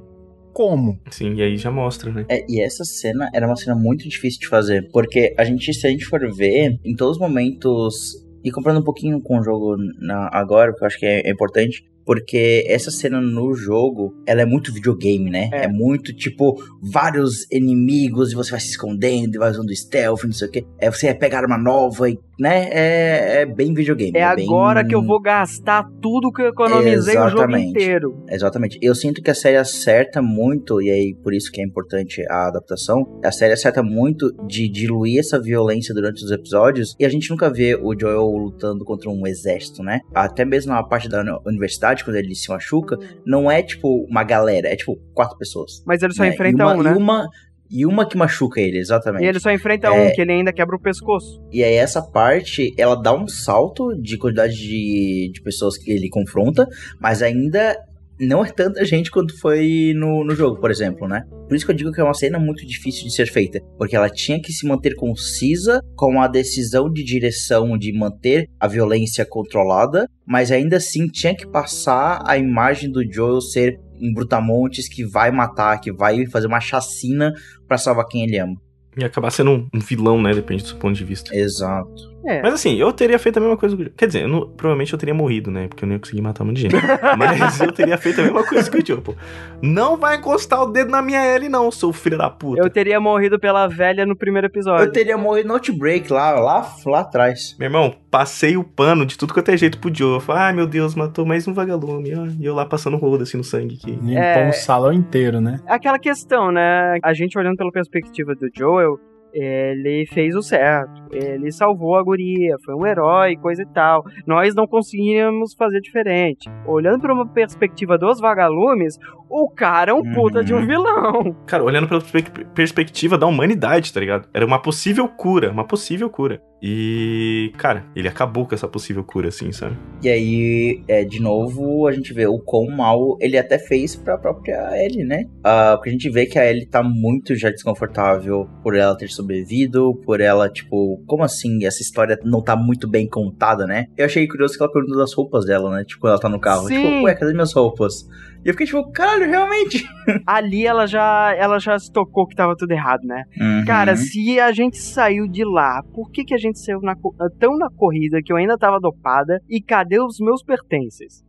C: Como?
D: Sim, e aí já mostra, né?
A: É, e essa cena era uma cena muito difícil de fazer, porque a gente, se a gente for ver, em todos os momentos, e comprando um pouquinho com o jogo na- agora, porque eu acho que é, é importante, porque essa cena no jogo, ela é muito videogame, né? É, muito, tipo, vários inimigos e você vai se escondendo e vai usando stealth, não sei o quê. É você é pegar arma nova e, né? É, é bem videogame.
B: É
A: bem-
B: agora que eu vou gastar tudo que eu economizei o jogo
A: Exatamente.
B: inteiro.
A: Exatamente. Eu sinto que a série acerta muito, e aí por isso que é importante a adaptação, a série acerta muito de diluir essa violência durante os episódios, e a gente nunca vê o Joel lutando contra um exército, né? Até mesmo na parte da universidade, quando ele se machuca, não é tipo uma galera, é tipo quatro pessoas.
B: Mas ele só
A: né?
B: enfrenta
A: uma,
B: um, né?
A: E uma, e uma que machuca ele, exatamente.
B: E ele só enfrenta
A: É.
B: um, que ele ainda quebra o pescoço.
A: E aí essa parte, ela dá um salto de quantidade de, de pessoas que ele confronta, mas ainda não é tanta gente quanto foi no, no jogo, por exemplo, né? Por isso que eu digo que é uma cena muito difícil de ser feita, porque ela tinha que se manter concisa com a decisão de direção de manter a violência controlada, mas ainda assim tinha que passar a imagem do Joel ser um brutamontes que vai matar, que vai fazer uma chacina pra salvar quem ele ama.
D: E acabar sendo um, um vilão, né? Depende do seu ponto de vista.
A: Exato.
B: É.
D: Mas assim, eu teria feito a mesma coisa. que o Joe. Quer dizer, eu não- provavelmente eu teria morrido, né? Porque eu não ia conseguir matar muita gente. Mas eu teria feito a mesma coisa que o Joe, pô. Não vai encostar o dedo na minha L, não, seu filho da puta.
B: Eu teria morrido pela velha no primeiro episódio.
A: Eu teria morrido no Outbreak lá, lá, lá atrás.
D: Meu irmão, passei o pano de tudo quanto é jeito pro Joe. Eu falei, ai meu Deus, matou mais um vagalume. ó. E eu lá passando rodo assim no sangue. Que...
C: Limpou
B: É.
C: um salão inteiro, né?
B: Aquela questão, né? A gente olhando pela perspectiva do Joel, ele fez o certo. Ele salvou a guria, foi um herói, coisa e tal. Nós não conseguíamos fazer diferente. Olhando por uma perspectiva dos vagalumes, o cara é um puta de um vilão.
D: Cara, olhando pela perspe- perspectiva da humanidade, tá ligado? Era uma possível cura, uma possível cura. E, cara, ele acabou com essa possível cura, assim, sabe?
A: E aí, é, de novo, a gente vê o quão mal ele até fez pra própria Ellie, né? Ah, porque a gente vê que a Ellie tá muito já desconfortável por ela ter sobrevivido, por ela, tipo, como assim essa história não tá muito bem contada, né? Eu achei curioso que ela perguntou das roupas dela, né? Tipo, quando ela tá no carro.
B: Sim.
A: Tipo, ué, cadê minhas roupas? E eu fiquei tipo, caralho, realmente?
B: Ali ela já, ela já se tocou que tava tudo errado, né?
A: Uhum.
B: Cara, se a gente saiu de lá, por que, que a gente saiu na co- tão na corrida que eu ainda tava dopada? E cadê os meus pertences?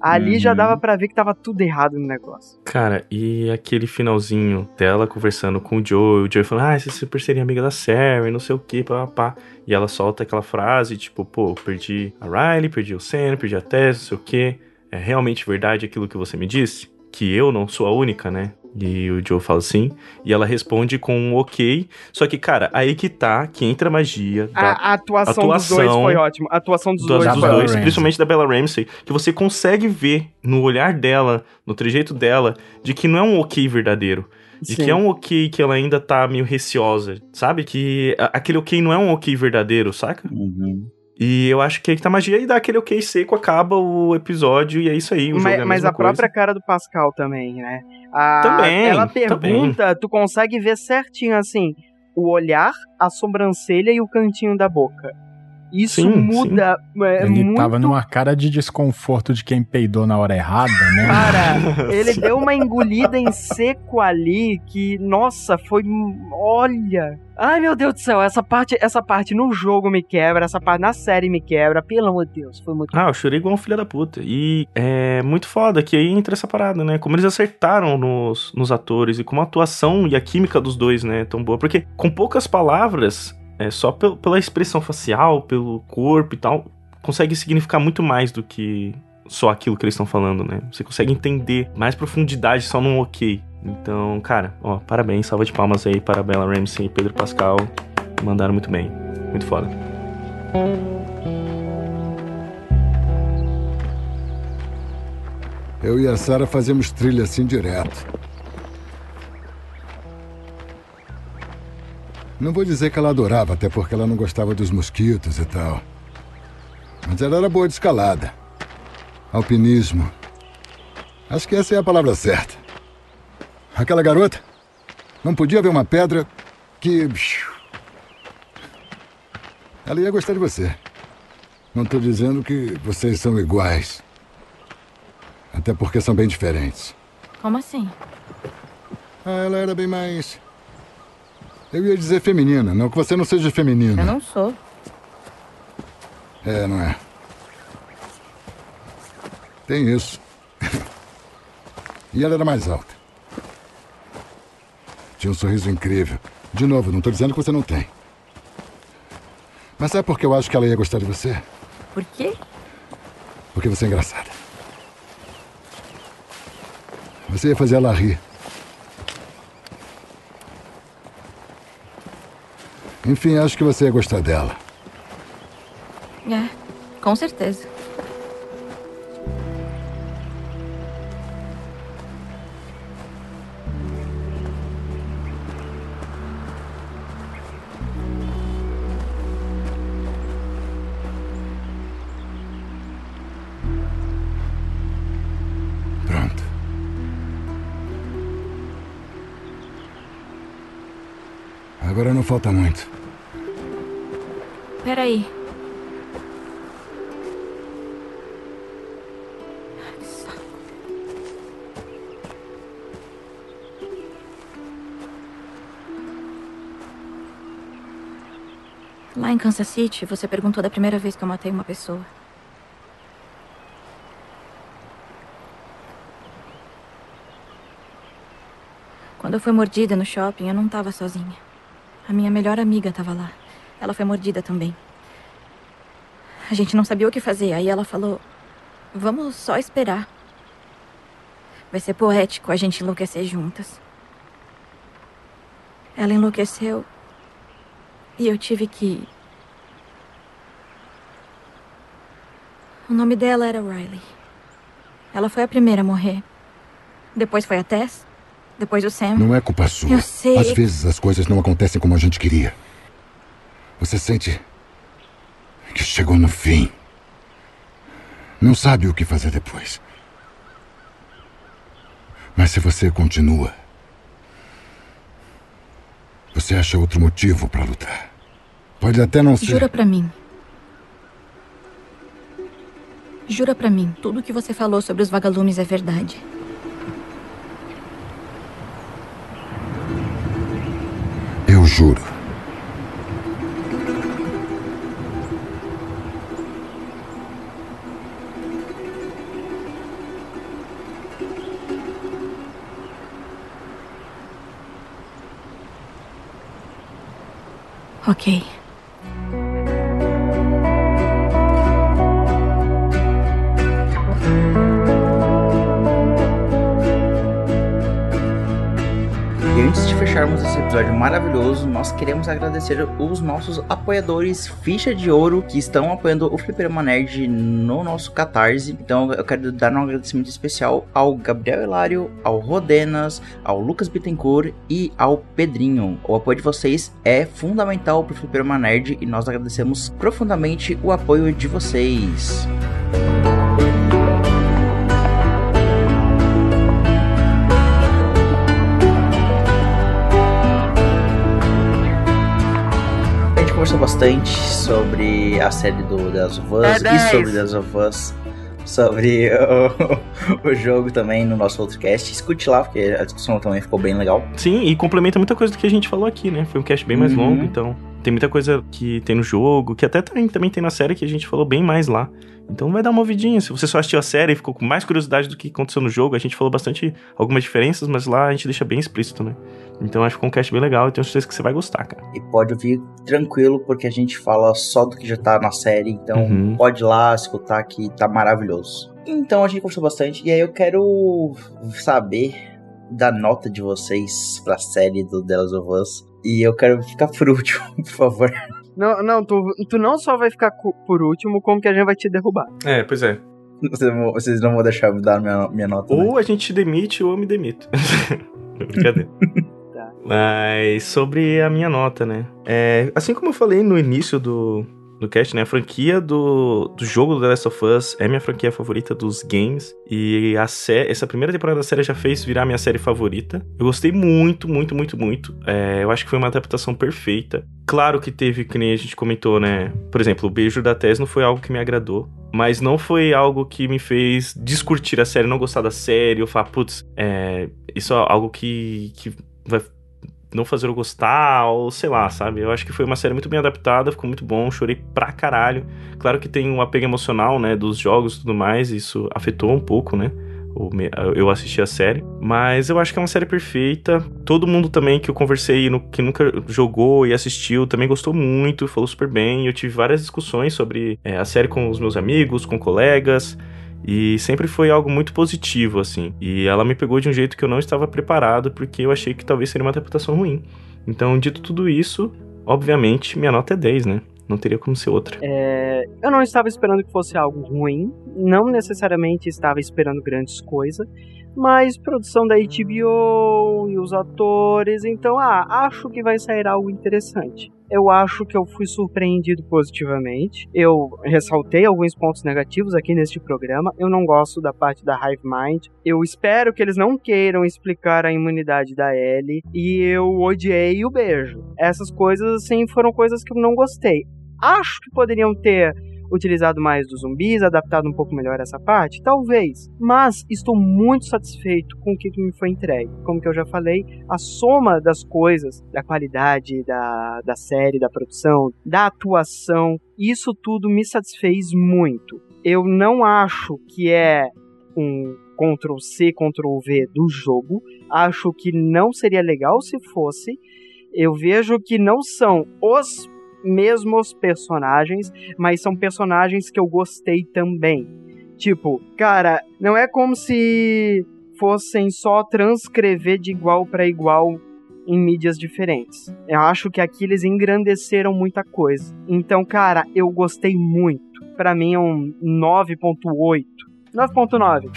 B: Ali já
D: Uhum.
B: dava pra ver que tava tudo errado no negócio.
D: Cara, e aquele finalzinho dela conversando com o Joe, o Joe falando, ah, você super seria amiga da Sarah, e não sei o que, pá, pá, pá. E ela solta aquela frase, tipo, pô, perdi a Riley, perdi o Sam, perdi a Tess, não sei o que. É realmente verdade aquilo que você me disse? Que eu não sou a única, né? E o Joe fala assim, e ela responde com um ok. Só que, cara, aí que tá, que entra a magia da
B: A, a atuação, dos dois
D: atuação
B: foi ótima. A atuação dos dois
D: dos dois, principalmente da Bella Ramsey, que você consegue ver no olhar dela, no trejeito dela, de que não é um ok verdadeiro. De
B: Sim.
D: que é um ok que ela ainda tá meio receosa, sabe? Que a- aquele ok não é um ok verdadeiro, saca?
A: Uhum.
D: E eu acho que aí que tá magia e dá aquele ok seco, acaba o episódio e é isso aí. O jogo
B: Mas,
D: é a
B: mas a própria
D: coisa.
B: cara do Pascal também, né? A-
D: Também,
B: Ela
D: também.
B: pergunta, tu consegue ver certinho assim, o olhar, a sobrancelha e o cantinho da boca. Isso
C: Sim,
B: muda é,
C: Ele
B: muito.
C: tava numa cara de desconforto de quem peidou na hora errada, né?
B: Cara, ele deu uma engolida em seco ali que, nossa, foi. Olha! Ai meu Deus do céu, essa parte, essa parte no jogo me quebra, essa parte na série me quebra, pelo amor de Deus, foi muito.
D: Ah, eu chorei igual um filho da puta. E é muito foda que aí entra essa parada, né? Como eles acertaram nos, nos atores e como a atuação e a química dos dois, né, é tão boa. Porque com poucas palavras, é só pel- pela expressão facial, pelo corpo e tal, consegue significar muito mais do que só aquilo que eles estão falando, né? Você consegue entender mais profundidade só num ok. Então, cara, ó, parabéns, salva de palmas aí para Bella Ramsey e Pedro Pascal. Mandaram muito bem. Muito foda.
F: Eu e a Sarah fazíamos trilha assim direto. Não vou dizer que ela adorava, até porque ela não gostava dos mosquitos e tal. Mas ela era boa de escalada. Alpinismo. Acho que essa é a palavra certa. Aquela garota não podia ver uma pedra que. Ela ia gostar de você. Não estou dizendo que vocês são iguais. Até porque são bem diferentes.
E: Como assim?
F: Ah, ela era bem mais. Eu ia dizer feminina, não que você não seja feminina.
E: Eu não sou.
F: É, não é? Tem isso. e ela era mais alta. Tinha um sorriso incrível. De novo, não tô dizendo que você não tem. Mas sabe por que eu acho que ela ia gostar de você?
E: Por quê?
F: Porque você é engraçada. Você ia fazer ela rir. Enfim, acho que você ia gostar dela.
E: É, com certeza.
F: Pronto. Agora não falta muito.
E: Peraí. Lá em Kansas City, você perguntou da primeira vez que eu matei uma pessoa. Quando eu fui mordida no shopping, eu não estava sozinha. A minha melhor amiga estava lá. Ela foi mordida também. A gente não sabia o que fazer. Aí ela falou: Vamos só esperar. Vai ser poético a gente enlouquecer juntas. Ela enlouqueceu. E eu tive que. O nome dela era Riley. Ela foi a primeira a morrer. Depois foi a Tess. Depois o Sam.
F: Não é culpa sua.
E: Eu sei.
F: Às vezes as coisas não acontecem como a gente queria. Você sente que chegou no fim. Não sabe o que fazer depois. Mas se você continua, você acha outro motivo para lutar. Pode até não ser.
E: Jura pra mim. Jura pra mim, tudo que você falou sobre os vagalumes é verdade.
F: Eu juro.
E: Ok.
A: Episódio maravilhoso, nós queremos agradecer os nossos apoiadores Ficha de Ouro que estão apoiando o Fliperama Nerd no nosso Catarse. Então eu quero dar um agradecimento especial ao Gabriel Hilário, ao Rodenas, ao Lucas Bittencourt e ao Pedrinho. O apoio de vocês é fundamental para o Fliperama Nerd e nós agradecemos profundamente o apoio de vocês. A conversou bastante sobre a série do The Last of Us
B: É
A: e
B: 10.
A: sobre The Last of Us. Sobre o, o jogo também no nosso outro cast. Escute lá, porque a discussão também ficou bem legal.
D: Sim, e complementa muita coisa do que a gente falou aqui, né? Foi um cast bem mais
A: Uhum.
D: longo, então tem muita coisa que tem no jogo, que até também, também tem na série que a gente falou bem mais lá. Então vai dar uma ouvidinha. Se você só assistiu a série e ficou com mais curiosidade do que aconteceu no jogo, a gente falou bastante algumas diferenças, mas lá a gente deixa bem explícito, né? Então acho que ficou um cast bem legal e tenho certeza que você vai gostar, cara.
A: E pode ouvir tranquilo, porque a gente fala só do que já tá na série. Então
D: Uhum.
A: pode ir lá escutar que tá maravilhoso. Então a gente conversou bastante. E aí eu quero saber da nota de vocês pra série do The Last of Us. E eu quero ficar por último, por favor.
B: Não, não tu, tu não só vai ficar por último, como que a gente vai te derrubar.
D: É, pois é.
A: Vocês não- Vocês não vão deixar eu dar minha, minha nota. né?
D: Ou a gente te demite ou eu me demito. Brincadeira. Mas sobre a minha nota, né? É, assim como eu falei no início do, do cast, né? A franquia do, do jogo do The Last of Us é minha franquia favorita dos games. E a sé essa primeira temporada da série já fez virar minha série favorita. Eu gostei muito, muito, muito, muito. É, eu acho que foi uma adaptação perfeita. Claro que teve, que nem a gente comentou, né? Por exemplo, o beijo da Tess não foi algo que me agradou. Mas não foi algo que me fez descurtir a série, não gostar da série, ou falar, putz, é, isso é algo que, que vai não fazer eu gostar, ou sei lá, sabe? Eu acho que foi uma série muito bem adaptada, ficou muito bom, chorei pra caralho. Claro que tem um apego emocional, né, dos jogos e tudo mais, isso afetou um pouco, né? eu assisti a série. Mas eu acho que é uma série perfeita. Todo mundo também que eu conversei, que nunca jogou e assistiu, também gostou muito, falou super bem. Eu tive várias discussões sobre é, a série com os meus amigos, com colegas. E sempre foi algo muito positivo, assim. E ela me pegou de um jeito que eu não estava preparado, porque eu achei que talvez seria uma adaptação ruim. Então, dito tudo isso, obviamente, minha nota é 10, né? Não teria como ser outra.
B: É, eu não estava esperando que fosse algo ruim, não necessariamente estava esperando grandes coisas, mas produção da HBO e os atores, então, ah, acho que vai sair algo interessante. Eu acho que eu fui surpreendido positivamente. Eu ressaltei alguns pontos negativos aqui neste programa. Eu não gosto da parte da Hive Mind. Eu espero que eles não queiram explicar a imunidade da Ellie. E eu odiei o beijo. Essas coisas, assim, foram coisas que eu não gostei acho que poderiam ter utilizado mais dos zumbis, adaptado um pouco melhor essa parte? Talvez. Mas estou muito satisfeito com o que me foi entregue. Como que eu já falei, a soma das coisas, da qualidade da, da série, da produção, da atuação, isso tudo me satisfez muito. Eu não acho que é um Ctrl C, Ctrl V do jogo. Acho que não seria legal se fosse. Eu vejo que não são os mesmos personagens, mas são personagens que eu gostei também. Tipo, cara, não é como se fossem só transcrever de igual para igual em mídias diferentes. Eu acho que aqui eles engrandeceram muita coisa. Então, cara, eu gostei muito. Para mim é um 9.8. 9.9.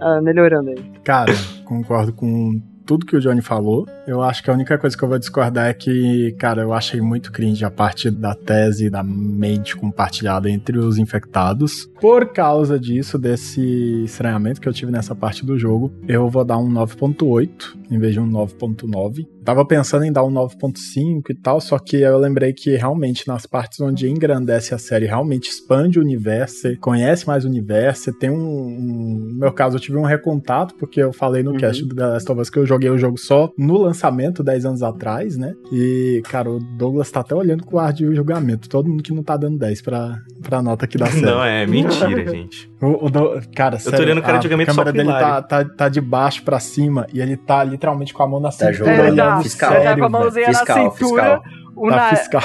B: Ah, melhorando aí.
C: Cara, concordo com tudo que o Johnny falou. Eu acho que a única coisa que eu vou discordar é que, cara, eu achei muito cringe a parte da tese da mente compartilhada entre os infectados. Por causa disso, desse estranhamento que eu tive nessa parte do jogo, eu vou dar um 9.8 em vez de um 9.9. Tava pensando em dar um 9.5 e tal, só que eu lembrei que realmente nas partes onde engrandece a série, realmente expande o universo, conhece mais o universo, tem um, um, No meu caso, eu tive um recontato, porque eu falei no uhum. cast do The Last of Us que eu joguei o jogo só no lançamento, 10 anos atrás, né? E, cara, o Douglas tá até olhando com o ar de julgamento. Todo mundo que não tá dando 10 pra, pra nota aqui da série.
D: Não, é mentira, gente.
C: O, o do, cara,
D: eu tô olhando o cara de julgamento
C: a câmera dele tá, tá, tá de baixo pra cima e ele tá literalmente com a mão na tá cintura. Tá
B: olhando fiscal. Ele tá com a mãozinha fiscal, na cintura. Fiscal. O, tá na... fiscal.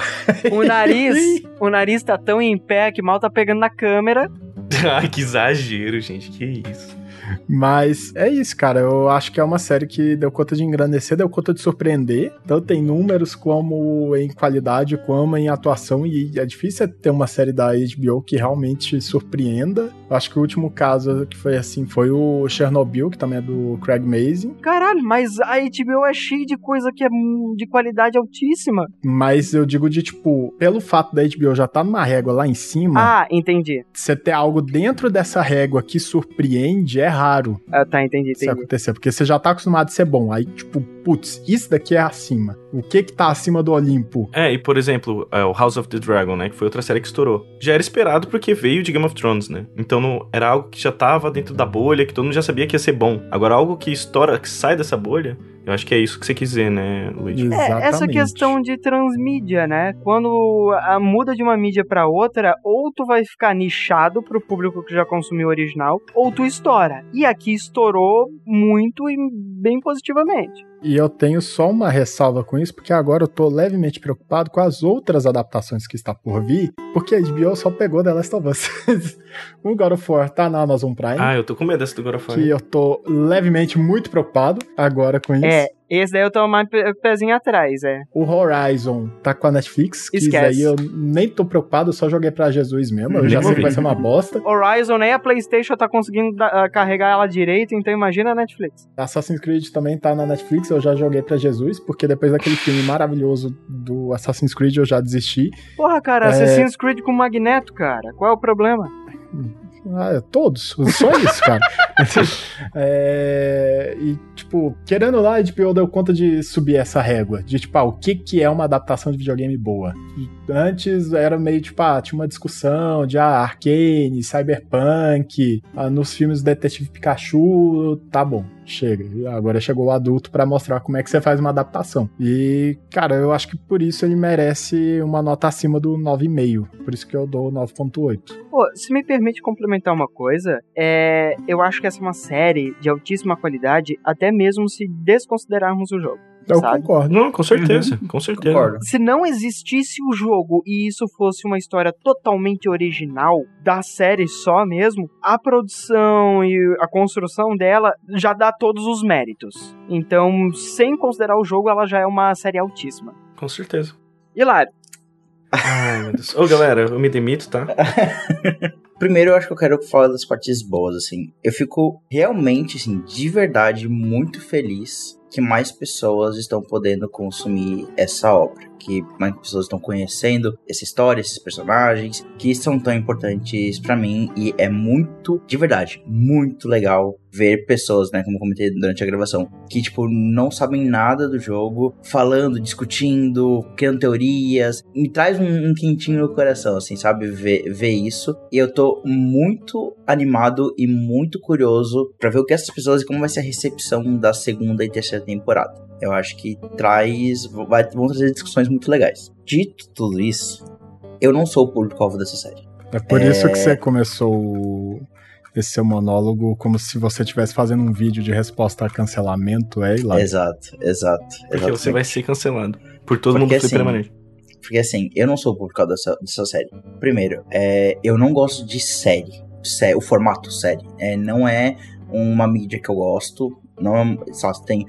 B: o nariz, o nariz tá tão em pé que mal tá pegando na câmera.
D: Ai, que exagero, gente. Que isso.
C: Mas é isso, cara. Eu acho que é uma série que deu conta de engrandecer, deu conta de surpreender, tanto em números como em qualidade, como em atuação. E é difícil ter uma série da HBO que realmente surpreenda. Eu acho que o último caso que foi assim foi o Chernobyl, que também é do Craig Mazin.
B: Caralho, mas a HBO é cheia de coisa que é de qualidade altíssima.
C: Mas eu digo de tipo, pelo fato da HBO já tá numa régua lá em cima.
B: Ah, entendi.
C: Você ter algo dentro dessa régua que surpreende é raro.
B: Ah, tá, entendi, entendi. Isso
C: acontecer, porque você já tá acostumado a ser bom. Aí, tipo, putz, isso daqui é acima. O que que tá acima do Olimpo?
D: É, e por exemplo, é, o House of the Dragon, né, que foi outra série que estourou. Já era esperado porque veio de Game of Thrones, né? Então não, era algo que já tava dentro da bolha, que todo mundo já sabia que ia ser bom. Agora, algo que estoura, que sai dessa bolha, eu acho que é isso que você quis dizer, né, Luigi?
B: É, essa questão de transmídia, né? Quando a muda de uma mídia para outra, ou tu vai ficar nichado pro público que já consumiu o original, ou tu estoura. E aqui estourou muito e bem positivamente.
C: E eu tenho só uma ressalva com isso, porque agora eu tô levemente preocupado com as outras adaptações que está por vir, porque a HBO só pegou The Last of Us. o God of War tá na Amazon Prime.
D: Ah, eu tô com medo desse do God of War.
C: Que eu tô levemente muito preocupado agora com isso.
B: É, esse daí eu tô mais pezinho atrás, é.
C: O Horizon tá com a Netflix, que Esquece. aí eu nem tô preocupado, eu só joguei pra Jesus mesmo, eu já sei que vai ser uma bosta.
B: Horizon nem a Playstation tá conseguindo uh, carregar ela direito, então imagina a Netflix.
C: Assassin's Creed também tá na Netflix, eu já joguei pra Jesus, porque depois daquele filme maravilhoso do Assassin's Creed eu já desisti.
B: Porra, cara, é... Assassin's Creed com Magneto, cara, qual é o problema?
C: Ah, todos, só isso, cara. é, e, tipo, querendo lá, a HBO deu conta de subir essa régua. De, tipo, ah, o que, que é uma adaptação de videogame boa? Antes era meio tipo, ah, tinha uma discussão de ah, Arcane, Cyberpunk, ah, nos filmes do Detetive Pikachu, tá bom, chega. Agora chegou o adulto pra mostrar como é que você faz uma adaptação. E, cara, eu acho que por isso ele merece uma nota acima do 9,5. Por isso que eu dou 9,8.
B: Pô, se me permite complementar uma coisa, é, eu acho que essa é uma série de altíssima qualidade, até mesmo se desconsiderarmos o jogo.
C: Eu
B: sabe?
C: concordo.
D: Não, com certeza, com certeza.
A: Concordo.
B: Se não existisse o jogo e isso fosse uma história totalmente original da série só mesmo, a produção e a construção dela já dá todos os méritos. Então, sem considerar o jogo, ela já é uma série altíssima.
D: Com certeza.
B: Hilário.
D: Ai, meu Deus. Ô, galera, eu me demito, tá?
A: Primeiro, eu acho que eu quero falar das partes boas, assim. Eu fico realmente, assim, de verdade, muito feliz que mais pessoas estão podendo consumir essa obra, que mais pessoas estão conhecendo essa história, esses personagens, que são tão importantes pra mim e é muito, de verdade, muito legal ver pessoas, né, como comentei durante a gravação, que tipo não sabem nada do jogo, falando, discutindo, criando teorias, me traz um, um quentinho no coração, assim, sabe, ver, ver isso. E eu tô muito animado e muito curioso pra ver o que essas pessoas e como vai ser a recepção da segunda e terceira temporada. Eu acho que traz, vai, vão trazer discussões muito legais. Dito tudo isso, eu não sou o público-alvo dessa série.
C: É por isso que você começou esse seu monólogo como se você estivesse fazendo um vídeo de resposta a cancelamento, é lá.
A: Exato, exato.
D: Porque você vai ser cancelado por todo
A: Porque
D: mundo do
A: assim,
D: permanente.
A: Porque assim, eu não sou o público dessa, dessa série. Primeiro, é, eu não gosto de série. Sé- o formato série. É, não é uma mídia que eu gosto. Não, é- só tem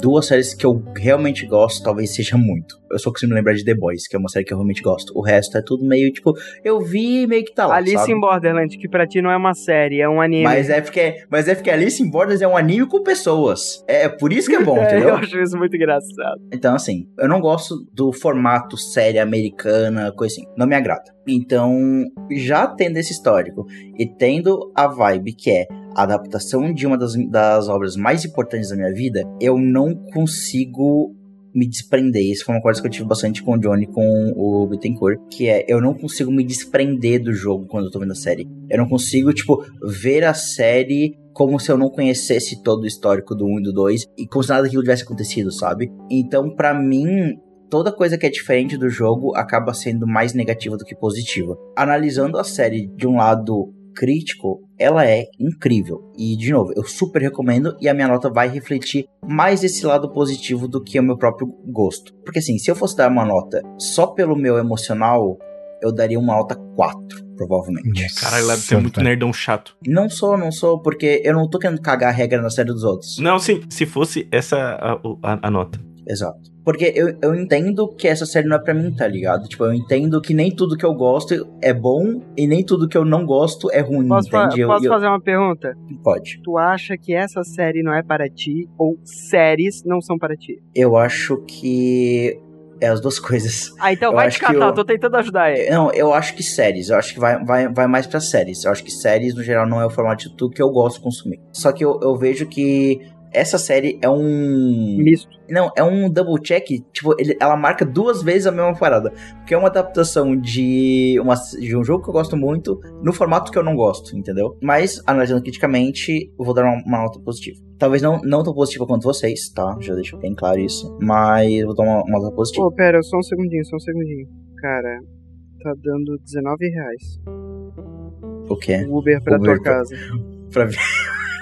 A: duas séries que eu realmente gosto, talvez seja muito. Eu só consigo me lembrar de The Boys, que é uma série que eu realmente gosto. O resto é tudo meio, tipo, eu vi e meio que tá lá,
B: Alice
A: sabe?
B: in Borderland, que pra ti não é uma série, é um anime.
A: Mas é, porque, mas é porque Alice in Borderlands é um anime com pessoas. É por isso que é bom,
B: É,
A: entendeu?
B: eu acho isso muito engraçado.
A: Então, assim, eu não gosto do formato série americana, coisa assim. Não me agrada. Então, já tendo esse histórico e tendo a vibe que é a adaptação de uma das, das obras mais importantes da minha vida, eu não consigo me desprender. Isso foi uma coisa que eu tive bastante com o Johnny, com o Bittencourt, que é eu não consigo me desprender do jogo quando eu tô vendo a série. Eu não consigo, tipo, ver a série como se eu não conhecesse todo o histórico do 1 e do 2 e como se nada daquilo tivesse acontecido, sabe? Então, pra mim, toda coisa que é diferente do jogo acaba sendo mais negativa do que positiva. Analisando a série de um lado crítico, ela é incrível. E, de novo, eu super recomendo e a minha nota vai refletir mais esse lado positivo do que o meu próprio gosto. Porque, assim, se eu fosse dar uma nota só pelo meu emocional, eu daria uma nota 4, provavelmente.
D: Caralho, Lab, você é muito nerdão chato.
A: Não sou, não sou, porque eu não tô querendo cagar a regra na série dos outros.
D: Não, sim, se fosse essa a, a- a nota.
A: Exato. Porque eu, eu entendo que essa série não é pra mim, tá ligado? Tipo, eu entendo que nem tudo que eu gosto é bom e nem tudo que eu não gosto é ruim,
B: Posso,
A: entende? Eu-
B: posso
A: eu-
B: fazer uma pergunta?
A: Pode.
B: Tu acha que essa série não é para ti ou séries não são para ti?
A: Eu acho que é as duas coisas.
B: Ah, então
A: Eu
B: vai te catar,
A: eu-
B: tô tentando ajudar ele.
A: Não, eu acho que séries. Eu acho que vai, vai, vai mais pra séries. Eu acho que séries, no geral, não é o formato de tudo que eu gosto de consumir. Só que eu, eu vejo que essa série é um.
B: Misto.
A: Não, é um double check. Tipo, ele- ela marca duas vezes a mesma parada. Porque é uma adaptação de, uma, de um jogo que eu gosto muito no formato que eu não gosto, entendeu? Mas, analisando criticamente, eu vou dar uma, uma nota positiva. Talvez não, não tão positiva quanto vocês, tá? Já deixo bem claro isso. Mas eu vou dar uma, uma nota positiva.
B: Pô, pera, só um segundinho, só um segundinho. Cara, tá dando 19 reais.
A: O quê?
B: O Uber pra
A: Uber
B: tua
A: pra-
B: casa.
A: pra vir.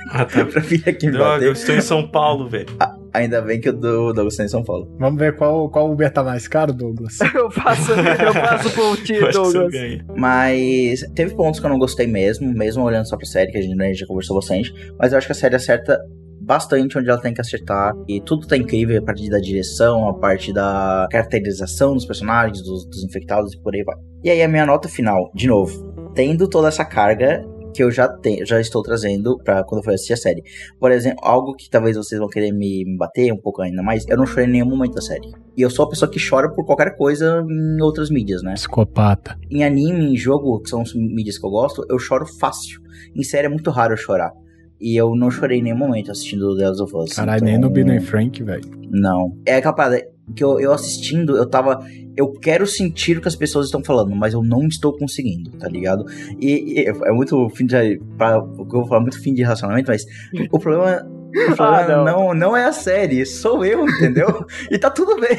D: Ah, tá.
A: pra vir aqui me
D: Droga,
A: bater.
D: eu estou em São Paulo, velho.
A: Ah, ainda bem que dou Douglas tá em São Paulo.
C: Vamos ver qual, qual Uber tá mais caro, Douglas.
B: eu faço, eu faço por ti, Douglas.
A: Mas teve pontos que eu não gostei mesmo, mesmo olhando só pra série, que a gente né, já conversou bastante. Mas eu acho que a série acerta bastante onde ela tem que acertar. E tudo tá incrível, a parte da direção, a parte da caracterização dos personagens, dos, dos infectados e por aí vai. E aí a minha nota final, de novo, tendo toda essa carga que eu já tenho, já estou trazendo para quando eu for assistir a série. Por exemplo, algo que talvez vocês vão querer me, me bater um pouco ainda mais, eu não chorei em nenhum momento da série. E eu sou a pessoa que chora por qualquer coisa em outras mídias, né?
C: Psicopata.
A: Em anime, em jogo, que são as mídias que eu gosto, eu choro fácil. Em série é muito raro eu chorar. E eu não chorei em nenhum momento assistindo The Last of Us.
C: Caralho,
A: então-
C: nem no e Frank, velho.
A: Não. É aquela parada. Que eu, eu assistindo, eu tava. Eu quero sentir o que as pessoas estão falando, mas eu não estou conseguindo, tá ligado? E, e é muito fim de. Pra, eu vou falar muito fim de relacionamento, mas o problema. O problema
B: não.
A: não. não, é a série, sou eu, entendeu? e tá tudo bem.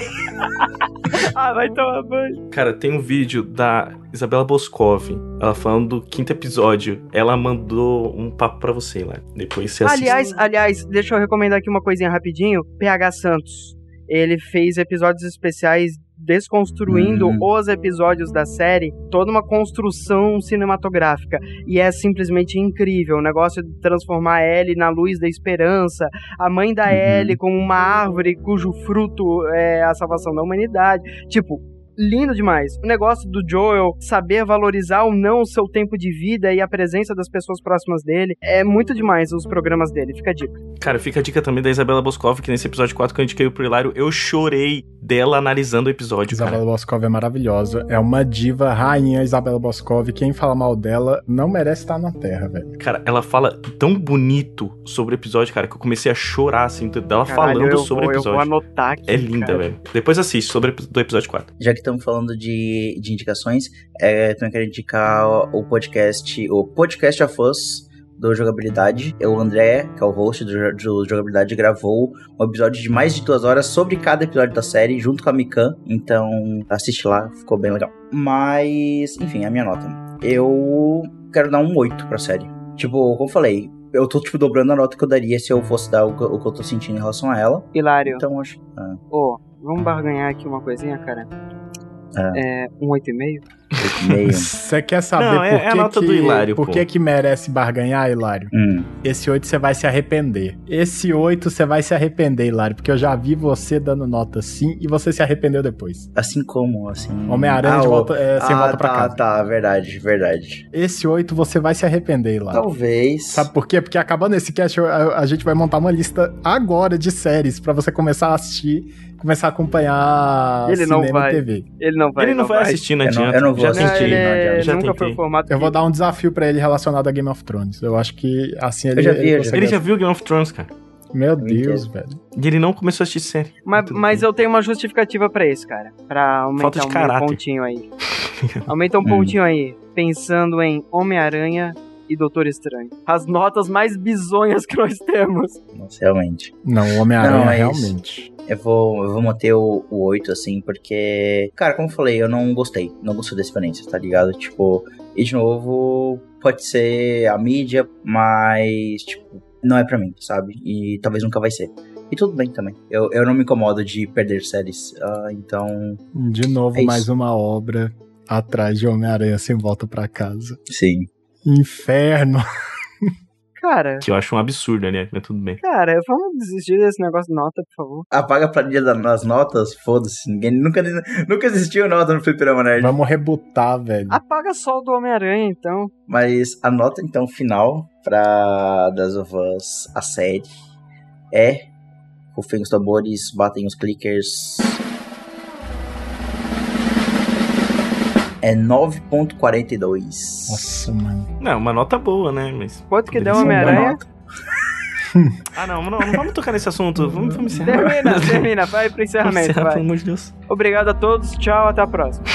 B: ah, vai tomar banho.
D: Cara, tem um vídeo da Isabela Boscov, ela falando do quinto episódio. Ela mandou um papo pra você lá. Depois você assiste.
B: Aliás, aliás, deixa eu recomendar aqui uma coisinha rapidinho. PH Santos. Ele fez episódios especiais desconstruindo
A: Uhum.
B: os episódios da série, toda uma construção cinematográfica. E é simplesmente incrível. O negócio de transformar a Ellie na luz da esperança, a mãe da
A: Uhum.
B: Ellie como uma árvore cujo fruto é a salvação da humanidade. Tipo, lindo demais. O negócio do Joel saber valorizar ou não o seu tempo de vida e a presença das pessoas próximas dele é muito demais os programas dele. Fica a dica.
D: Cara, fica a dica também da Isabela Boscov, que nesse episódio 4 que eu indiquei pro Hilário, eu chorei dela analisando o episódio,
C: Isabela
D: cara.
C: Boscov é maravilhosa. É uma diva, rainha Isabela Boscov. Quem fala mal dela não merece estar na Terra, velho.
D: Cara, ela fala tão bonito sobre o episódio, cara, que eu comecei a chorar, assim, dela
B: Caralho,
D: falando sobre o
B: eu vou
D: episódio.
B: anotar aqui,
D: É linda,
B: cara.
D: velho. Depois assiste sobre o do episódio 4.
A: Já que estamos falando de, de indicações, é, também quero indicar o podcast, o Podcast of Us do Jogabilidade. O André, que é o host do, do Jogabilidade, gravou um episódio de mais de duas horas sobre cada episódio da série, junto com a Mikan. Então, assiste lá, ficou bem legal. Mas, enfim, a minha nota. Eu quero dar um 8 pra série. Tipo, como eu falei, eu tô, tipo, dobrando a nota que eu daria se eu fosse dar o, que- o que eu tô sentindo em relação a ela.
B: Hilário.
A: Então, acho... Ah,
B: Ô, vamos barganhar aqui uma coisinha, cara?
A: Ah,
B: É, um 8,5?
A: 8,5.
C: Você quer saber
D: Não,
C: por,
D: é- é a
C: que
D: nota
C: que,
D: do Hilário,
C: por
D: pô.
C: que que merece barganhar, Hilário?
A: Hum.
C: Esse 8 você vai se arrepender. Esse 8 você vai se arrepender, Hilário, porque eu já vi você dando nota sim e você se arrependeu depois.
A: Assim como, assim...
C: Homem-Aranha de
A: o-
C: volta- é, sem
A: ah,
C: volta pra
A: tá,
C: casa.
A: Tá, verdade, verdade.
C: Esse 8 você vai se arrepender, Hilário.
A: Talvez.
C: Sabe por quê? Porque acabando esse cast, a, a gente vai montar uma lista agora de séries pra você começar a assistir, começar a acompanhar
B: Ele não
C: cinema
B: vai.
C: e TV.
B: Ele não vai.
D: Ele não vai assistir, não
A: Eu não-
D: adianta.
A: eu não vou
D: Já
A: assistir,
D: tentei.
A: não adianta.
D: já
B: nunca
D: tentei.
B: foi formado.
C: Eu vou dar um desafio pra ele relacionado a Game of Thrones. Eu acho que assim ele,
A: Eu já vi, eu já
C: consegue-
D: Ele já viu Game of Thrones, cara.
C: Meu Deus, velho.
D: E ele não começou a assistir série.
B: Mas, mas eu tenho uma justificativa pra isso, cara. Pra aumentar um pontinho aí. Aumenta um
A: Hum.
B: pontinho aí. Pensando em Homem-Aranha e Doutor Estranho. As notas mais bizonhas que nós temos.
A: Nossa, realmente.
C: Não, o Homem-Aranha realmente.
A: Eu vou, eu vou manter o, o 8, assim, porque... Cara, como eu falei, eu não gostei. Não gostei da experiência, tá ligado? Tipo, e de novo, pode ser a mídia, mas, tipo, não é pra mim, sabe? E talvez nunca vai ser. E tudo bem também. Eu, eu não me incomodo de perder séries. ah, então,
C: De novo,
A: É
C: mais uma obra atrás de Homem-Aranha sem volta pra casa.
A: sim.
C: Inferno.
B: Cara,
D: Que eu acho um absurdo, né? Mas tudo bem.
B: cara, vamos desistir desse negócio de nota, por favor.
A: Apaga a planilha da- das notas, foda-se. Ninguém nunca, nunca existiu nota no Fliperama Nerd.
C: Vamos rebutar, velho.
B: Apaga só o do Homem-Aranha, então.
A: Mas a nota então final pra Das of Us, a série, é. Rufem os tambores, batem os clickers. É 9.42.
C: Nossa, mano.
D: Não, uma nota boa, né? Mas.
B: Quanto que deu Homem-Aranha?
D: Ah, não, não, não vamos tocar nesse assunto. Vamos, vamos encerrar.
B: Termina, termina. Vai pro encerramento,
D: encerrar,
B: vai.
D: pelo amor de Deus.
B: Obrigado a todos. Tchau, até a próxima.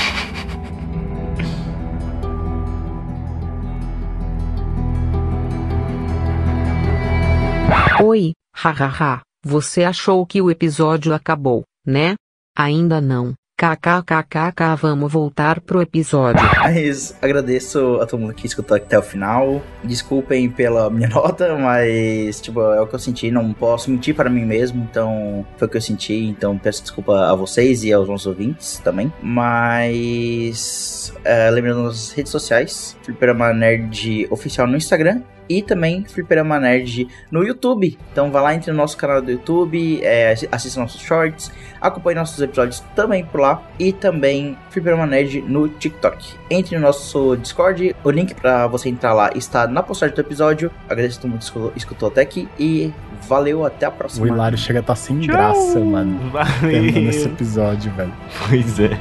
O: Oi, hahaha. Você achou que o episódio acabou, né? Ainda não. KKKKK, vamos voltar pro episódio.
A: Mas agradeço a todo mundo que escutou até o final. Desculpem pela minha nota, mas tipo, é o que eu senti. Não posso mentir para mim mesmo, então foi o que eu senti. Então peço desculpa a vocês e aos nossos ouvintes também. Mas é, lembrando nas redes sociais, Fliperama Nerd Oficial no Instagram. E também Fliperama Nerd no YouTube. Então vá lá, entre no nosso canal do YouTube, é, assista nossos shorts, acompanhe nossos episódios também por lá. E também Fliperama Nerd no TikTok. Entre no nosso Discord, o link para você entrar lá está na postagem do episódio. Agradeço a todo mundo que escutou, até aqui e valeu, até a
C: O
A: próxima.
C: Hilário chega a estar sem
B: Tchau.
C: graça, mano.
D: Valeu.
C: episódio, velho.
D: Pois é.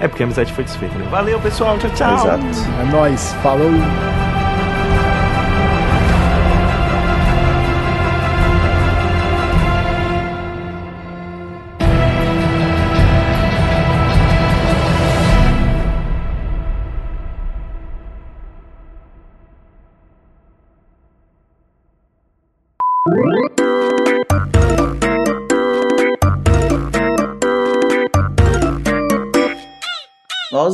D: É porque a amizade foi desfeita, né? Valeu, pessoal. Tchau, tchau.
A: Exato.
C: É nóis. Falou.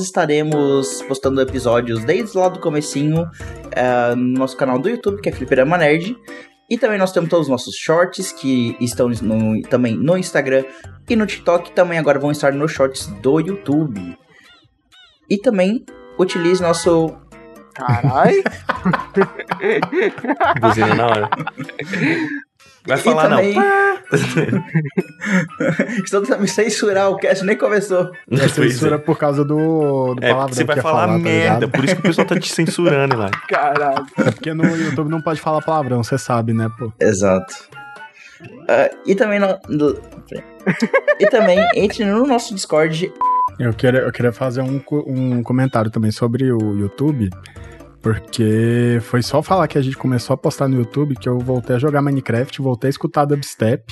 A: Nós estaremos postando episódios desde lá do comecinho é, no nosso canal do YouTube, que é Fliperama Nerd. E também nós temos todos os nossos shorts que estão no- também no Instagram e no TikTok. Também agora vão estar nos shorts do YouTube. E também utilize nosso.
B: Caralho!
D: Buzina na hora. Vai
A: E
D: falar
A: também-
D: não.
A: Estou tentando me censurar, o cast nem começou.
C: É censura por causa do, do
D: É,
C: palavrão
D: você vai
C: que ia
D: falar
C: tá
D: merda,
C: ligado?
D: por isso que o pessoal tá te censurando lá.
B: Caralho.
C: É porque no YouTube não pode falar palavrão, você sabe, né, pô?
A: Exato. Ah, e também no, no- e também entre no nosso Discord.
C: Eu queria, eu queria fazer um, um comentário também sobre o YouTube, porque foi só falar que a gente começou a postar no YouTube que eu voltei a jogar Minecraft, voltei a escutar dubstep.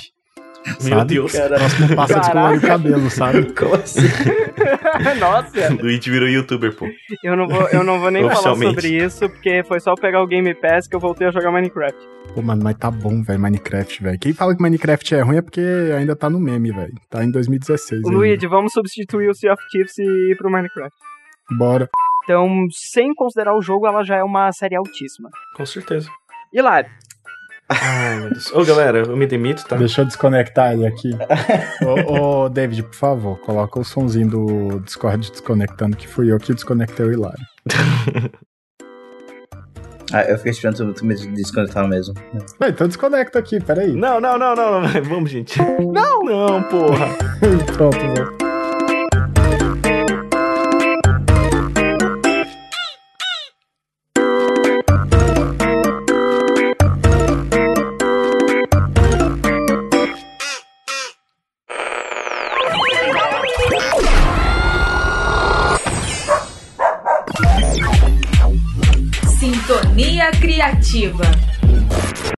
D: Meu
C: sabe?
D: Deus.
C: Próximo passo é descolorir o cabelo, sabe?
A: Como assim?
B: Nossa,
D: Luigi virou youtuber, pô.
B: eu não vou, eu não vou nem falar sobre isso, porque foi só pegar o Game Pass que eu voltei a jogar Minecraft.
C: Pô, mano, mas tá bom, velho, Minecraft, velho. Quem fala que Minecraft é ruim é porque ainda tá no meme, velho. Tá em 2016. ainda.
B: Luigi, vamos substituir o Sea of Thieves e ir pro Minecraft.
C: Bora.
B: Então, sem considerar o jogo, ela já é uma série altíssima.
D: Com certeza.
B: Hilário.
D: Ai, meu Deus. Ô, galera, eu me demito, tá?
C: Deixa eu desconectar ele aqui. ô, ô, David, por favor, coloca o sonzinho do Discord desconectando, que fui eu que desconectei o Hilário.
A: Ah, eu fiquei esperando tu me desconectar mesmo.
C: Vai, então desconecta aqui, peraí.
D: Não, não, não, não, não. Vamos, gente. Não! Não, porra.
C: Pronto, velho.
P: Curitiba.